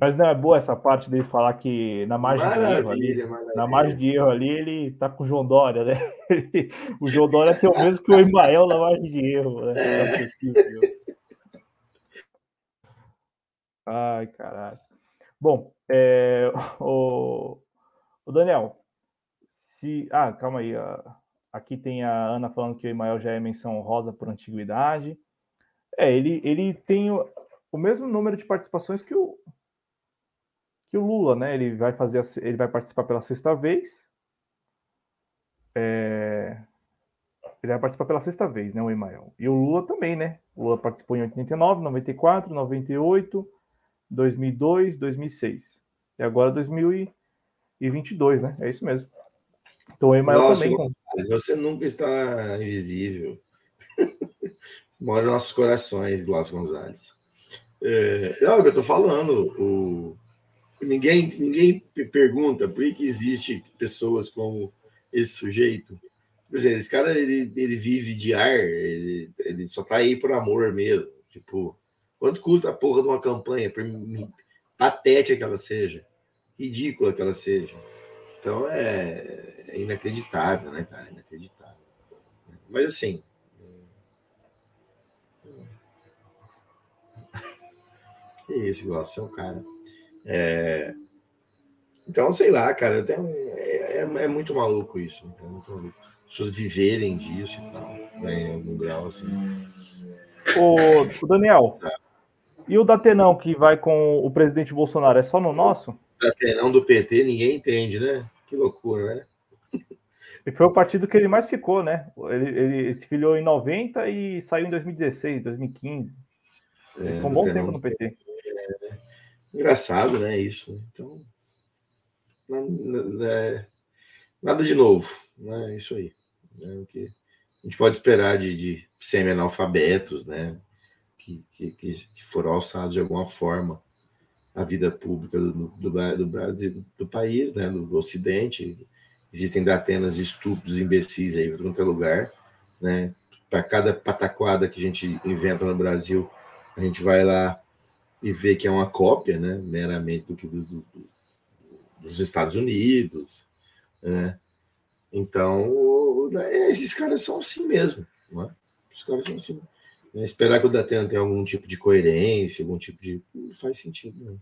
Mas não é boa essa parte dele falar que na margem maravilha, de erro ali, maravilha. na margem de erro ali, ele tá com o João Dória, né? o João Dória tem o mesmo que o Emael na margem de erro, né? É. Ai, caralho. Bom, é, o, o, Daniel, se. Ah, calma aí. Aqui tem a Ana falando que o Emael já é menção rosa por antiguidade. É, ele, ele tem o, o mesmo número de participações que o, que o Lula, né? Ele vai fazer, ele vai participar pela sexta vez. É, ele vai participar pela sexta vez, né? O Emael. E o Lula também, né? O Lula participou em 89, 94, 98. 2002, 2006. E agora 2022, né? É isso mesmo. Então, eu Nossa, também. Mas você nunca está invisível. Mora em nossos corações, Glaucio Gonzalez. É, é o que eu estou falando. O, ninguém, ninguém pergunta por que existe pessoas como esse sujeito. Por exemplo, esse cara ele, ele vive de ar, ele, ele só tá aí por amor mesmo. Tipo, quanto custa a porra de uma campanha, patética que ela seja, ridícula que ela seja. Então é, é inacreditável, né, cara? Inacreditável. Mas assim. Que isso, Glaucio, é um cara. É... Então, sei lá, cara, tenho... é, é, é, muito maluco isso. É muito maluco. As pessoas viverem disso e tal, né, em algum grau, assim. Ô, Daniel, tá. E o Datenão que vai com o presidente Bolsonaro, é só no nosso? Datenão do PT, ninguém entende, né? Que loucura, né? E foi o partido que ele mais ficou, né? Ele, ele se filiou em 90 e saiu em 2016, 2015. É, Ficou um bom tempo no PT. É, né? engraçado, né? Isso. Então, é, nada de novo, né? Isso aí. Né? O que a gente pode esperar de, de semi-analfabetos, né? Que, que, que, foram alçados de alguma forma a vida pública do, do, do Brasil, do país, né? Do, Ocidente. Existem datenas estúpidos, imbecis aí em outro lugar, né? Para cada pataquada que a gente inventa no Brasil, a gente vai lá e vê que é uma cópia, né, meramente do que do, do, dos Estados Unidos, né? Então, esses caras são assim mesmo, não é? Os caras são assim. É, esperar que o Datena tenha algum tipo de coerência, algum tipo de. Não faz sentido, né?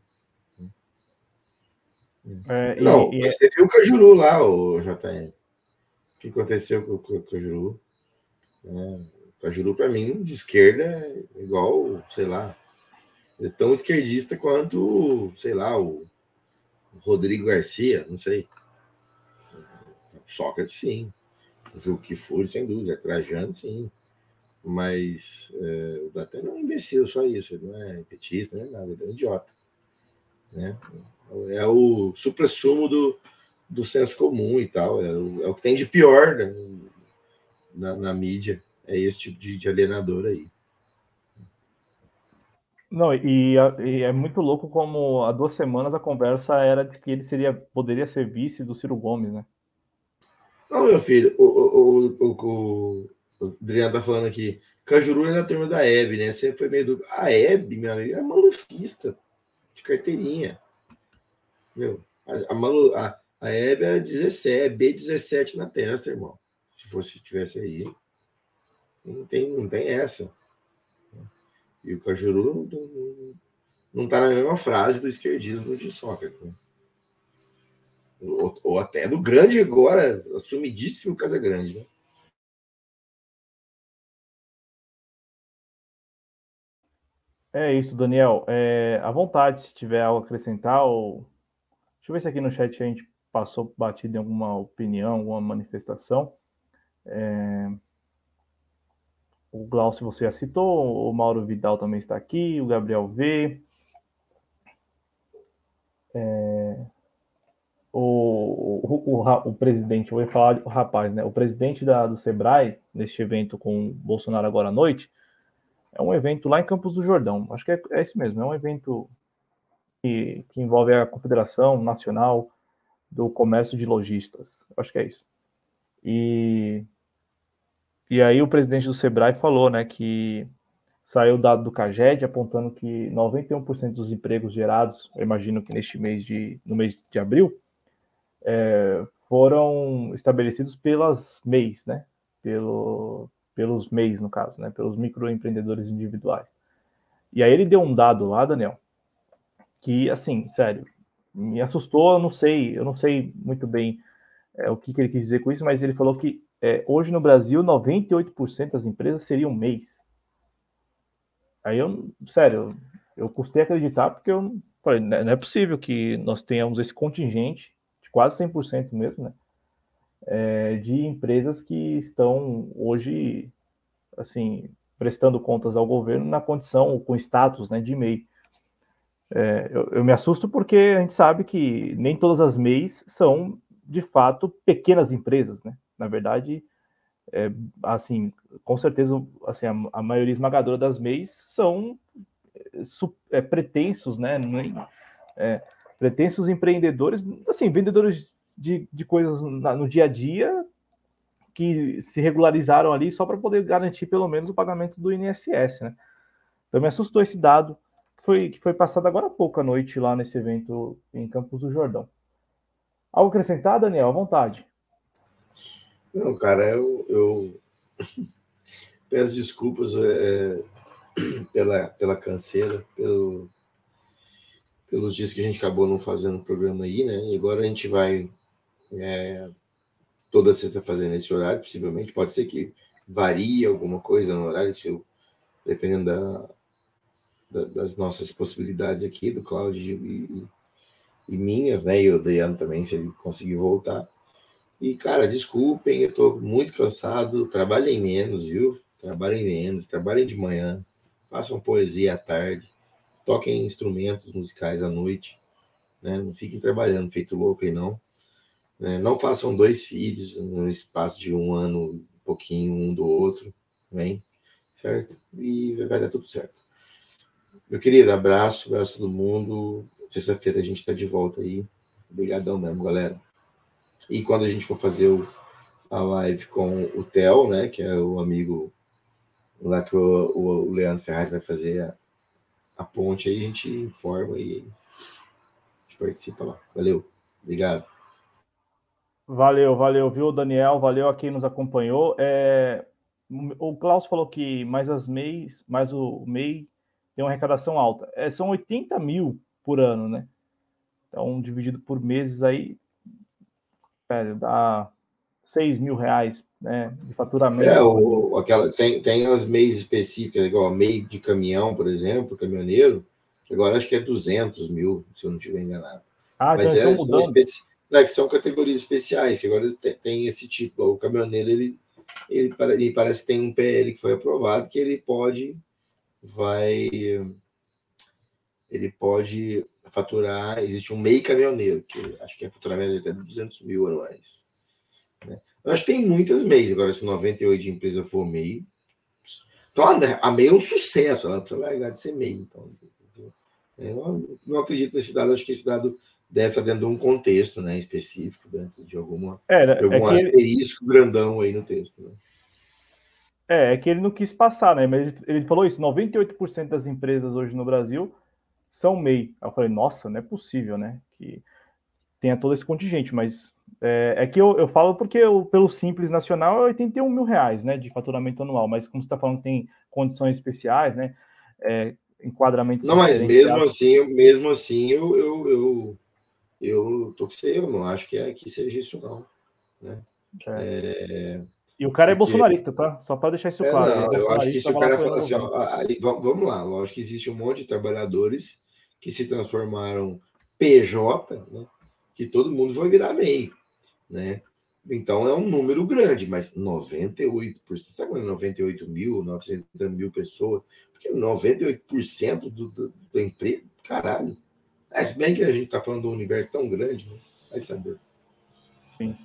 É, não, e, você e... viu o Cajuru lá, o JN. O que aconteceu com o Cajuru? É, Cajuru, para mim, de esquerda, é igual, sei lá, é tão esquerdista quanto, sei lá, o Rodrigo Garcia, não sei. Sócrates, sim. O Juque Kifuri, sem dúvida. Trajano, sim. Mas é, o Datena é um imbecil, só isso. Ele não é petista, não é nada. Ele é um idiota. Né? É o supra-sumo do, do senso comum e tal. É o, é o que tem de pior né? na, na mídia é esse tipo de, de alienador aí. Não, e, e, é muito louco como há duas semanas a conversa era de que ele seria, poderia ser vice do Ciro Gomes, né? Não, meu filho, o, o, o, o Adriano tá falando aqui, Cajuru é da turma da Hebe, né? Sempre foi meio do. A Hebe, meu amigo, é malufista de carteirinha. Meu, a, a, Malu, a, a Hebe era 17, B17 na testa, irmão. Se fosse, tivesse aí. Não tem, não tem essa. E o Cajuru não está na mesma frase do esquerdismo de Sócrates, né? Ou, ou até do grande agora, assumidíssimo Casagrande, né? É isso, Daniel. É, à vontade, se tiver algo a acrescentar, ou... deixa eu ver se aqui no chat a gente passou batido em alguma opinião, alguma manifestação. É... O Glaucio você já citou, o Mauro Vidal também está aqui, o Gabriel V. É, o, o, o, o, presidente, eu vou falar o rapaz, né? O presidente da, do Sebrae, neste evento com o Bolsonaro agora à noite, é um evento lá em Campos do Jordão. Acho que é, é isso mesmo, é um evento que, que envolve a Confederação Nacional do Comércio de Lojistas. Acho que é isso. E e aí o presidente do Sebrae falou, né, que saiu o dado do Caged apontando que 91% dos empregos gerados, eu imagino que neste mês de, no mês de abril, é, foram estabelecidos pelas MEIs, né, pelo, pelos MEIs no caso, né, pelos microempreendedores individuais. E aí ele deu um dado lá, Daniel, que assim, sério, me assustou, eu não sei, eu não sei muito bem é, o que, que ele quis dizer com isso, mas ele falou que é, hoje no Brasil, 98% das empresas seriam mês. Aí eu, sério, eu custei acreditar porque eu falei, né, não é possível que nós tenhamos esse contingente, de quase 100% mesmo, né? É, de empresas que estão hoje, assim, prestando contas ao governo na condição, com status né, de MEI. É, eu, eu, me assusto porque a gente sabe que nem todas as MEIs são de fato, pequenas empresas, né? Na verdade, é, assim, com certeza, assim, a, a, maioria esmagadora das MEIs são é, pretensos, né? É, pretensos empreendedores, assim, vendedores de, de coisas na, no dia a dia que se regularizaram ali só para poder garantir pelo menos o pagamento do INSS, né? Então me assustou esse dado que foi, que foi passado agora há pouco à noite lá nesse evento em Campos do Jordão. Algo acrescentar, Daniel? À vontade. Não, cara, eu, eu peço desculpas é, pela, pela canseira, pelo, pelos dias que a gente acabou não fazendo o programa aí, né? E agora a gente vai é, toda sexta fazendo esse horário, possivelmente. Pode ser que varie alguma coisa no horário, se eu, dependendo da, da, das nossas possibilidades aqui, do Cláudio e, e, minhas, né? E o Adriano também, se ele conseguir voltar. E, cara, desculpem, eu tô muito cansado, trabalhem menos, viu? Trabalhem menos, trabalhem de manhã, façam poesia à tarde, toquem instrumentos musicais à noite, né? Não fiquem trabalhando feito louco aí, não. Né? Não façam dois filhos no espaço de um ano, um pouquinho um do outro, bem, certo? E vai dar tudo certo. Meu querido, abraço, abraço todo mundo. Sexta-feira a gente está de volta aí. Obrigadão mesmo, galera. E quando a gente for fazer o, a live com o Theo, né, que é o amigo lá que o, o Leandro Ferrari vai fazer a, a ponte aí, a gente informa e a gente participa lá. Valeu, obrigado. Valeu, valeu, viu, Daniel? Valeu a quem nos acompanhou. É, o Klaus falou que mais as MEI, mais o MEI tem uma arrecadação alta. É, são 80 mil por ano, né? Então, dividido por meses aí, dá 6 mil reais né, de faturamento. É, o, aquela, tem, tem as MEIs específicas, igual a MEI de caminhão, por exemplo, caminhoneiro, agora acho que é 200 mil, se eu não estiver enganado. Ah, Mas então é, são, especi... é, que são categorias especiais, que agora tem, tem, esse tipo. O caminhoneiro, ele, ele, ele parece que tem um PL que foi aprovado, que ele pode, vai, ele pode faturar, existe um MEI caminhoneiro, que acho que é faturamento até de 200 mil anuais. Né? Acho que tem muitas MEIs, agora se 98 de empresa for MEI, então a MEI é um sucesso, ela precisa largar de ser MEI. Então, eu não acredito nesse dado, acho que esse dado deve estar dentro de um contexto né, específico, dentro de alguma, é, de algum é asterisco ele... grandão aí no texto. Né? É, é que ele não quis passar, né? Mas ele, ele falou isso: 98% das empresas hoje no Brasil são MEI. Aí eu falei, nossa, não é possível, né? Que tenha todo esse contingente, mas é, é que eu, eu falo porque eu, pelo Simples Nacional é 81 mil reais, né, de faturamento anual, mas como você está falando, tem condições especiais, né, é, enquadramento... Não, mas mesmo assim, mesmo assim, eu, eu, eu, eu tô com você, eu não acho que, é, que seja isso não, né. É. É... E o cara é porque... bolsonarista, tá? Só para deixar isso claro. Não, eu acho que se o cara falar assim, ó, aí, vamos lá, lógico que existe um monte de trabalhadores que se transformaram PJ, né? que todo mundo vai virar MEI, né? Então é um número grande, mas 98%, sabe quando é 98 mil, 900 mil pessoas? Porque 98% do, do, do emprego, caralho. É, se bem que a gente está falando de um universo tão grande, né? vai saber. Sim.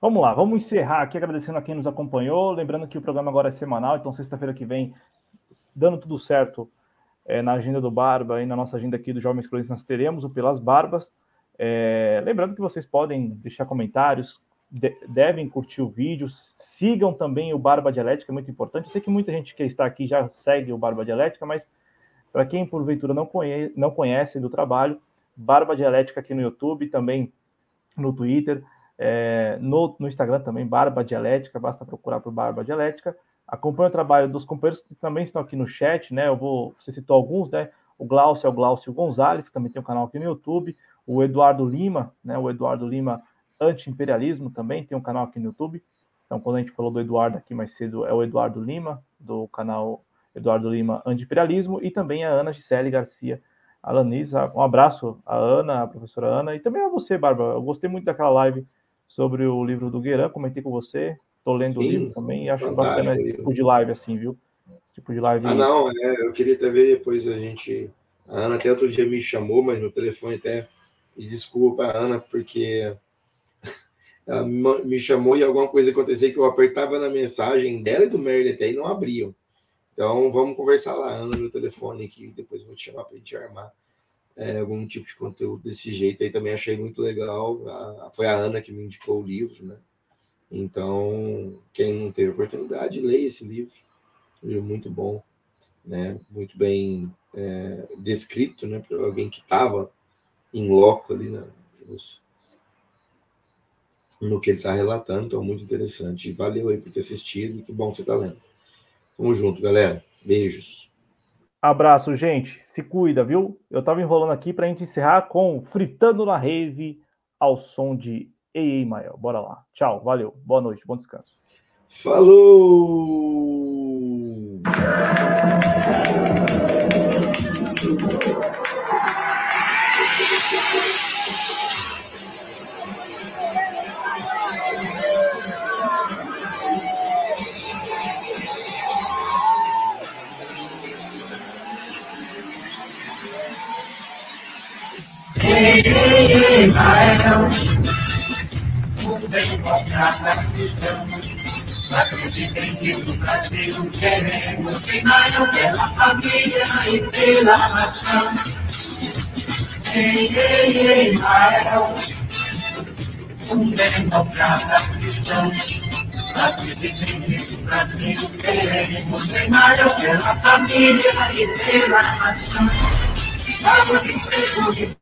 Vamos lá, vamos encerrar aqui agradecendo a quem nos acompanhou. Lembrando que o programa agora é semanal, então sexta-feira que vem, dando tudo certo é, na agenda do Barba e na nossa agenda aqui do Jovens Cronistas, nós teremos o Pelas Barbas. É, lembrando que vocês podem deixar comentários, de, devem curtir o vídeo, sigam também o Barba Dialética, é muito importante. Eu sei que muita gente que está aqui já segue o Barba Dialética, mas para quem porventura não, não conhece do trabalho, Barba Dialética aqui no YouTube, também no Twitter. É, no, no Instagram também, Barba Dialética, basta procurar por Barba Dialética. Acompanhe o trabalho dos companheiros que também estão aqui no chat, né? Eu vou, você citou alguns, né? O Glaucio é o Glaucio Gonzalez, que também tem um canal aqui no YouTube. O Eduardo Lima, né? O Eduardo Lima Anti-Imperialismo também tem um canal aqui no YouTube. Então, quando a gente falou do Eduardo aqui mais cedo, é o Eduardo Lima, do canal Eduardo Lima Anti-Imperialismo, e também a Ana Gisele Garcia Alanis. Um abraço à Ana, a professora Ana, e também a você, Bárbara. Eu gostei muito daquela live sobre o livro do Gueran, comentei com você, estou lendo Sim, o livro também e acho bacana esse tipo de live assim, viu? Tipo de live. Ah, não, é, eu queria até ver depois a gente. A Ana até outro dia me chamou, mas no telefone até. E desculpa, Ana, porque ela me chamou e alguma coisa aconteceu que eu apertava na mensagem dela e do Merle até e não abriam. Então vamos conversar lá, Ana, no telefone, que depois vou te chamar para a gente armar é, algum tipo de conteúdo desse jeito aí. Também achei muito legal. A, foi a Ana que me indicou o livro, né? Então, quem não teve oportunidade, leia esse livro. Um livro muito bom, né? Muito bem é, descrito, né? Para alguém que estava em loco ali, né? Nos, no que ele está relatando, então muito interessante. Valeu aí por ter assistido e que bom que você está lendo. Tamo junto, galera. Beijos. Abraço, gente. Se cuida, viu? Eu tava enrolando aqui para a gente encerrar com Fritando na Rave ao som de Ei, Mael. Bora lá. Tchau, valeu. Boa noite, bom descanso. Falou! Israel, o democrata cristão, acreditem que no Brasil queremos Israel pela família e pela nação. Ei, ei, Israel, um democrata cristão, acreditem que no Brasil queremos Israel pela família e pela nação. Estava de emprego